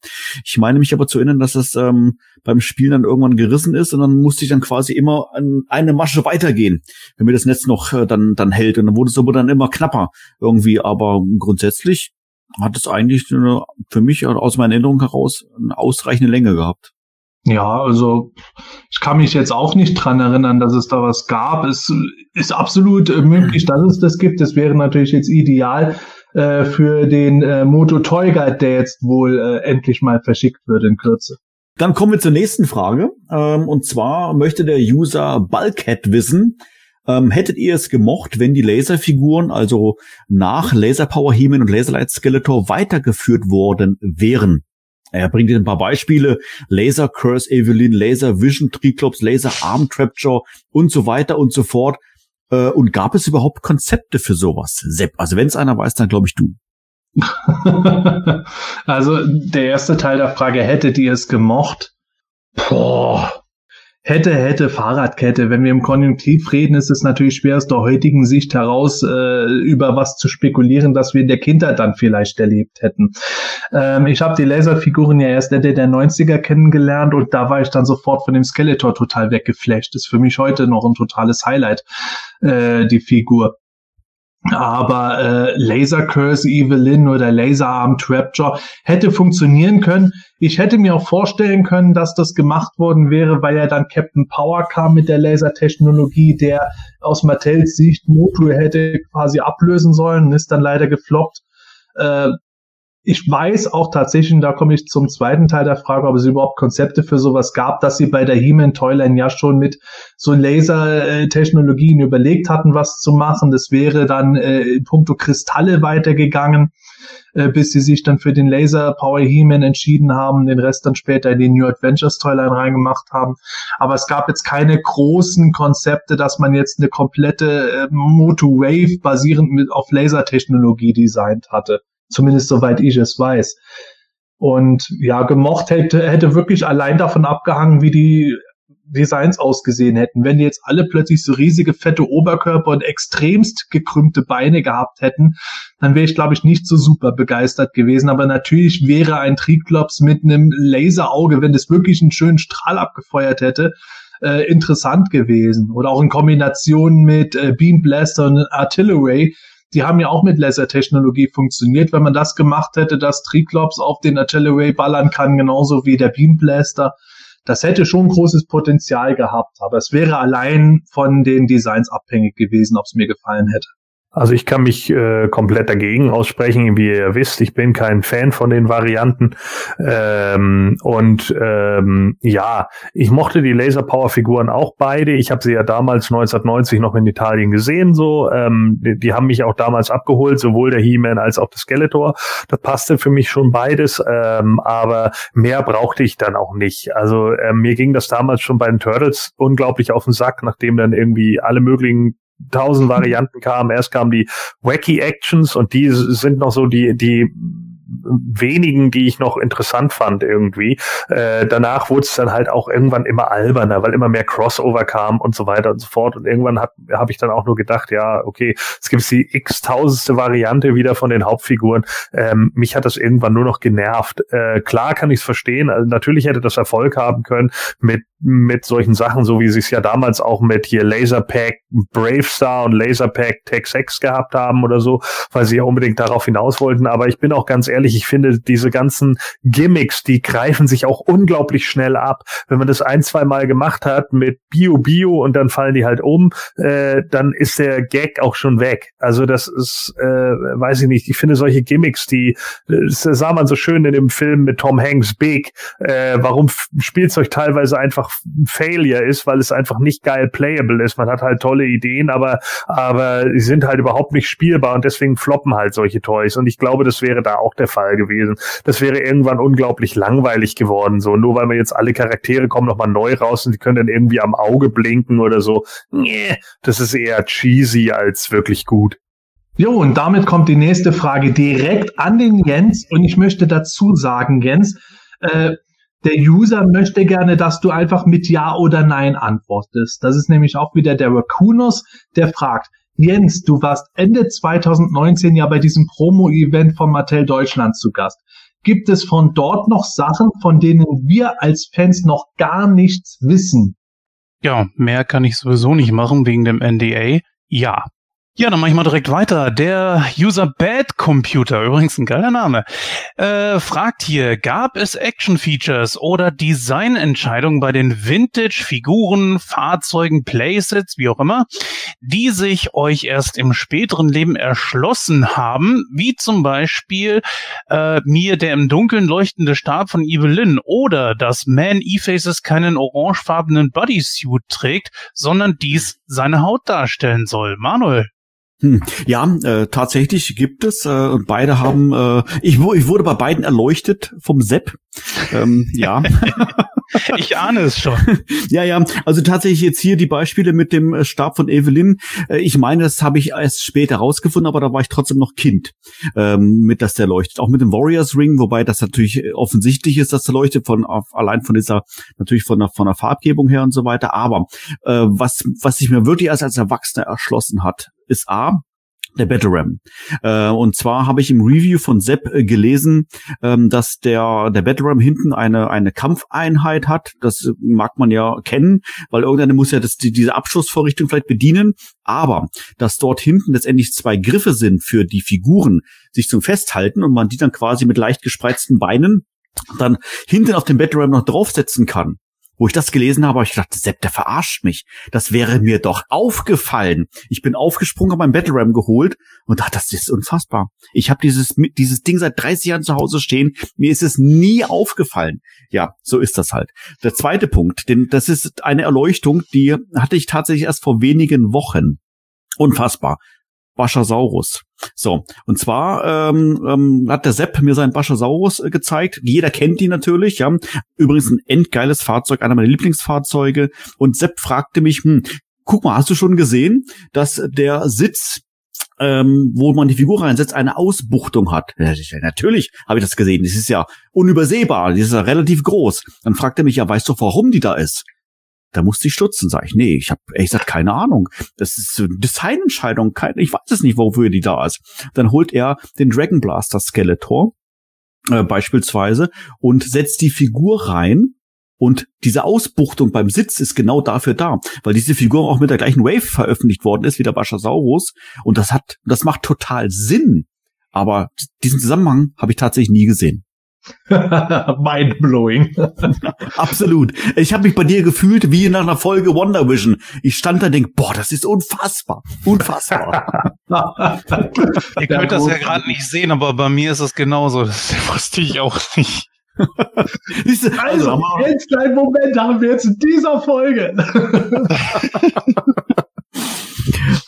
Ich meine mich aber zu erinnern, dass das ähm, beim Spielen dann irgendwann gerissen ist und dann musste ich dann quasi immer an eine Masche weitergehen, wenn mir das Netz noch äh, dann, dann hält. Und dann wurde es aber dann immer knapper irgendwie. Aber grundsätzlich hat es eigentlich für mich aus meiner Erinnerung heraus eine ausreichende Länge gehabt. Ja, also ich kann mich jetzt auch nicht dran erinnern, dass es da was gab. Es ist absolut äh, möglich, dass es das gibt. Das wäre natürlich jetzt ideal äh, für den äh, Moto Toy Guide, der jetzt wohl äh, endlich mal verschickt wird in Kürze. Dann kommen wir zur nächsten Frage. Ähm, und zwar möchte der User Bulkhead wissen, ähm, hättet ihr es gemocht, wenn die Laserfiguren also nach Laser Power He-Man und Laserlight Skeletor weitergeführt worden wären? Er bringt ein paar Beispiele. Laser Curse Evelyn, Laser Vision Triclops, Laser Arm Trapjaw und so weiter und so fort. Äh, und gab es überhaupt Konzepte für sowas? Sepp, also wenn es einer weiß, dann glaube ich du. [LAUGHS] also der erste Teil der Frage, hättet ihr es gemocht? Boah, hätte, hätte, Fahrradkette. Wenn wir im Konjunktiv reden, ist es natürlich schwer aus der heutigen Sicht heraus äh, über was zu spekulieren, das wir in der Kindheit dann vielleicht erlebt hätten. Ähm, ich habe die Laserfiguren ja erst Ende der 90er kennengelernt und da war ich dann sofort von dem Skeletor total weggeflasht. ist für mich heute noch ein totales Highlight, äh, die Figur. Aber äh, Laser Curse Evelyn oder Laser Arm Trapjaw hätte funktionieren können. Ich hätte mir auch vorstellen können, dass das gemacht worden wäre, weil ja dann Captain Power kam mit der Lasertechnologie, der aus Mattels Sicht Motu hätte quasi ablösen sollen, ist dann leider gefloppt. Äh, ich weiß auch tatsächlich, und da komme ich zum zweiten Teil der Frage, ob es überhaupt Konzepte für sowas gab, dass sie bei der He-Man Toyline ja schon mit so Lasertechnologien überlegt hatten, was zu machen. Das wäre dann äh, in puncto Kristalle weitergegangen, äh, bis sie sich dann für den Laser Power He-Man entschieden haben, den Rest dann später in die New Adventures Toyline reingemacht haben. Aber es gab jetzt keine großen Konzepte, dass man jetzt eine komplette äh, Moto Wave basierend mit auf Lasertechnologie designt hatte. Zumindest soweit ich es weiß. Und ja, gemocht hätte, hätte wirklich allein davon abgehangen, wie die Designs ausgesehen hätten. Wenn die jetzt alle plötzlich so riesige, fette Oberkörper und extremst gekrümmte Beine gehabt hätten, dann wäre ich, glaube ich, nicht so super begeistert gewesen. Aber natürlich wäre ein Triklops mit einem Laserauge, wenn das wirklich einen schönen Strahl abgefeuert hätte, äh, interessant gewesen. Oder auch in Kombination mit äh, Beam Blaster und Artillery die haben ja auch mit Lasertechnologie funktioniert. Wenn man das gemacht hätte, dass Triclops auf den Artillery ballern kann, genauso wie der Beam Blaster, das hätte schon großes Potenzial gehabt. Aber es wäre allein von den Designs abhängig gewesen, ob es mir gefallen hätte. Also ich kann mich äh, komplett dagegen aussprechen, wie ihr wisst. Ich bin kein Fan von den Varianten. Ähm, und ähm, ja, ich mochte die Laser Power Figuren auch beide. Ich habe sie ja damals 1990 noch in Italien gesehen. So, ähm, die, die haben mich auch damals abgeholt, sowohl der He-Man als auch der Skeletor. Das passte für mich schon beides. Ähm, aber mehr brauchte ich dann auch nicht. Also äh, mir ging das damals schon bei den Turtles unglaublich auf den Sack, nachdem dann irgendwie alle möglichen tausend Varianten kamen. Erst kamen die Wacky Actions und die sind noch so die, die wenigen, die ich noch interessant fand irgendwie. Äh, danach wurde es dann halt auch irgendwann immer alberner, weil immer mehr Crossover kam und so weiter und so fort. Und irgendwann habe ich dann auch nur gedacht, ja, okay, es gibt die x-tausendste Variante wieder von den Hauptfiguren. Ähm, mich hat das irgendwann nur noch genervt. Äh, klar kann ich es verstehen. Also natürlich hätte das Erfolg haben können mit mit solchen Sachen, so wie sie es ja damals auch mit hier Laserpack Brave Star und Laserpack Tech 6 gehabt haben oder so, weil sie ja unbedingt darauf hinaus wollten. Aber ich bin auch ganz ehrlich, ich finde diese ganzen Gimmicks, die greifen sich auch unglaublich schnell ab. Wenn man das ein, zwei Mal gemacht hat mit Bio Bio und dann fallen die halt um, äh, dann ist der Gag auch schon weg. Also das ist, äh, weiß ich nicht, ich finde solche Gimmicks, die das sah man so schön in dem Film mit Tom Hanks Big, äh, warum Spielzeug teilweise einfach Failure ist, weil es einfach nicht geil playable ist. Man hat halt tolle Ideen, aber, aber sie sind halt überhaupt nicht spielbar und deswegen floppen halt solche Toys. Und ich glaube, das wäre da auch der Fall gewesen. Das wäre irgendwann unglaublich langweilig geworden, so. Nur weil man jetzt alle Charaktere kommen nochmal neu raus und die können dann irgendwie am Auge blinken oder so. Nee, das ist eher cheesy als wirklich gut. Jo, und damit kommt die nächste Frage direkt an den Jens. Und ich möchte dazu sagen, Jens, äh, Der User möchte gerne, dass du einfach mit Ja oder Nein antwortest. Das ist nämlich auch wieder der Raccoonus, der fragt, Jens, du warst Ende 2019 ja bei diesem Promo-Event von Mattel Deutschland zu Gast. Gibt es von dort noch Sachen, von denen wir als Fans noch gar nichts wissen? Ja, mehr kann ich sowieso nicht machen wegen dem NDA. Ja, ja, dann mache ich mal direkt weiter. Der User Bad Computer, übrigens ein geiler Name, äh, fragt hier, gab es Action-Features oder Designentscheidungen bei den Vintage-Figuren, Fahrzeugen, Playsets, wie auch immer, die sich euch erst im späteren Leben erschlossen haben, wie zum Beispiel äh, mir der im Dunkeln leuchtende Stab von Evelyn oder dass Man E-Faces keinen orangefarbenen Bodysuit trägt, sondern dies seine Haut darstellen soll. Manuel. Hm. Ja, äh, tatsächlich gibt es. Äh, beide haben. Äh, ich, ich wurde bei beiden erleuchtet vom Sepp. Ähm, ja. [LAUGHS] ich ahne es schon. [LAUGHS] ja, ja. Also tatsächlich jetzt hier die Beispiele mit dem äh, Stab von Evelyn. Äh, ich meine, das habe ich erst später rausgefunden, aber da war ich trotzdem noch Kind, ähm, mit dass der leuchtet. Auch mit dem Warriors Ring, wobei das natürlich offensichtlich ist, dass der leuchtet von auf, allein von dieser natürlich von der von der Farbgebung her und so weiter. Aber äh, was was sich mir wirklich als als Erwachsener erschlossen hat, ist A, der Battleram. Äh, und zwar habe ich im Review von Sepp äh, gelesen, ähm, dass der, der Battleram hinten eine, eine Kampfeinheit hat. Das mag man ja kennen, weil irgendeine muss ja das, die, diese Abschussvorrichtung vielleicht bedienen. Aber dass dort hinten letztendlich zwei Griffe sind für die Figuren, sich zum Festhalten und man die dann quasi mit leicht gespreizten Beinen dann hinten auf dem Battleram noch draufsetzen kann wo ich das gelesen habe, habe ich gedacht, Sepp, der verarscht mich. Das wäre mir doch aufgefallen. Ich bin aufgesprungen, habe mein Battle Ram geholt und dachte, das ist unfassbar. Ich habe dieses, dieses Ding seit 30 Jahren zu Hause stehen. Mir ist es nie aufgefallen. Ja, so ist das halt. Der zweite Punkt, denn das ist eine Erleuchtung, die hatte ich tatsächlich erst vor wenigen Wochen. Unfassbar. Baschasaurus. So, und zwar ähm, ähm, hat der Sepp mir seinen Baschasaurus äh, gezeigt. Jeder kennt ihn natürlich, ja. Übrigens ein endgeiles Fahrzeug, einer meiner Lieblingsfahrzeuge. Und Sepp fragte mich, hm, guck mal, hast du schon gesehen, dass der Sitz ähm, wo man die Figur reinsetzt, eine Ausbuchtung hat. Ja, natürlich habe ich das gesehen. Das ist ja unübersehbar. Das ist ja relativ groß. Dann fragt er mich, ja, weißt du, warum die da ist? Da musste ich stutzen, sag ich. Nee, ich habe ehrlich gesagt keine Ahnung. Das ist eine Designentscheidung. Kein, ich weiß es nicht, wofür die da ist. Dann holt er den Dragon Blaster Skeletor äh, beispielsweise und setzt die Figur rein. Und diese Ausbuchtung beim Sitz ist genau dafür da, weil diese Figur auch mit der gleichen Wave veröffentlicht worden ist wie der Baschasaurus. Und das hat, das macht total Sinn. Aber diesen Zusammenhang habe ich tatsächlich nie gesehen. [LAUGHS] Mindblowing. [LAUGHS] Absolut. Ich habe mich bei dir gefühlt wie nach einer Folge Wonder Vision. Ich stand da und denk, boah, das ist unfassbar. Unfassbar. Ihr könnt das ja gerade nicht sehen, aber bei mir ist es genauso. [LAUGHS] Das wusste ich auch nicht. also, also jetzt ein Moment haben wir jetzt in dieser Folge.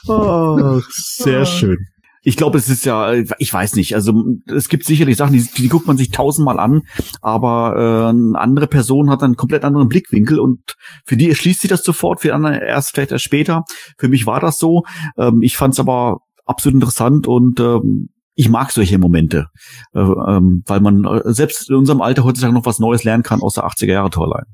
oh, sehr schön ich glaube, es ist ja, ich weiß nicht, also es gibt sicherlich Sachen, die, die guckt man sich tausendmal an, aber äh, eine andere Person hat einen komplett anderen Blickwinkel und für die erschließt sich das sofort, für andere erst vielleicht erst später. Für mich war das so. Ähm, ich fand es aber absolut interessant und ähm, ich mag solche Momente, äh, ähm, weil man äh, selbst in unserem Alter heutzutage noch was Neues lernen kann aus der 80er Jahre Torline.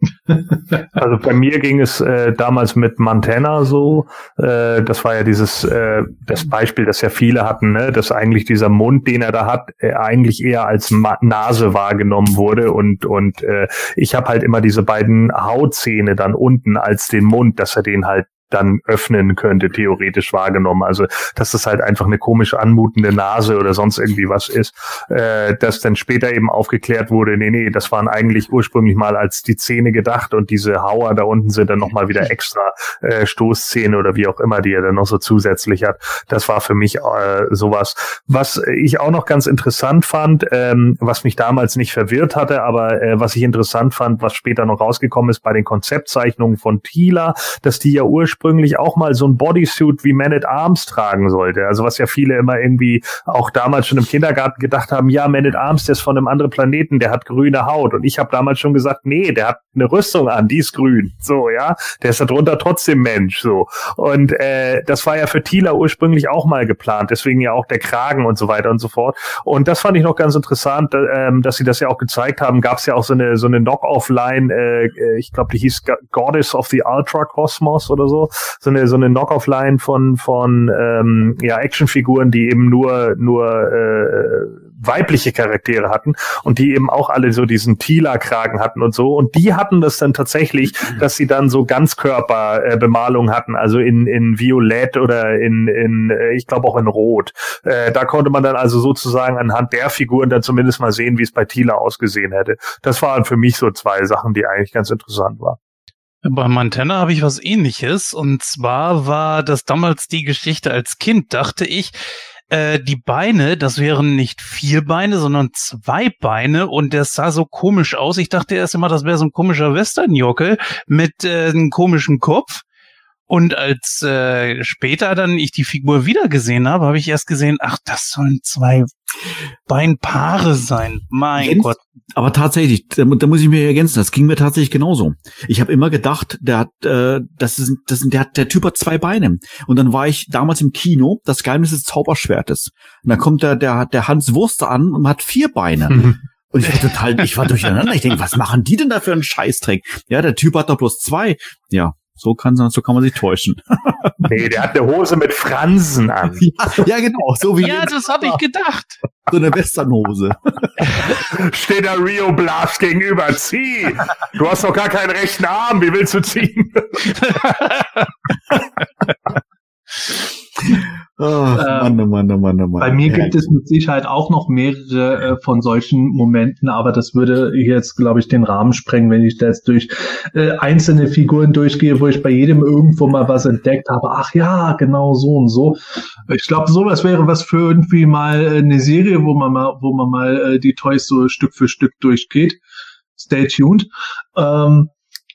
[LAUGHS] Also bei mir ging es äh, damals mit Montana so. Äh, das war ja dieses äh, das Beispiel, das ja viele hatten, ne? dass eigentlich dieser Mund, den er da hat, äh, eigentlich eher als Ma Nase wahrgenommen wurde und und äh, ich habe halt immer diese beiden Hautzähne dann unten als den Mund, dass er den halt dann öffnen könnte, theoretisch wahrgenommen. Also, dass das halt einfach eine komisch anmutende Nase oder sonst irgendwie was ist, äh, dass dann später eben aufgeklärt wurde, nee, nee, das waren eigentlich ursprünglich mal als die Zähne gedacht und diese Hauer da unten sind dann nochmal wieder extra äh, Stoßzähne oder wie auch immer, die er dann noch so zusätzlich hat. Das war für mich äh, sowas. Was ich auch noch ganz interessant fand, ähm, was mich damals nicht verwirrt hatte, aber äh, was ich interessant fand, was später noch rausgekommen ist bei den Konzeptzeichnungen von Tila, dass die ja ursprünglich ursprünglich auch mal so ein Bodysuit wie Man at Arms tragen sollte. Also was ja viele immer irgendwie auch damals schon im Kindergarten gedacht haben, ja, Man at Arms, der ist von einem anderen Planeten, der hat grüne Haut. Und ich habe damals schon gesagt, nee, der hat eine Rüstung an, die ist grün. So, ja. Der ist darunter trotzdem Mensch. So. Und äh, das war ja für Tila ursprünglich auch mal geplant, deswegen ja auch der Kragen und so weiter und so fort. Und das fand ich noch ganz interessant, äh, dass sie das ja auch gezeigt haben. Gab es ja auch so eine so eine Knock-off-Line, äh, äh ich glaube, die hieß Goddess of the Ultra Cosmos oder so. So eine so eine Knock-off-Line von von ähm, ja Actionfiguren, die eben nur nur äh, weibliche Charaktere hatten und die eben auch alle so diesen Tila-Kragen hatten und so. Und die hatten das dann tatsächlich, dass sie dann so Ganzkörperbemalung äh, hatten, also in, in Violett oder in, in äh, ich glaube auch in Rot. Äh, da konnte man dann also sozusagen anhand der Figuren dann zumindest mal sehen, wie es bei Tila ausgesehen hätte. Das waren für mich so zwei Sachen, die eigentlich ganz interessant waren. Bei Montana habe ich was ähnliches. Und zwar war das damals die Geschichte als Kind, dachte ich, äh, die Beine, das wären nicht vier Beine, sondern zwei Beine und der sah so komisch aus. Ich dachte erst immer, das wäre so ein komischer Westernjockel mit äh, einem komischen Kopf. Und als äh, später dann ich die Figur wieder gesehen habe, habe ich erst gesehen, ach, das sollen zwei Beinpaare sein. Mein Jens, Gott. Aber tatsächlich, da, da, muss ich mir ergänzen, das ging mir tatsächlich genauso. Ich habe immer gedacht, der hat, äh, das ist, das ist, der, hat, der Typ hat zwei Beine. Und dann war ich damals im Kino, das Geheimnis des Zauberschwertes. Und dann kommt der, der, der Hans Wurst an und hat vier Beine. Und ich war total, ich war durcheinander. Ich denke, was machen die denn da für einen Scheißdreck? Ja, der Typ hat doch bloß zwei. Ja, so kann, so kann man sich täuschen. [LAUGHS] nee, der hat eine Hose mit Fransen an. [LAUGHS] Ja, ja genau, so wie. Ja, das habe ich gedacht. So eine Westernhose. [LAUGHS] Steht der Rio Blast gegenüber. Zieh! Du hast doch gar keinen rechten Arm. Wie willst du ziehen? Oh, Mann, oh Mann, oh Mann, oh Mann. Bei mir gibt es mit Sicherheit auch noch mehrere äh, von solchen Momenten, aber das würde jetzt, glaube ich, den Rahmen sprengen, wenn ich da jetzt durch äh, einzelne Figuren durchgehe, wo ich bei jedem irgendwo mal was entdeckt habe. Ach ja, genau so und so. Ich glaube, sowas wäre was für irgendwie mal äh, eine Serie, wo man mal, wo man mal äh, die Toys so Stück für Stück durchgeht. Stay tuned. Ähm,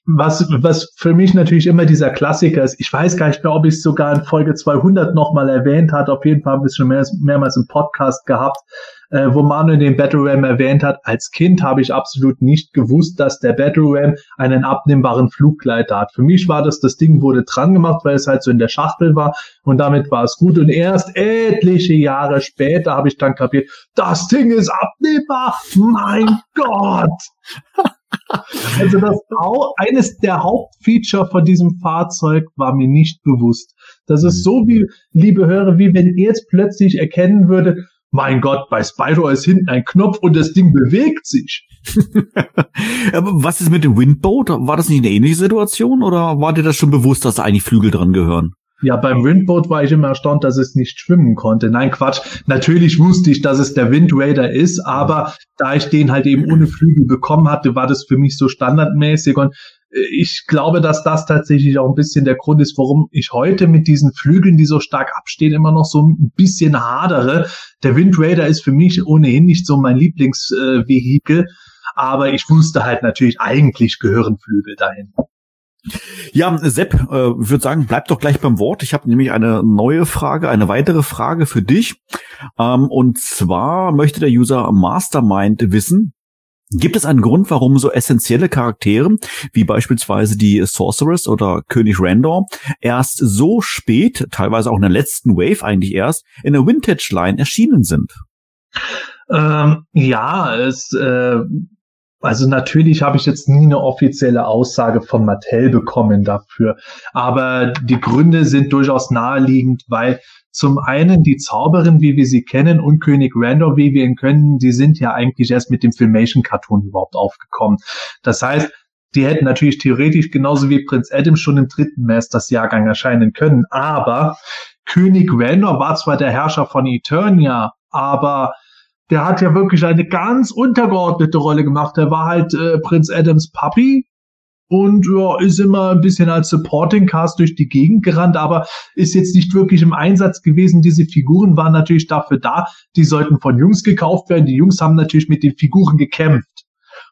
was, was für mich natürlich immer dieser Klassiker ist, ich weiß gar nicht mehr, ob ich es sogar in Folge 200 nochmal erwähnt hat, auf jeden Fall ein bisschen mehr, mehrmals im Podcast gehabt, äh, wo Manuel den Battle Ram erwähnt hat. Als Kind habe ich absolut nicht gewusst, dass der Battle Ram einen abnehmbaren Fluggleiter hat. Für mich war das, das Ding wurde dran gemacht, weil es halt so in der Schachtel war und damit war es gut. Und erst etliche Jahre später habe ich dann kapiert, das Ding ist abnehmbar. Mein Gott. [LAUGHS] [LAUGHS] Also das eines der Hauptfeature von diesem Fahrzeug war mir nicht bewusst. Das ist so wie, liebe Hörer, wie wenn ihr jetzt plötzlich erkennen würde, mein Gott, bei Spyro ist hinten ein Knopf und das Ding bewegt sich. [LAUGHS] Aber was ist mit dem Windboat? War das nicht eine ähnliche Situation oder war dir das schon bewusst, dass da eigentlich Flügel dran gehören? Ja, beim Windboat war ich immer erstaunt, dass es nicht schwimmen konnte. Nein, Quatsch. Natürlich wusste ich, dass es der Wind Raider ist, aber da ich den halt eben ohne Flügel bekommen hatte, war das für mich so standardmäßig und äh, ich glaube, dass das tatsächlich auch ein bisschen der Grund ist, warum ich heute mit diesen Flügeln, die so stark abstehen, immer noch so ein bisschen hadere. Der Wind Raider ist für mich ohnehin nicht so mein Lieblingsvehikel, aber ich wusste halt natürlich, eigentlich gehören Flügel dahin. Ja, Sepp, äh, würde sagen, bleib doch gleich beim Wort. Ich habe nämlich eine neue Frage, eine weitere Frage für dich. Ähm, und zwar möchte der User Mastermind wissen, Gibt es einen Grund, warum so essentielle Charaktere wie beispielsweise die Sorceress oder König Randor erst so spät, teilweise auch in der letzten Wave eigentlich erst, in der Vintage Line erschienen sind? Ähm, ja, es äh, also natürlich habe ich jetzt nie eine offizielle Aussage von Mattel bekommen dafür, aber die Gründe sind durchaus naheliegend, weil zum einen die Zauberin, wie wir sie kennen, und König Randor, wie wir ihn können, die sind ja eigentlich erst mit dem Filmation-Cartoon überhaupt aufgekommen. Das heißt, die hätten natürlich theoretisch genauso wie Prinz Adam schon im dritten Masters-Jahrgang erscheinen können, aber König Randor war zwar der Herrscher von Eternia, aber der hat ja wirklich eine ganz untergeordnete Rolle gemacht. Der war halt äh, Prinz Adams Puppy und ja, ist immer ein bisschen als Supporting Cast durch die Gegend gerannt, aber ist jetzt nicht wirklich im Einsatz gewesen. Diese Figuren waren natürlich dafür da, die sollten von Jungs gekauft werden. Die Jungs haben natürlich mit den Figuren gekämpft.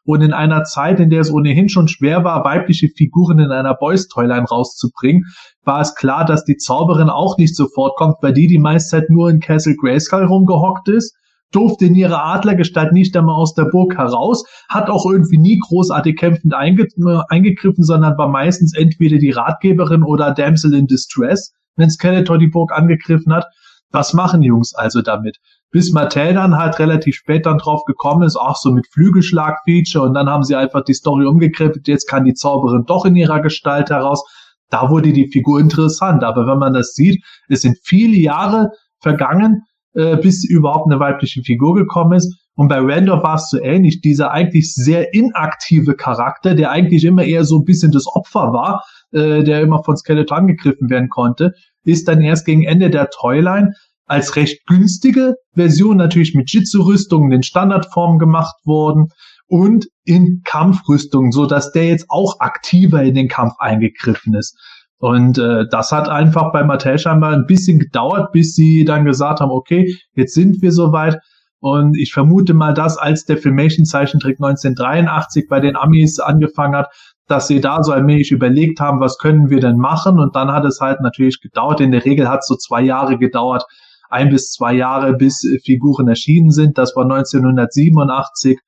Und in einer Zeit, in der es ohnehin schon schwer war, weibliche Figuren in einer Boys Toyline rauszubringen, war es klar, dass die Zauberin auch nicht sofort kommt, weil die die meiste Zeit nur in Castle Grayskull rumgehockt ist durfte in ihrer Adlergestalt nicht einmal aus der Burg heraus, hat auch irgendwie nie großartig kämpfend einge äh, eingegriffen, sondern war meistens entweder die Ratgeberin oder Damsel in Distress, wenn Skeletor die Burg angegriffen hat. Was machen Jungs also damit? Bis Mattel dann halt relativ spät dann drauf gekommen ist, auch so mit Flügelschlag-Feature und dann haben sie einfach die Story umgekrempelt, jetzt kann die Zauberin doch in ihrer Gestalt heraus. Da wurde die Figur interessant, aber wenn man das sieht, es sind viele Jahre vergangen, äh, bis überhaupt eine weibliche Figur gekommen ist. Und bei Randolph war es so ähnlich. Dieser eigentlich sehr inaktive Charakter, der eigentlich immer eher so ein bisschen das Opfer war, äh, der immer von Skeletor angegriffen werden konnte, ist dann erst gegen Ende der Toyline als recht günstige Version natürlich mit Jitsu-Rüstungen in Standardformen gemacht worden und in Kampfrüstungen, so dass der jetzt auch aktiver in den Kampf eingegriffen ist. Und äh, das hat einfach bei Mattel scheinbar ein bisschen gedauert, bis sie dann gesagt haben, okay, jetzt sind wir soweit. Und ich vermute mal, dass als der Filmation-Zeichentrick 1983 bei den Amis angefangen hat, dass sie da so allmählich überlegt haben, was können wir denn machen? Und dann hat es halt natürlich gedauert. In der Regel hat es so zwei Jahre gedauert, ein bis zwei Jahre, bis Figuren erschienen sind. Das war 1987.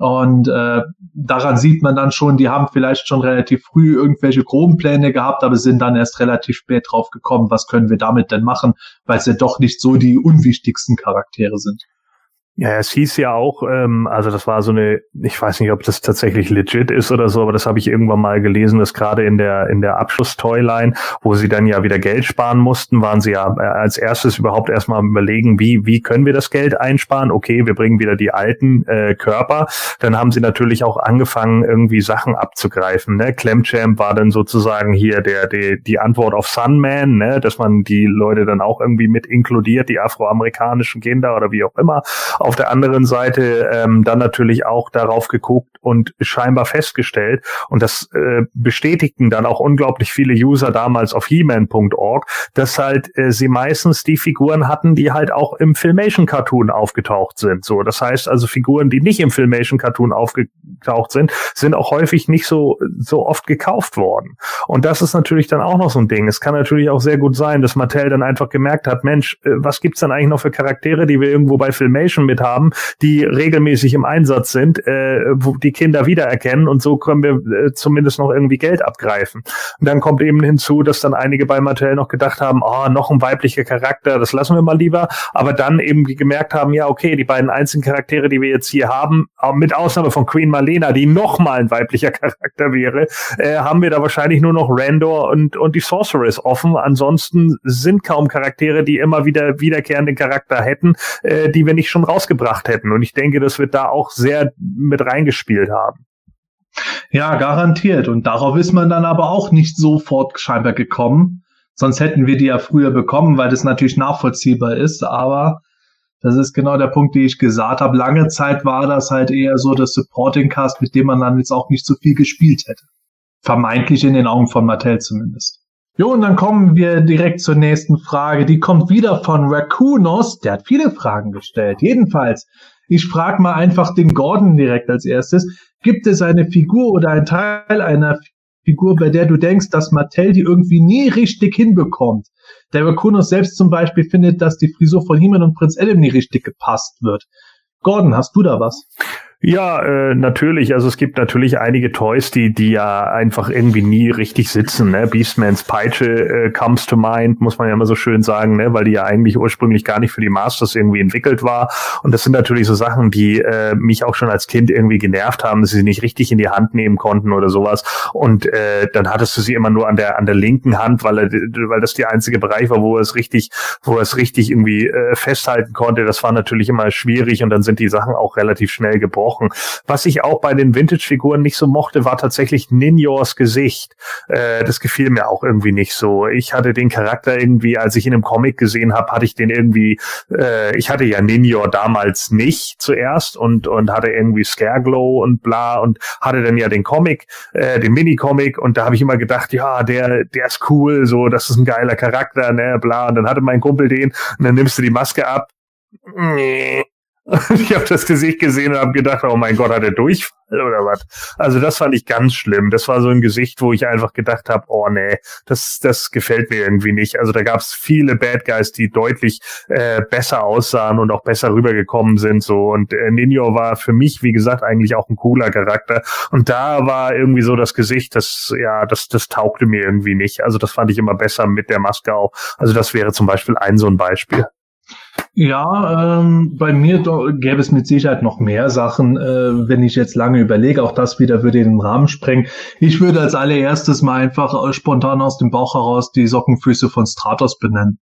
Und äh, daran sieht man dann schon, die haben vielleicht schon relativ früh irgendwelche groben Pläne gehabt, aber sind dann erst relativ spät drauf gekommen, was können wir damit denn machen, weil es ja doch nicht so die unwichtigsten Charaktere sind. Ja, es hieß ja auch, ähm, also das war so eine, ich weiß nicht, ob das tatsächlich legit ist oder so, aber das habe ich irgendwann mal gelesen, dass gerade in der in der Abschluss-Toyline, wo sie dann ja wieder Geld sparen mussten, waren sie ja äh, als erstes überhaupt erstmal überlegen, wie wie können wir das Geld einsparen? Okay, wir bringen wieder die alten äh, Körper. Dann haben sie natürlich auch angefangen, irgendwie Sachen abzugreifen. Ne? Clemchamp war dann sozusagen hier der, der die Antwort auf Sunman, ne? dass man die Leute dann auch irgendwie mit inkludiert, die afroamerikanischen Kinder oder wie auch immer auf der anderen Seite ähm, dann natürlich auch darauf geguckt und scheinbar festgestellt, und das äh, bestätigten dann auch unglaublich viele User damals auf he-man.org, dass halt äh, sie meistens die Figuren hatten, die halt auch im Filmation-Cartoon aufgetaucht sind. So, das heißt also Figuren, die nicht im Filmation-Cartoon aufgetaucht sind, sind auch häufig nicht so so oft gekauft worden. Und das ist natürlich dann auch noch so ein Ding. Es kann natürlich auch sehr gut sein, dass Mattel dann einfach gemerkt hat, Mensch, äh, was gibt's dann eigentlich noch für Charaktere, die wir irgendwo bei Filmation mit haben, die regelmäßig im Einsatz sind, äh, wo die Kinder wiedererkennen und so können wir äh, zumindest noch irgendwie Geld abgreifen. Und dann kommt eben hinzu, dass dann einige bei Mattel noch gedacht haben, oh, noch ein weiblicher Charakter, das lassen wir mal lieber, aber dann eben gemerkt haben, ja, okay, die beiden einzigen Charaktere, die wir jetzt hier haben, mit Ausnahme von Queen Marlena, die noch mal ein weiblicher [LAUGHS] Charakter wäre, äh, haben wir da wahrscheinlich nur noch Randor und, und die Sorceress offen. Ansonsten sind kaum Charaktere, die immer wieder wiederkehrenden Charakter hätten, äh, die wir nicht schon raus rausgebracht hätten. Und ich denke, das wird da auch sehr mit reingespielt haben. Ja, garantiert. Und darauf ist man dann aber auch nicht sofort scheinbar gekommen. Sonst hätten wir die ja früher bekommen, weil das natürlich nachvollziehbar ist. Aber das ist genau der Punkt, den ich gesagt habe. Lange Zeit war das halt eher so das Supporting Cast, mit dem man dann jetzt auch nicht so viel gespielt hätte. Vermeintlich in den Augen von Mattel zumindest. Jo, und dann kommen wir direkt zur nächsten Frage. Die kommt wieder von Racoonos. Der hat viele Fragen gestellt. Jedenfalls, ich frage mal einfach den Gordon direkt als erstes. Gibt es eine Figur oder ein Teil einer Figur, bei der du denkst, dass Mattel die irgendwie nie richtig hinbekommt? Der Racoonos selbst zum Beispiel findet, dass die Frisur von He-Man und Prinz Adam nie richtig gepasst wird. Gordon, hast du da was? Ja, äh, natürlich. Also es gibt natürlich einige Toys, die die ja einfach irgendwie nie richtig sitzen. Ne? Beastmans Peitsche äh, comes to mind, muss man ja immer so schön sagen, ne? weil die ja eigentlich ursprünglich gar nicht für die Masters irgendwie entwickelt war. Und das sind natürlich so Sachen, die äh, mich auch schon als Kind irgendwie genervt haben, dass sie nicht richtig in die Hand nehmen konnten oder sowas. Und äh, dann hattest du sie immer nur an der an der linken Hand, weil er, weil das der einzige Bereich war, wo er es richtig, wo er es richtig irgendwie äh, festhalten konnte. Das war natürlich immer schwierig und dann sind die Sachen auch relativ schnell gebrochen gesprochen. Was ich auch bei den Vintage-Figuren nicht so mochte, war tatsächlich Ninjors Gesicht. Äh, das gefiel mir auch irgendwie nicht so. Ich hatte den Charakter irgendwie, als ich ihn im Comic gesehen habe, hatte ich den irgendwie, äh, ich hatte ja Ninjor damals nicht zuerst und, und hatte irgendwie Scareglow und bla und hatte dann ja den Comic, äh, den Mini-Comic und da habe ich immer gedacht, ja, der, der ist cool, so, das ist ein geiler Charakter, ne, bla. Und dann hatte mein Kumpel den und dann nimmst du die Maske ab. Nee [LAUGHS] ich habe das Gesicht gesehen und habe gedacht, oh mein Gott, hat er Durchfall oder was? Also das fand ich ganz schlimm. Das war so ein Gesicht, wo ich einfach gedacht habe, oh nee, das, das gefällt mir irgendwie nicht. Also da gab es viele Bad Guys, die deutlich äh, besser aussahen und auch besser rübergekommen sind. So und äh, Nino war für mich, wie gesagt, eigentlich auch ein cooler Charakter. Und da war irgendwie so das Gesicht, das ja, das, das taugte mir irgendwie nicht. Also das fand ich immer besser mit der Maske auch. Also das wäre zum Beispiel ein so ein Beispiel. Ja, ähm, bei mir gäbe es mit Sicherheit noch mehr Sachen, äh, wenn ich jetzt lange überlege. Auch das wieder würde den Rahmen sprengen. Ich würde als allererstes mal einfach äh, spontan aus dem Bauch heraus die Sockenfüße von Stratos benennen.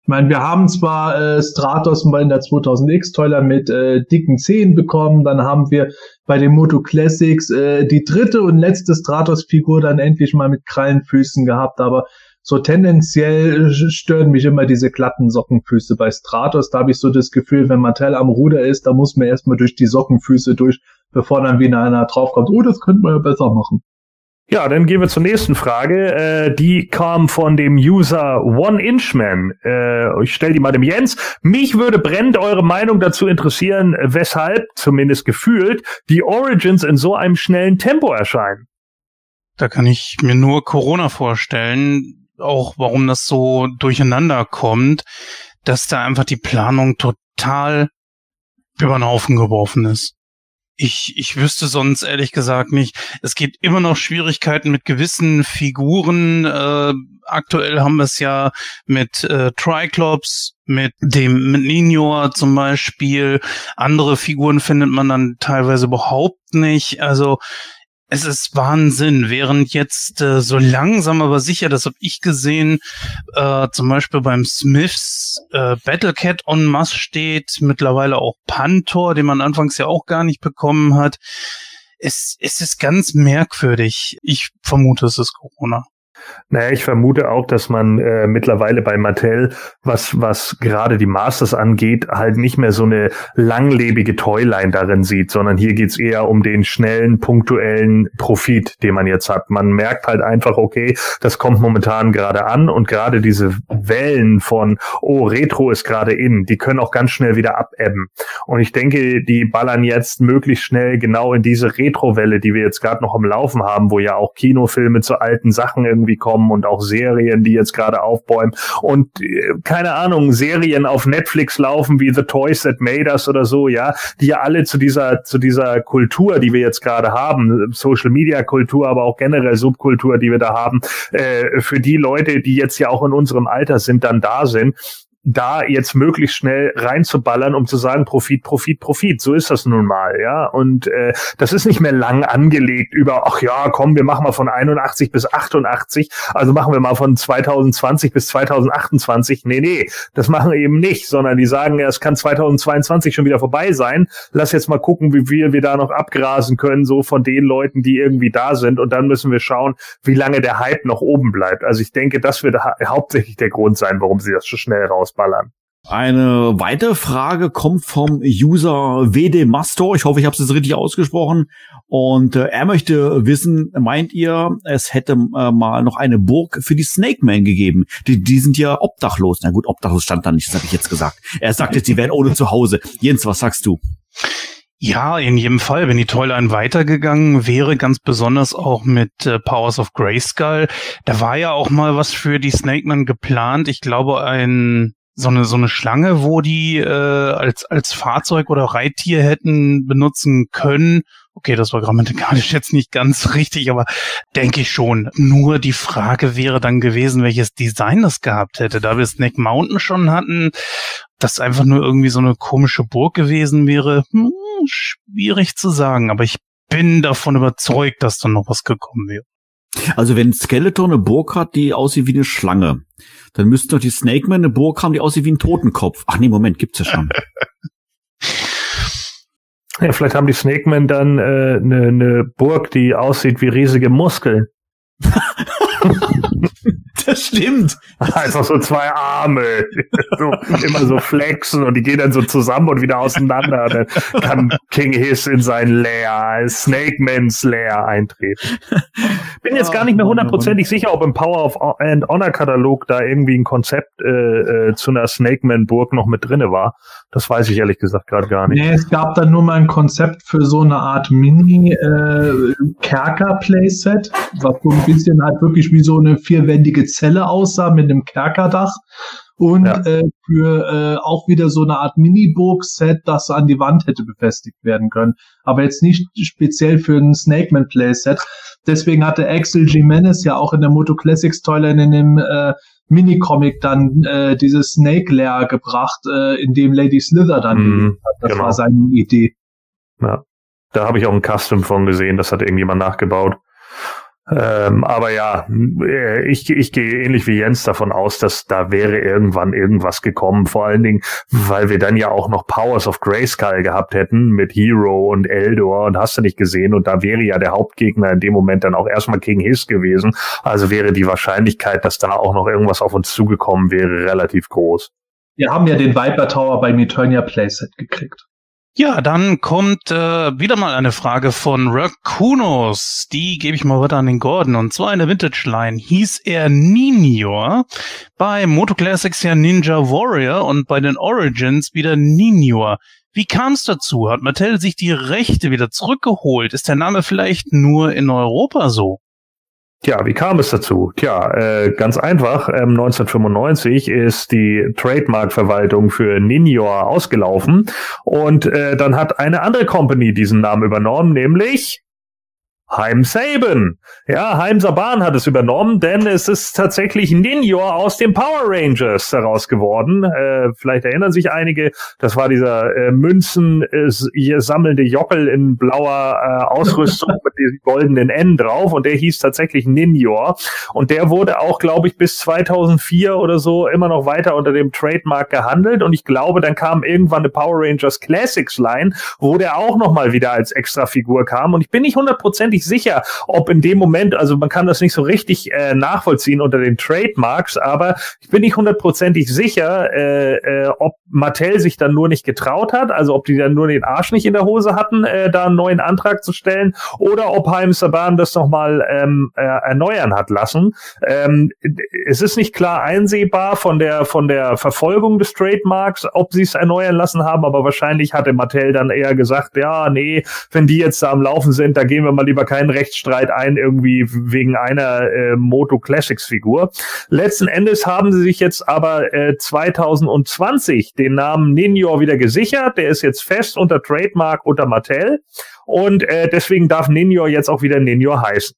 Ich meine, wir haben zwar äh, Stratos mal in der 2000X Toiler mit äh, dicken Zehen bekommen, dann haben wir bei den Moto Classics äh, die dritte und letzte Stratos-Figur dann endlich mal mit Krallenfüßen gehabt, aber so tendenziell stören mich immer diese glatten Sockenfüße bei Stratos. Da habe ich so das Gefühl, wenn Mattel am Ruder ist, da muss man erstmal durch die Sockenfüße durch, bevor dann wieder einer draufkommt. Oh, das könnte man ja besser machen. Ja, dann gehen wir zur nächsten Frage. Äh, die kam von dem User One Inchman. Äh, ich stelle die mal dem Jens. Mich würde brennend eure Meinung dazu interessieren, weshalb, zumindest gefühlt, die Origins in so einem schnellen Tempo erscheinen. Da kann ich mir nur Corona vorstellen auch, warum das so durcheinander kommt, dass da einfach die Planung total über den Haufen geworfen ist. Ich, ich wüsste sonst ehrlich gesagt nicht. Es gibt immer noch Schwierigkeiten mit gewissen Figuren. Äh, aktuell haben wir es ja mit äh, Triclops, mit dem mit Nino zum Beispiel. Andere Figuren findet man dann teilweise überhaupt nicht. Also es ist Wahnsinn, während jetzt äh, so langsam aber sicher, das habe ich gesehen, äh, zum Beispiel beim Smiths äh, Battlecat on Mass steht, mittlerweile auch Pantor, den man anfangs ja auch gar nicht bekommen hat. Es, es ist ganz merkwürdig. Ich vermute, es ist Corona. Naja, ich vermute auch, dass man äh, mittlerweile bei Mattel, was, was gerade die Masters angeht, halt nicht mehr so eine langlebige Toyline darin sieht, sondern hier geht's eher um den schnellen, punktuellen Profit, den man jetzt hat. Man merkt halt einfach, okay, das kommt momentan gerade an und gerade diese Wellen von, oh, Retro ist gerade in, die können auch ganz schnell wieder abebben. Und ich denke, die ballern jetzt möglichst schnell genau in diese Retro-Welle, die wir jetzt gerade noch am Laufen haben, wo ja auch Kinofilme zu alten Sachen irgendwie irgendwie kommen und auch Serien, die jetzt gerade aufbäumen. Und äh, keine Ahnung, Serien auf Netflix laufen wie The Toys That Made Us oder so, ja, die ja alle zu dieser zu dieser Kultur, die wir jetzt gerade haben, Social Media Kultur, aber auch generell Subkultur, die wir da haben, äh, für die Leute, die jetzt ja auch in unserem Alter sind, dann da sind da jetzt möglichst schnell reinzuballern, um zu sagen, Profit, Profit, Profit. So ist das nun mal, ja. Und äh, das ist nicht mehr lang angelegt über, ach ja, komm, wir machen mal von 81 bis 88, also machen wir mal von 2020 bis 2028. Nee, nee, das machen eben nicht, sondern die sagen, ja, es kann 2022 schon wieder vorbei sein. Lass jetzt mal gucken, wie viel wir da noch abgrasen können, so von den Leuten, die irgendwie da sind. Und dann müssen wir schauen, wie lange der Hype noch oben bleibt. Also ich denke, das wird ha hauptsächlich der Grund sein, warum sie das so schnell raus rausballern. Eine weitere Frage kommt vom User WD Mastor. Ich hoffe, ich habe es jetzt richtig ausgesprochen. Und äh, er möchte wissen, meint ihr, es hätte äh, mal noch eine Burg für die Snake Man gegeben? Die, die sind ja obdachlos. Na gut, obdachlos stand da nicht, das habe ich jetzt gesagt. Er sagt jetzt, sie wären ohne Zuhause. Jens, was sagst du? Ja, in jedem Fall, wenn die Toyline weitergegangen wäre, ganz besonders auch mit äh, Powers of Grayskull. Da war ja auch mal was für die Snake Man geplant. Ich glaube, ein so eine so eine Schlange, wo die äh, als als Fahrzeug oder Reittier hätten benutzen können. Okay, das war grammatikalisch jetzt nicht ganz [LAUGHS] richtig, aber denke ich schon. Nur die Frage wäre dann gewesen, welches Design das gehabt hätte. Da wir Snake Mountain schon hatten, das einfach nur irgendwie so eine komische Burg gewesen wäre, hm, schwierig zu sagen. Aber ich bin davon überzeugt, dass da noch was gekommen wäre. Also wenn Skeletor eine Burg hat, die aussieht wie eine Schlange, dann müssten doch die Snake Man eine Burg haben, die aussieht wie ein Totenkopf. Ach nee, Moment, gibt's ja schon. [LAUGHS] ja, vielleicht haben die Snake Man dann eine äh, ne, ne Burg, die aussieht wie riesige Muskeln. [LAUGHS] [LAUGHS] Das stimmt. Einfach so zwei Arme, [LAUGHS] so, immer so flexen und die gehen dann so zusammen und wieder auseinander. Und dann kann King Hiss in sein Lair, Snake Man's Lair eintreten. Bin jetzt gar nicht mehr hundertprozentig sicher, ob im Power of and Honor Katalog da irgendwie ein Konzept äh, äh, zu einer Snake Man Burg noch mit drinne war. Das weiß ich ehrlich gesagt gerade gar nicht. Nee, es gab dann nur mal ein Konzept für so eine Art Mini-Kerker-Playset, was so ein bisschen halt wirklich wie so eine vierwändige Zelle aussah mit einem Kerkerdach. Und Ja. äh, für äh, auch wieder so eine Art Mini-Burg-Set, das an die Wand hätte befestigt werden können. Aber jetzt nicht speziell für ein Snakeman-Playset. Deswegen hatte Axel Jimenez ja auch in der Moto Classics Toyline in dem äh, Mini-Comic dann äh, dieses Snake Lair gebracht, äh, in dem Lady Slither dann gelebt hat. Das genau. war seine Idee. Ja. Da habe ich auch ein Custom von gesehen, das hat irgendjemand nachgebaut. Ähm, aber ja, äh, ich, ich gehe ähnlich wie Jens davon aus, dass da wäre irgendwann irgendwas gekommen. Vor allen Dingen, weil wir dann ja auch noch Powers of Grayskull gehabt hätten mit Hero und Eldor und hast du nicht gesehen. Und da wäre ja der Hauptgegner in dem Moment dann auch erstmal King Hiss gewesen. Also wäre die Wahrscheinlichkeit, dass da auch noch irgendwas auf uns zugekommen wäre, relativ groß. Wir haben ja den Viper Tower beim Eternia Playset gekriegt. Ja, dann kommt äh, wieder mal eine Frage von Rakunos. Die gebe ich mal weiter an den Gordon. Und zwar in der Vintage-Line hieß er Ninior. Bei Moto Classics ja Ninja Warrior und bei den Origins wieder Ninior. Wie kam es dazu? Hat Mattel sich die Rechte wieder zurückgeholt? Ist der Name vielleicht nur in Europa so? Tja, wie kam es dazu? Tja, äh, ganz einfach. Ähm, 1995 ist die Trademark-Verwaltung für Ninjor ausgelaufen und äh, dann hat eine andere Company diesen Namen übernommen, nämlich Heim Saban. Ja, Heim Saban hat es übernommen, denn es ist tatsächlich Ninjor aus den Power Rangers heraus geworden. Äh, vielleicht erinnern sich einige, das war dieser äh, Münzen äh, sammelnde Jockel in blauer äh, Ausrüstung [LAUGHS] mit diesem goldenen N drauf und der hieß tatsächlich Ninjor und der wurde auch, glaube ich, bis 2004 oder so immer noch weiter unter dem Trademark gehandelt und ich glaube, dann kam irgendwann eine Power Rangers Classics Line, wo der auch noch mal wieder als Extrafigur kam und ich bin nicht hundertprozentig sicher, ob in dem Moment, also man kann das nicht so richtig äh, nachvollziehen unter den Trademarks, aber ich bin nicht hundertprozentig sicher, äh, äh, ob Mattel sich dann nur nicht getraut hat, also ob die dann nur den Arsch nicht in der Hose hatten, äh, da einen neuen Antrag zu stellen, oder ob Haim Saban das nochmal ähm, äh, erneuern hat lassen. Ähm, es ist nicht klar einsehbar von der von der Verfolgung des Trademarks, ob sie es erneuern lassen haben, aber wahrscheinlich hatte Mattel dann eher gesagt, ja, nee, wenn die jetzt da am Laufen sind, da gehen wir mal lieber keinen Rechtsstreit ein, irgendwie wegen einer äh, Moto Classics Figur. Letzten Endes haben sie sich jetzt aber äh, 2020 den Namen Ninjor wieder gesichert. Der ist jetzt fest unter Trademark unter Mattel und äh, deswegen darf Ninjor jetzt auch wieder Ninjor heißen.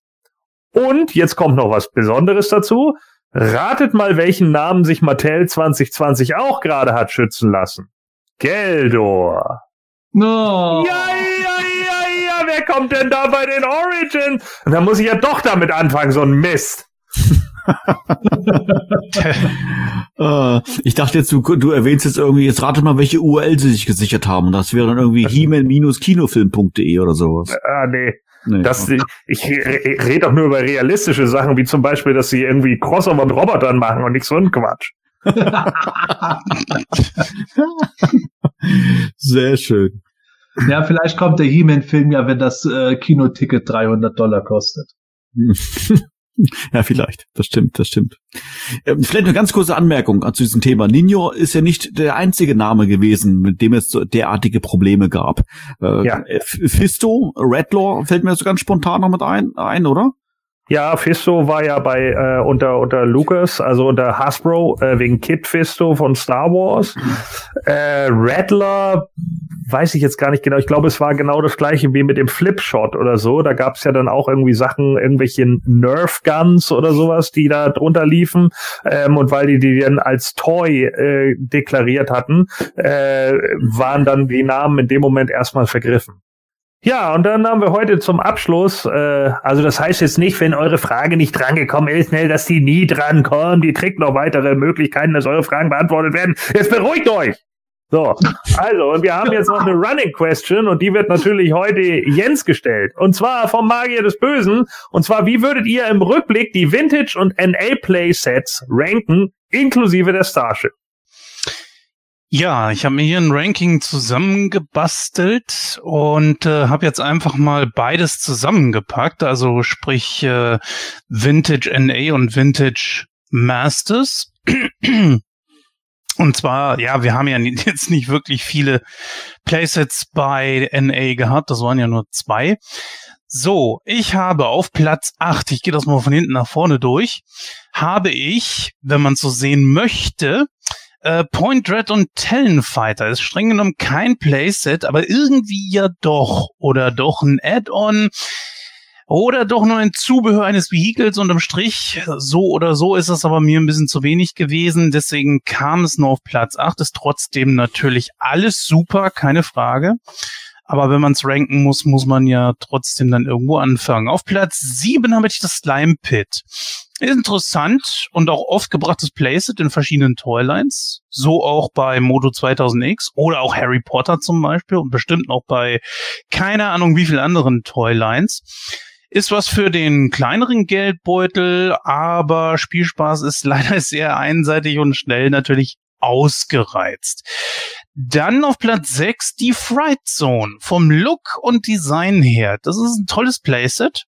Und jetzt kommt noch was Besonderes dazu. Ratet mal, welchen Namen sich Mattel 2020 auch gerade hat schützen lassen. Geldor. No. Ja, ja, ja, ja, wer kommt denn da bei den Origin? Und dann muss ich ja doch damit anfangen, so ein Mist. [LAUGHS] Äh, ich dachte jetzt, du, du erwähnst jetzt irgendwie, jetzt rate mal, welche URL sie sich gesichert haben. Und das wäre dann irgendwie he-kinofilm.de oder sowas. Ah, nee. Nee. Das, ich ich re- rede doch nur über realistische Sachen, wie zum Beispiel, dass sie irgendwie Crossover mit Robotern machen und nicht so ein Quatsch. [LAUGHS] Sehr schön. Ja, vielleicht kommt der He-Man-Film ja, wenn das äh, Kinoticket 300 Dollar kostet. [LAUGHS] Ja, vielleicht. Das stimmt, das stimmt. Ähm, vielleicht eine ganz kurze Anmerkung zu diesem Thema. Ninjo ist ja nicht der einzige Name gewesen, mit dem es so derartige Probleme gab. Äh, Ja. Fisto, Redlaw fällt mir so ganz spontan noch mit ein, ein oder? Ja, Fisto war ja bei äh, unter unter Lucas, also unter Hasbro äh, wegen Kid Fisto von Star Wars. Äh, Rattler weiß ich jetzt gar nicht genau. Ich glaube, es war genau das gleiche wie mit dem Flipshot oder so. Da gab es ja dann auch irgendwie Sachen, irgendwelche Nerf Guns oder sowas, die da drunter liefen. Ähm, und weil die die dann als Toy äh, deklariert hatten, äh, waren dann die Namen in dem Moment erstmal vergriffen. Ja, und dann haben wir heute zum Abschluss, äh, also das heißt jetzt nicht, wenn eure Frage nicht drangekommen ist, schnell, dass die nie drankommt. Die kriegt noch weitere Möglichkeiten, dass eure Fragen beantwortet werden. Jetzt beruhigt euch! So, also, und wir haben jetzt noch eine Running Question und die wird natürlich heute Jens gestellt. Und zwar vom Magier des Bösen. Und zwar, wie würdet ihr im Rückblick die Vintage und NA Playsets ranken, inklusive der Starship? Ja, ich habe mir hier ein Ranking zusammengebastelt und äh, habe jetzt einfach mal beides zusammengepackt, also sprich äh, Vintage NA und Vintage Masters. Und zwar, ja, wir haben ja [LAUGHS] jetzt nicht wirklich viele Playsets bei NA gehabt, das waren ja nur zwei. So, ich habe auf Platz 8, ich gehe das mal von hinten nach vorne durch, habe ich, wenn man so sehen möchte, äh, Point Dread und Talon Fighter. Ist streng genommen kein Playset, aber irgendwie ja doch. Oder doch ein Add-on. Oder doch nur ein Zubehör eines Vehikels unterm Strich. So oder so ist es aber mir ein bisschen zu wenig gewesen. Deswegen kam es nur auf Platz 8. Ist trotzdem natürlich alles super, keine Frage. Aber wenn man es ranken muss, muss man ja trotzdem dann irgendwo anfangen. Auf Platz 7 habe ich das Slime Pit. Interessant und auch oft gebrachtes Playset in verschiedenen Toylines. So auch bei Modo 2000X oder auch Harry Potter zum Beispiel und bestimmt auch bei keine Ahnung wie viel anderen Toylines. Ist was für den kleineren Geldbeutel, aber Spielspaß ist [LAUGHS] leider sehr einseitig und schnell natürlich ausgereizt. Dann auf Platz 6 die Fright Zone. Vom Look und Design her. Das ist ein tolles Playset,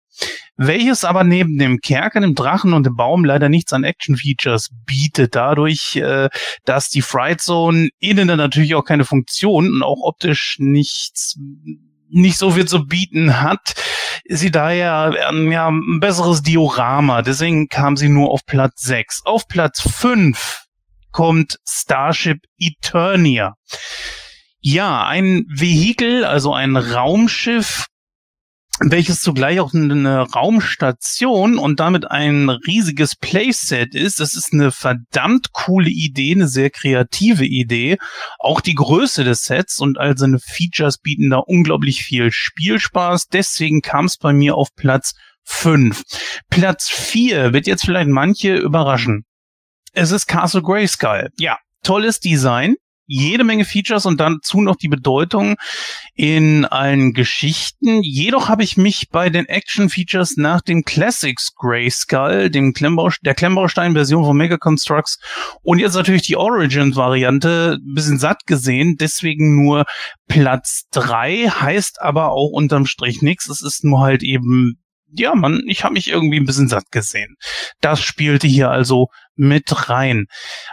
welches aber neben dem Kerker, dem Drachen und dem Baum leider nichts an Action-Features bietet. Dadurch, äh, dass die Fright Zone innen natürlich auch keine Funktion und auch optisch nichts nicht so viel zu bieten hat, ist sie daher ähm, ja, ein besseres Diorama. Deswegen kam sie nur auf Platz 6. Auf Platz 5 kommt Starship Eternia. Ja, ein Vehikel, also ein Raumschiff, welches zugleich auch eine Raumstation und damit ein riesiges Playset ist. Das ist eine verdammt coole Idee, eine sehr kreative Idee. Auch die Größe des Sets und all seine Features bieten da unglaublich viel Spielspaß. Deswegen kam es bei mir auf Platz 5. Platz 4 wird jetzt vielleicht manche überraschen. Es ist Castle Grayskull. Ja, tolles Design jede Menge Features und dazu noch die Bedeutung in allen Geschichten. Jedoch habe ich mich bei den Action-Features nach dem Classics Grayskull, dem Klemmbau, der Klemmbaustein-Version von Mega Constructs und jetzt natürlich die Origin-Variante ein bisschen satt gesehen. Deswegen nur Platz drei heißt aber auch unterm Strich nichts. Es ist nur halt eben ja, man, ich habe mich irgendwie ein bisschen satt gesehen. Das spielte hier also mit rein.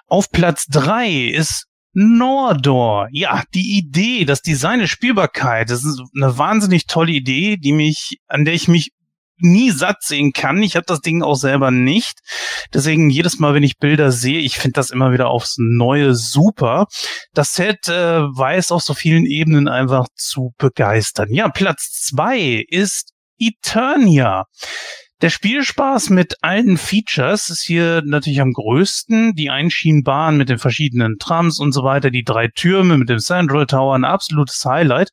Auf Platz drei ist Nordor. Ja, die Idee, das Design der Spielbarkeit, das ist eine wahnsinnig tolle Idee, die mich, an der ich mich nie satt sehen kann. Ich habe das Ding auch selber nicht. Deswegen jedes Mal, wenn ich Bilder sehe, ich finde das immer wieder aufs Neue super. Das Set äh, weiß auf so vielen Ebenen einfach zu begeistern. Ja, Platz zwei ist Eternia. Der Spielspaß mit allen Features ist hier natürlich am größten. Die Einschienenbahn mit den verschiedenen Trams und so weiter, die drei Türme mit dem Central Tower, ein absolutes Highlight.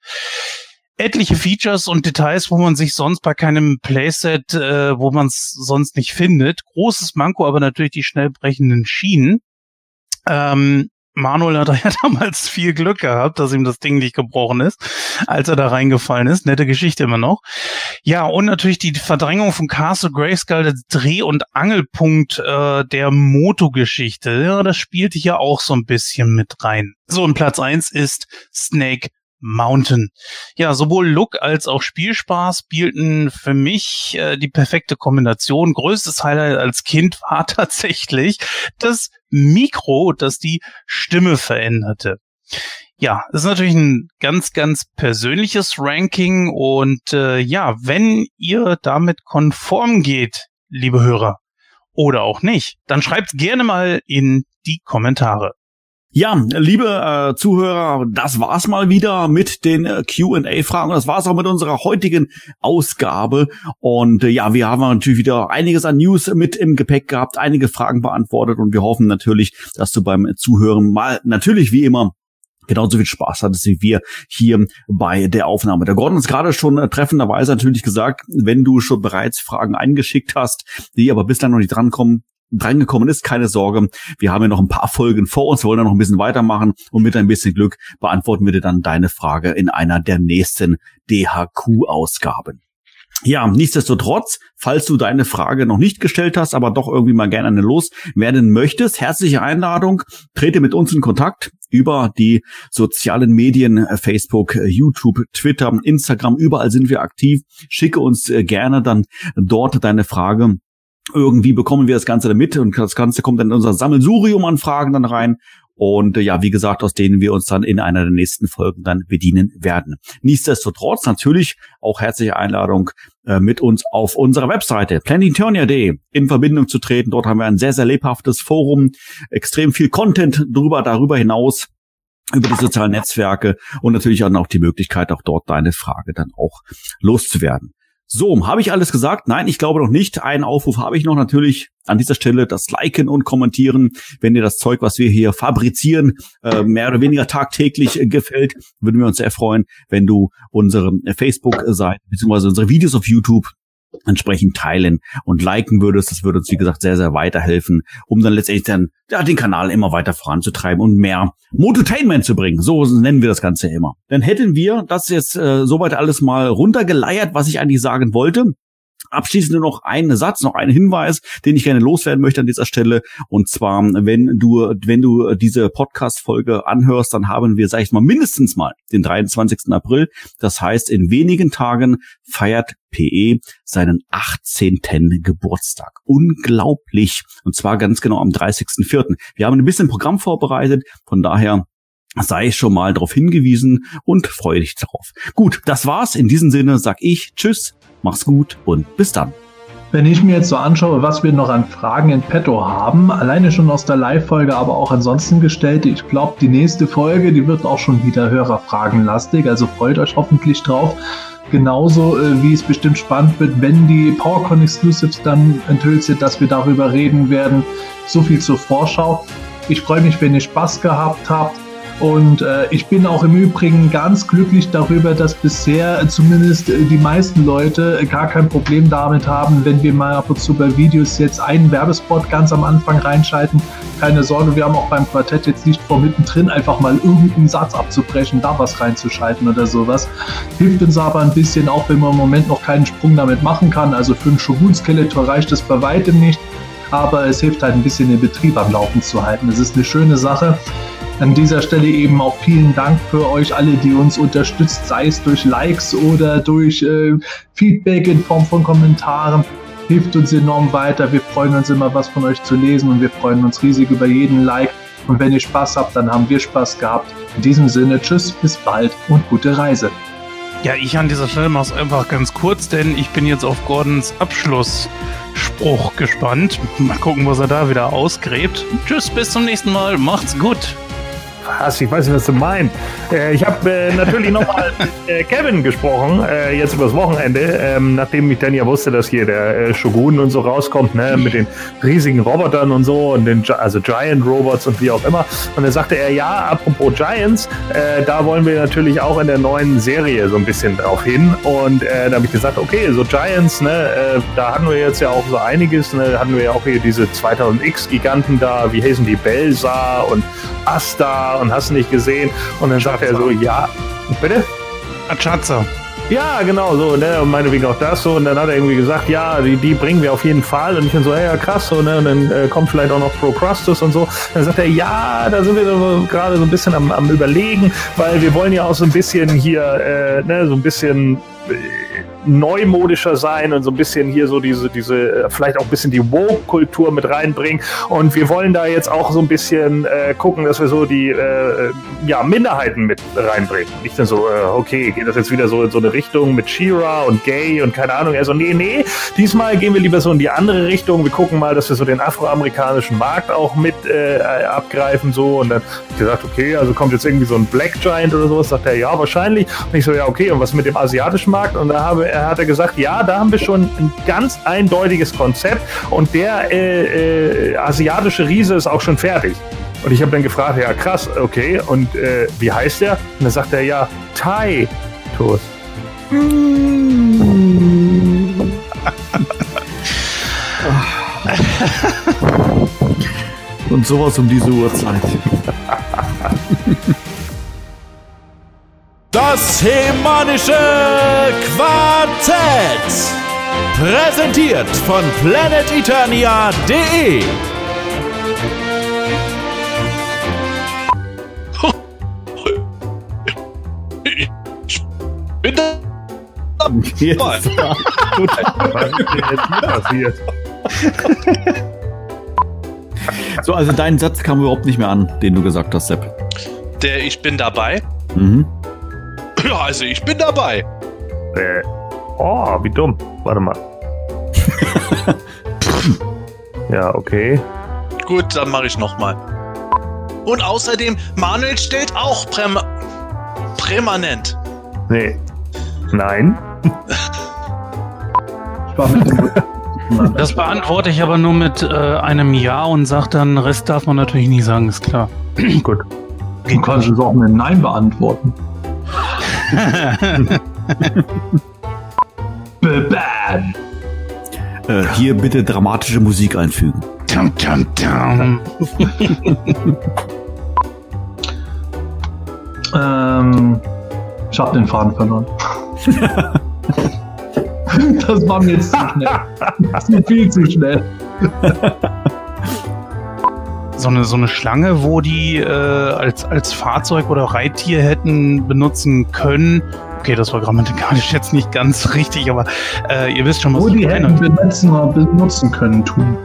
Etliche Features und Details, wo man sich sonst bei keinem Playset, äh, wo man es sonst nicht findet. Großes Manko, aber natürlich die schnell brechenden Schienen. Ähm, Manuel hat [LAUGHS] ja damals viel Glück gehabt, dass ihm das Ding nicht gebrochen ist, als er da reingefallen ist. Nette Geschichte immer noch. Ja, und natürlich die Verdrängung von Castle Grayskull, der Dreh- und Angelpunkt äh, der Moto-Geschichte. Ja, das spielte hier auch so ein bisschen mit rein. So, und Platz eins ist Snake Mountain. Ja, sowohl Look als auch Spielspaß bieten für mich äh, die perfekte Kombination. Größtes Highlight als Kind war [LAUGHS] tatsächlich das Mikro, das die Stimme veränderte. Ja, ist natürlich ein ganz, ganz persönliches Ranking und äh, ja, wenn ihr damit konform geht, liebe Hörer, oder auch nicht, dann schreibt gerne mal in die Kommentare. Ja, liebe äh, Zuhörer, das war's mal wieder mit den äh, Q&A-Fragen. Das war's auch mit unserer heutigen Ausgabe. Und äh, ja, wir haben natürlich wieder einiges an News mit im Gepäck gehabt, einige Fragen beantwortet und wir hoffen natürlich, dass du beim Zuhören mal natürlich wie immer genauso viel Spaß hattest wie wir hier bei der Aufnahme. Der Gordon ist gerade schon äh, treffenderweise natürlich gesagt, wenn du schon bereits Fragen eingeschickt hast, die aber bislang noch nicht drankommen, drangekommen ist, keine Sorge. Wir haben ja noch ein paar Folgen vor uns, wollen ja noch ein bisschen weitermachen und mit ein bisschen Glück beantworten wir dir dann deine Frage in einer der nächsten DHQ-Ausgaben. Ja, nichtsdestotrotz, falls du deine Frage noch nicht gestellt hast, aber doch irgendwie mal gerne eine loswerden möchtest, herzliche Einladung, trete mit uns in Kontakt über die sozialen Medien, äh, Facebook, äh, YouTube, Twitter, Instagram, überall sind wir aktiv. Schicke uns äh, gerne dann dort deine Frage irgendwie bekommen wir das Ganze damit und das Ganze kommt dann in unser Sammelsurium an Fragen dann rein und äh, ja, wie gesagt, aus denen wir uns dann in einer der nächsten Folgen dann bedienen werden. Nichtsdestotrotz natürlich auch herzliche Einladung äh, mit uns auf unserer Webseite planetarian.de in Verbindung zu treten. Dort haben wir ein sehr, sehr lebhaftes Forum, extrem viel Content drüber, darüber hinaus über die sozialen Netzwerke und natürlich dann auch die Möglichkeit, auch dort deine Frage dann auch loszuwerden. So, habe ich alles gesagt? Nein, ich glaube noch nicht. Einen Aufruf habe ich noch natürlich an dieser Stelle das Liken und Kommentieren. Wenn dir das Zeug, was wir hier fabrizieren, äh, mehr oder weniger tagtäglich gefällt, würden wir uns sehr freuen, wenn du unsere Facebook-Seite bzw. unsere Videos auf YouTube entsprechend teilen und liken würdest. Das würde uns, wie gesagt, sehr, sehr weiterhelfen, um dann letztendlich dann ja, den Kanal immer weiter voranzutreiben und mehr Mototainment zu bringen. So nennen wir das Ganze immer. Dann hätten wir das jetzt äh, soweit alles mal runtergeleiert, was ich eigentlich sagen wollte. Abschließend nur noch einen Satz, noch einen Hinweis, den ich gerne loswerden möchte an dieser Stelle. Und zwar, wenn du, wenn du diese Podcast-Folge anhörst, dann haben wir, sag ich mal, mindestens mal den 23. April. Das heißt, in wenigen Tagen feiert PE seinen 18. Geburtstag. Unglaublich. Und zwar ganz genau am 30.04. Wir haben ein bisschen Programm vorbereitet. Von daher sei schon mal darauf hingewiesen und freue dich darauf. Gut, das war's. In diesem Sinne sag ich Tschüss, mach's gut und bis dann. Wenn ich mir jetzt so anschaue, was wir noch an Fragen in petto haben, alleine schon aus der Live-Folge, aber auch ansonsten gestellte, ich glaube, die nächste Folge, die wird auch schon wieder Hörerfragenlastig, also freut euch hoffentlich drauf. Genauso äh, wie es bestimmt spannend wird, wenn die PowerCon Exclusives dann enthüllt sind, dass wir darüber reden werden. So viel zur Vorschau. Ich freue mich, wenn ihr Spaß gehabt habt. Und äh, ich bin auch im Übrigen ganz glücklich darüber, dass bisher zumindest äh, die meisten Leute gar kein Problem damit haben, wenn wir mal ab und zu bei Videos jetzt einen Werbespot ganz am Anfang reinschalten. Keine Sorge, wir haben auch beim Quartett jetzt nicht vor mittendrin einfach mal irgendeinen Satz abzubrechen, da was reinzuschalten oder sowas. Hilft uns aber ein bisschen, auch wenn man im Moment noch keinen Sprung damit machen kann. Also für ein Shogun-Skeletor reicht es bei weitem nicht aber es hilft halt ein bisschen den Betrieb am Laufen zu halten. Es ist eine schöne Sache. An dieser Stelle eben auch vielen Dank für euch alle, die uns unterstützt, sei es durch Likes oder durch äh, Feedback in Form von Kommentaren. Hilft uns enorm weiter. Wir freuen uns immer, was von euch zu lesen und wir freuen uns riesig über jeden Like. Und wenn ihr Spaß habt, dann haben wir Spaß gehabt. In diesem Sinne, tschüss, bis bald und gute Reise. Ja, ich an dieser Stelle mache es einfach ganz kurz, denn ich bin jetzt auf Gordons Abschlussspruch gespannt. Mal gucken, was er da wieder ausgräbt. Tschüss, bis zum nächsten Mal. Macht's gut. Was? Ich weiß nicht, was du meinst. Äh, ich habe äh, natürlich nochmal [LAUGHS] mit äh, Kevin gesprochen, äh, jetzt übers Wochenende, ähm, nachdem ich dann ja wusste, dass hier der äh, Shogun und so rauskommt, ne, mit den riesigen Robotern und so und den, also Giant Robots und wie auch immer. Und dann sagte er, ja, apropos Giants, da wollen wir natürlich auch in der neuen Serie so ein bisschen drauf hin. Und da habe ich gesagt, okay, so Giants, ne, da hatten wir jetzt ja auch so einiges, ne, hatten wir ja auch hier diese 2000X-Giganten da, wie heißen die, Belsa und Asta und hast nicht gesehen. Und dann sagt er so, ja, bitte? Achaza. Ja, genau, so, ne, und meinetwegen auch das so. Und dann hat er irgendwie gesagt, ja, die, die bringen wir auf jeden Fall. Und ich bin so, ja, krass, so, ne, und dann äh, kommt vielleicht auch noch Procrustus und so. Dann sagt er, ja, da sind wir so gerade so ein bisschen am, am überlegen, weil wir wollen ja auch so ein bisschen hier, äh, ne, so ein bisschen äh, neumodischer sein und so ein bisschen hier so diese, diese, äh, vielleicht auch ein bisschen die Woke-Kultur mit reinbringen. Und wir wollen da jetzt auch so ein bisschen äh, gucken, dass wir so die äh, ja, Minderheiten mit reinbringen. Nicht dann so, äh, okay, geht das jetzt wieder so in so eine Richtung mit Shira und Gay und keine Ahnung. Er so, nee, nee, diesmal gehen wir lieber so in die andere Richtung. Wir gucken mal, dass wir so den afroamerikanischen Markt auch mit äh, abgreifen so. Und dann ich gesagt, okay, also kommt jetzt irgendwie so ein Black Giant oder sowas. Sagt er, ja, wahrscheinlich. Und ich so, ja, okay, und was mit dem asiatischen Markt? Und da habe hat er gesagt, ja, da haben wir schon ein ganz eindeutiges Konzept und der äh, äh, asiatische Riese ist auch schon fertig. Und ich habe dann gefragt, ja krass, okay, und äh, wie heißt der? Und dann sagt er, ja, Thai Toast. Und sowas um diese Uhrzeit. [LAUGHS] Das Hemanische Quartett. Präsentiert von planeteternia.de. Ich bin da. Jetzt. Was ist denn jetzt hier passiert? So, also dein Satz kam überhaupt nicht mehr an, den du gesagt hast, Sepp. Der Ich bin dabei. Mhm. Ja, also ich bin dabei. Äh, oh, wie dumm. Warte mal. [LAUGHS] ja, okay. Gut, dann mache ich nochmal. Und außerdem, Manuel stellt auch Präm Prämanent. Nee. Nein. Ich war mit dem Das beantworte ich aber nur mit äh, einem Ja und sage dann, Rest darf man natürlich nie sagen, ist klar. Gut. Du kannst es auch mit Nein beantworten. Bam. Äh, hier bitte dramatische Musik einfügen. Tum, tum, tum. Ähm, ich hab den Faden verloren. [LAUGHS] das war mir jetzt zu schnell. Das war viel zu schnell. [LAUGHS] So eine, so eine Schlange, wo die äh, als, als Fahrzeug oder Reittier hätten benutzen können. Okay, das war grammatikalisch jetzt nicht ganz [LAUGHS] richtig, aber äh, ihr wisst schon, was Wo ich die meine. hätten benutzen, benutzen können tun.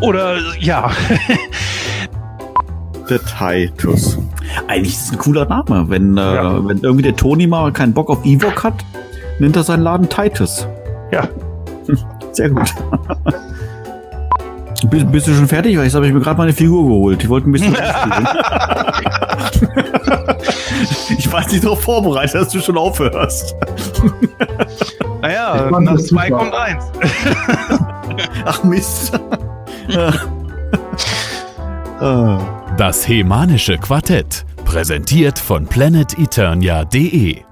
Oder ja, [LAUGHS] Der Titus. Eigentlich ist es ein cooler Name. Wenn, äh, Ja. wenn irgendwie der Toni mal keinen Bock auf Ewok hat, nennt er seinen Laden Titus. Ja. [LAUGHS] Sehr gut. Bist, bist du schon fertig? Weil jetzt habe ich mir gerade meine Figur geholt. Ich wollte ein bisschen. [LAUGHS] Ich war nicht darauf vorbereitet, dass du schon aufhörst. naja, nach das zwei super. kommt eins. [LAUGHS] Ach Mist. [LAUGHS] Ah. Das Hemanische Quartett. Präsentiert von planeteternia.de.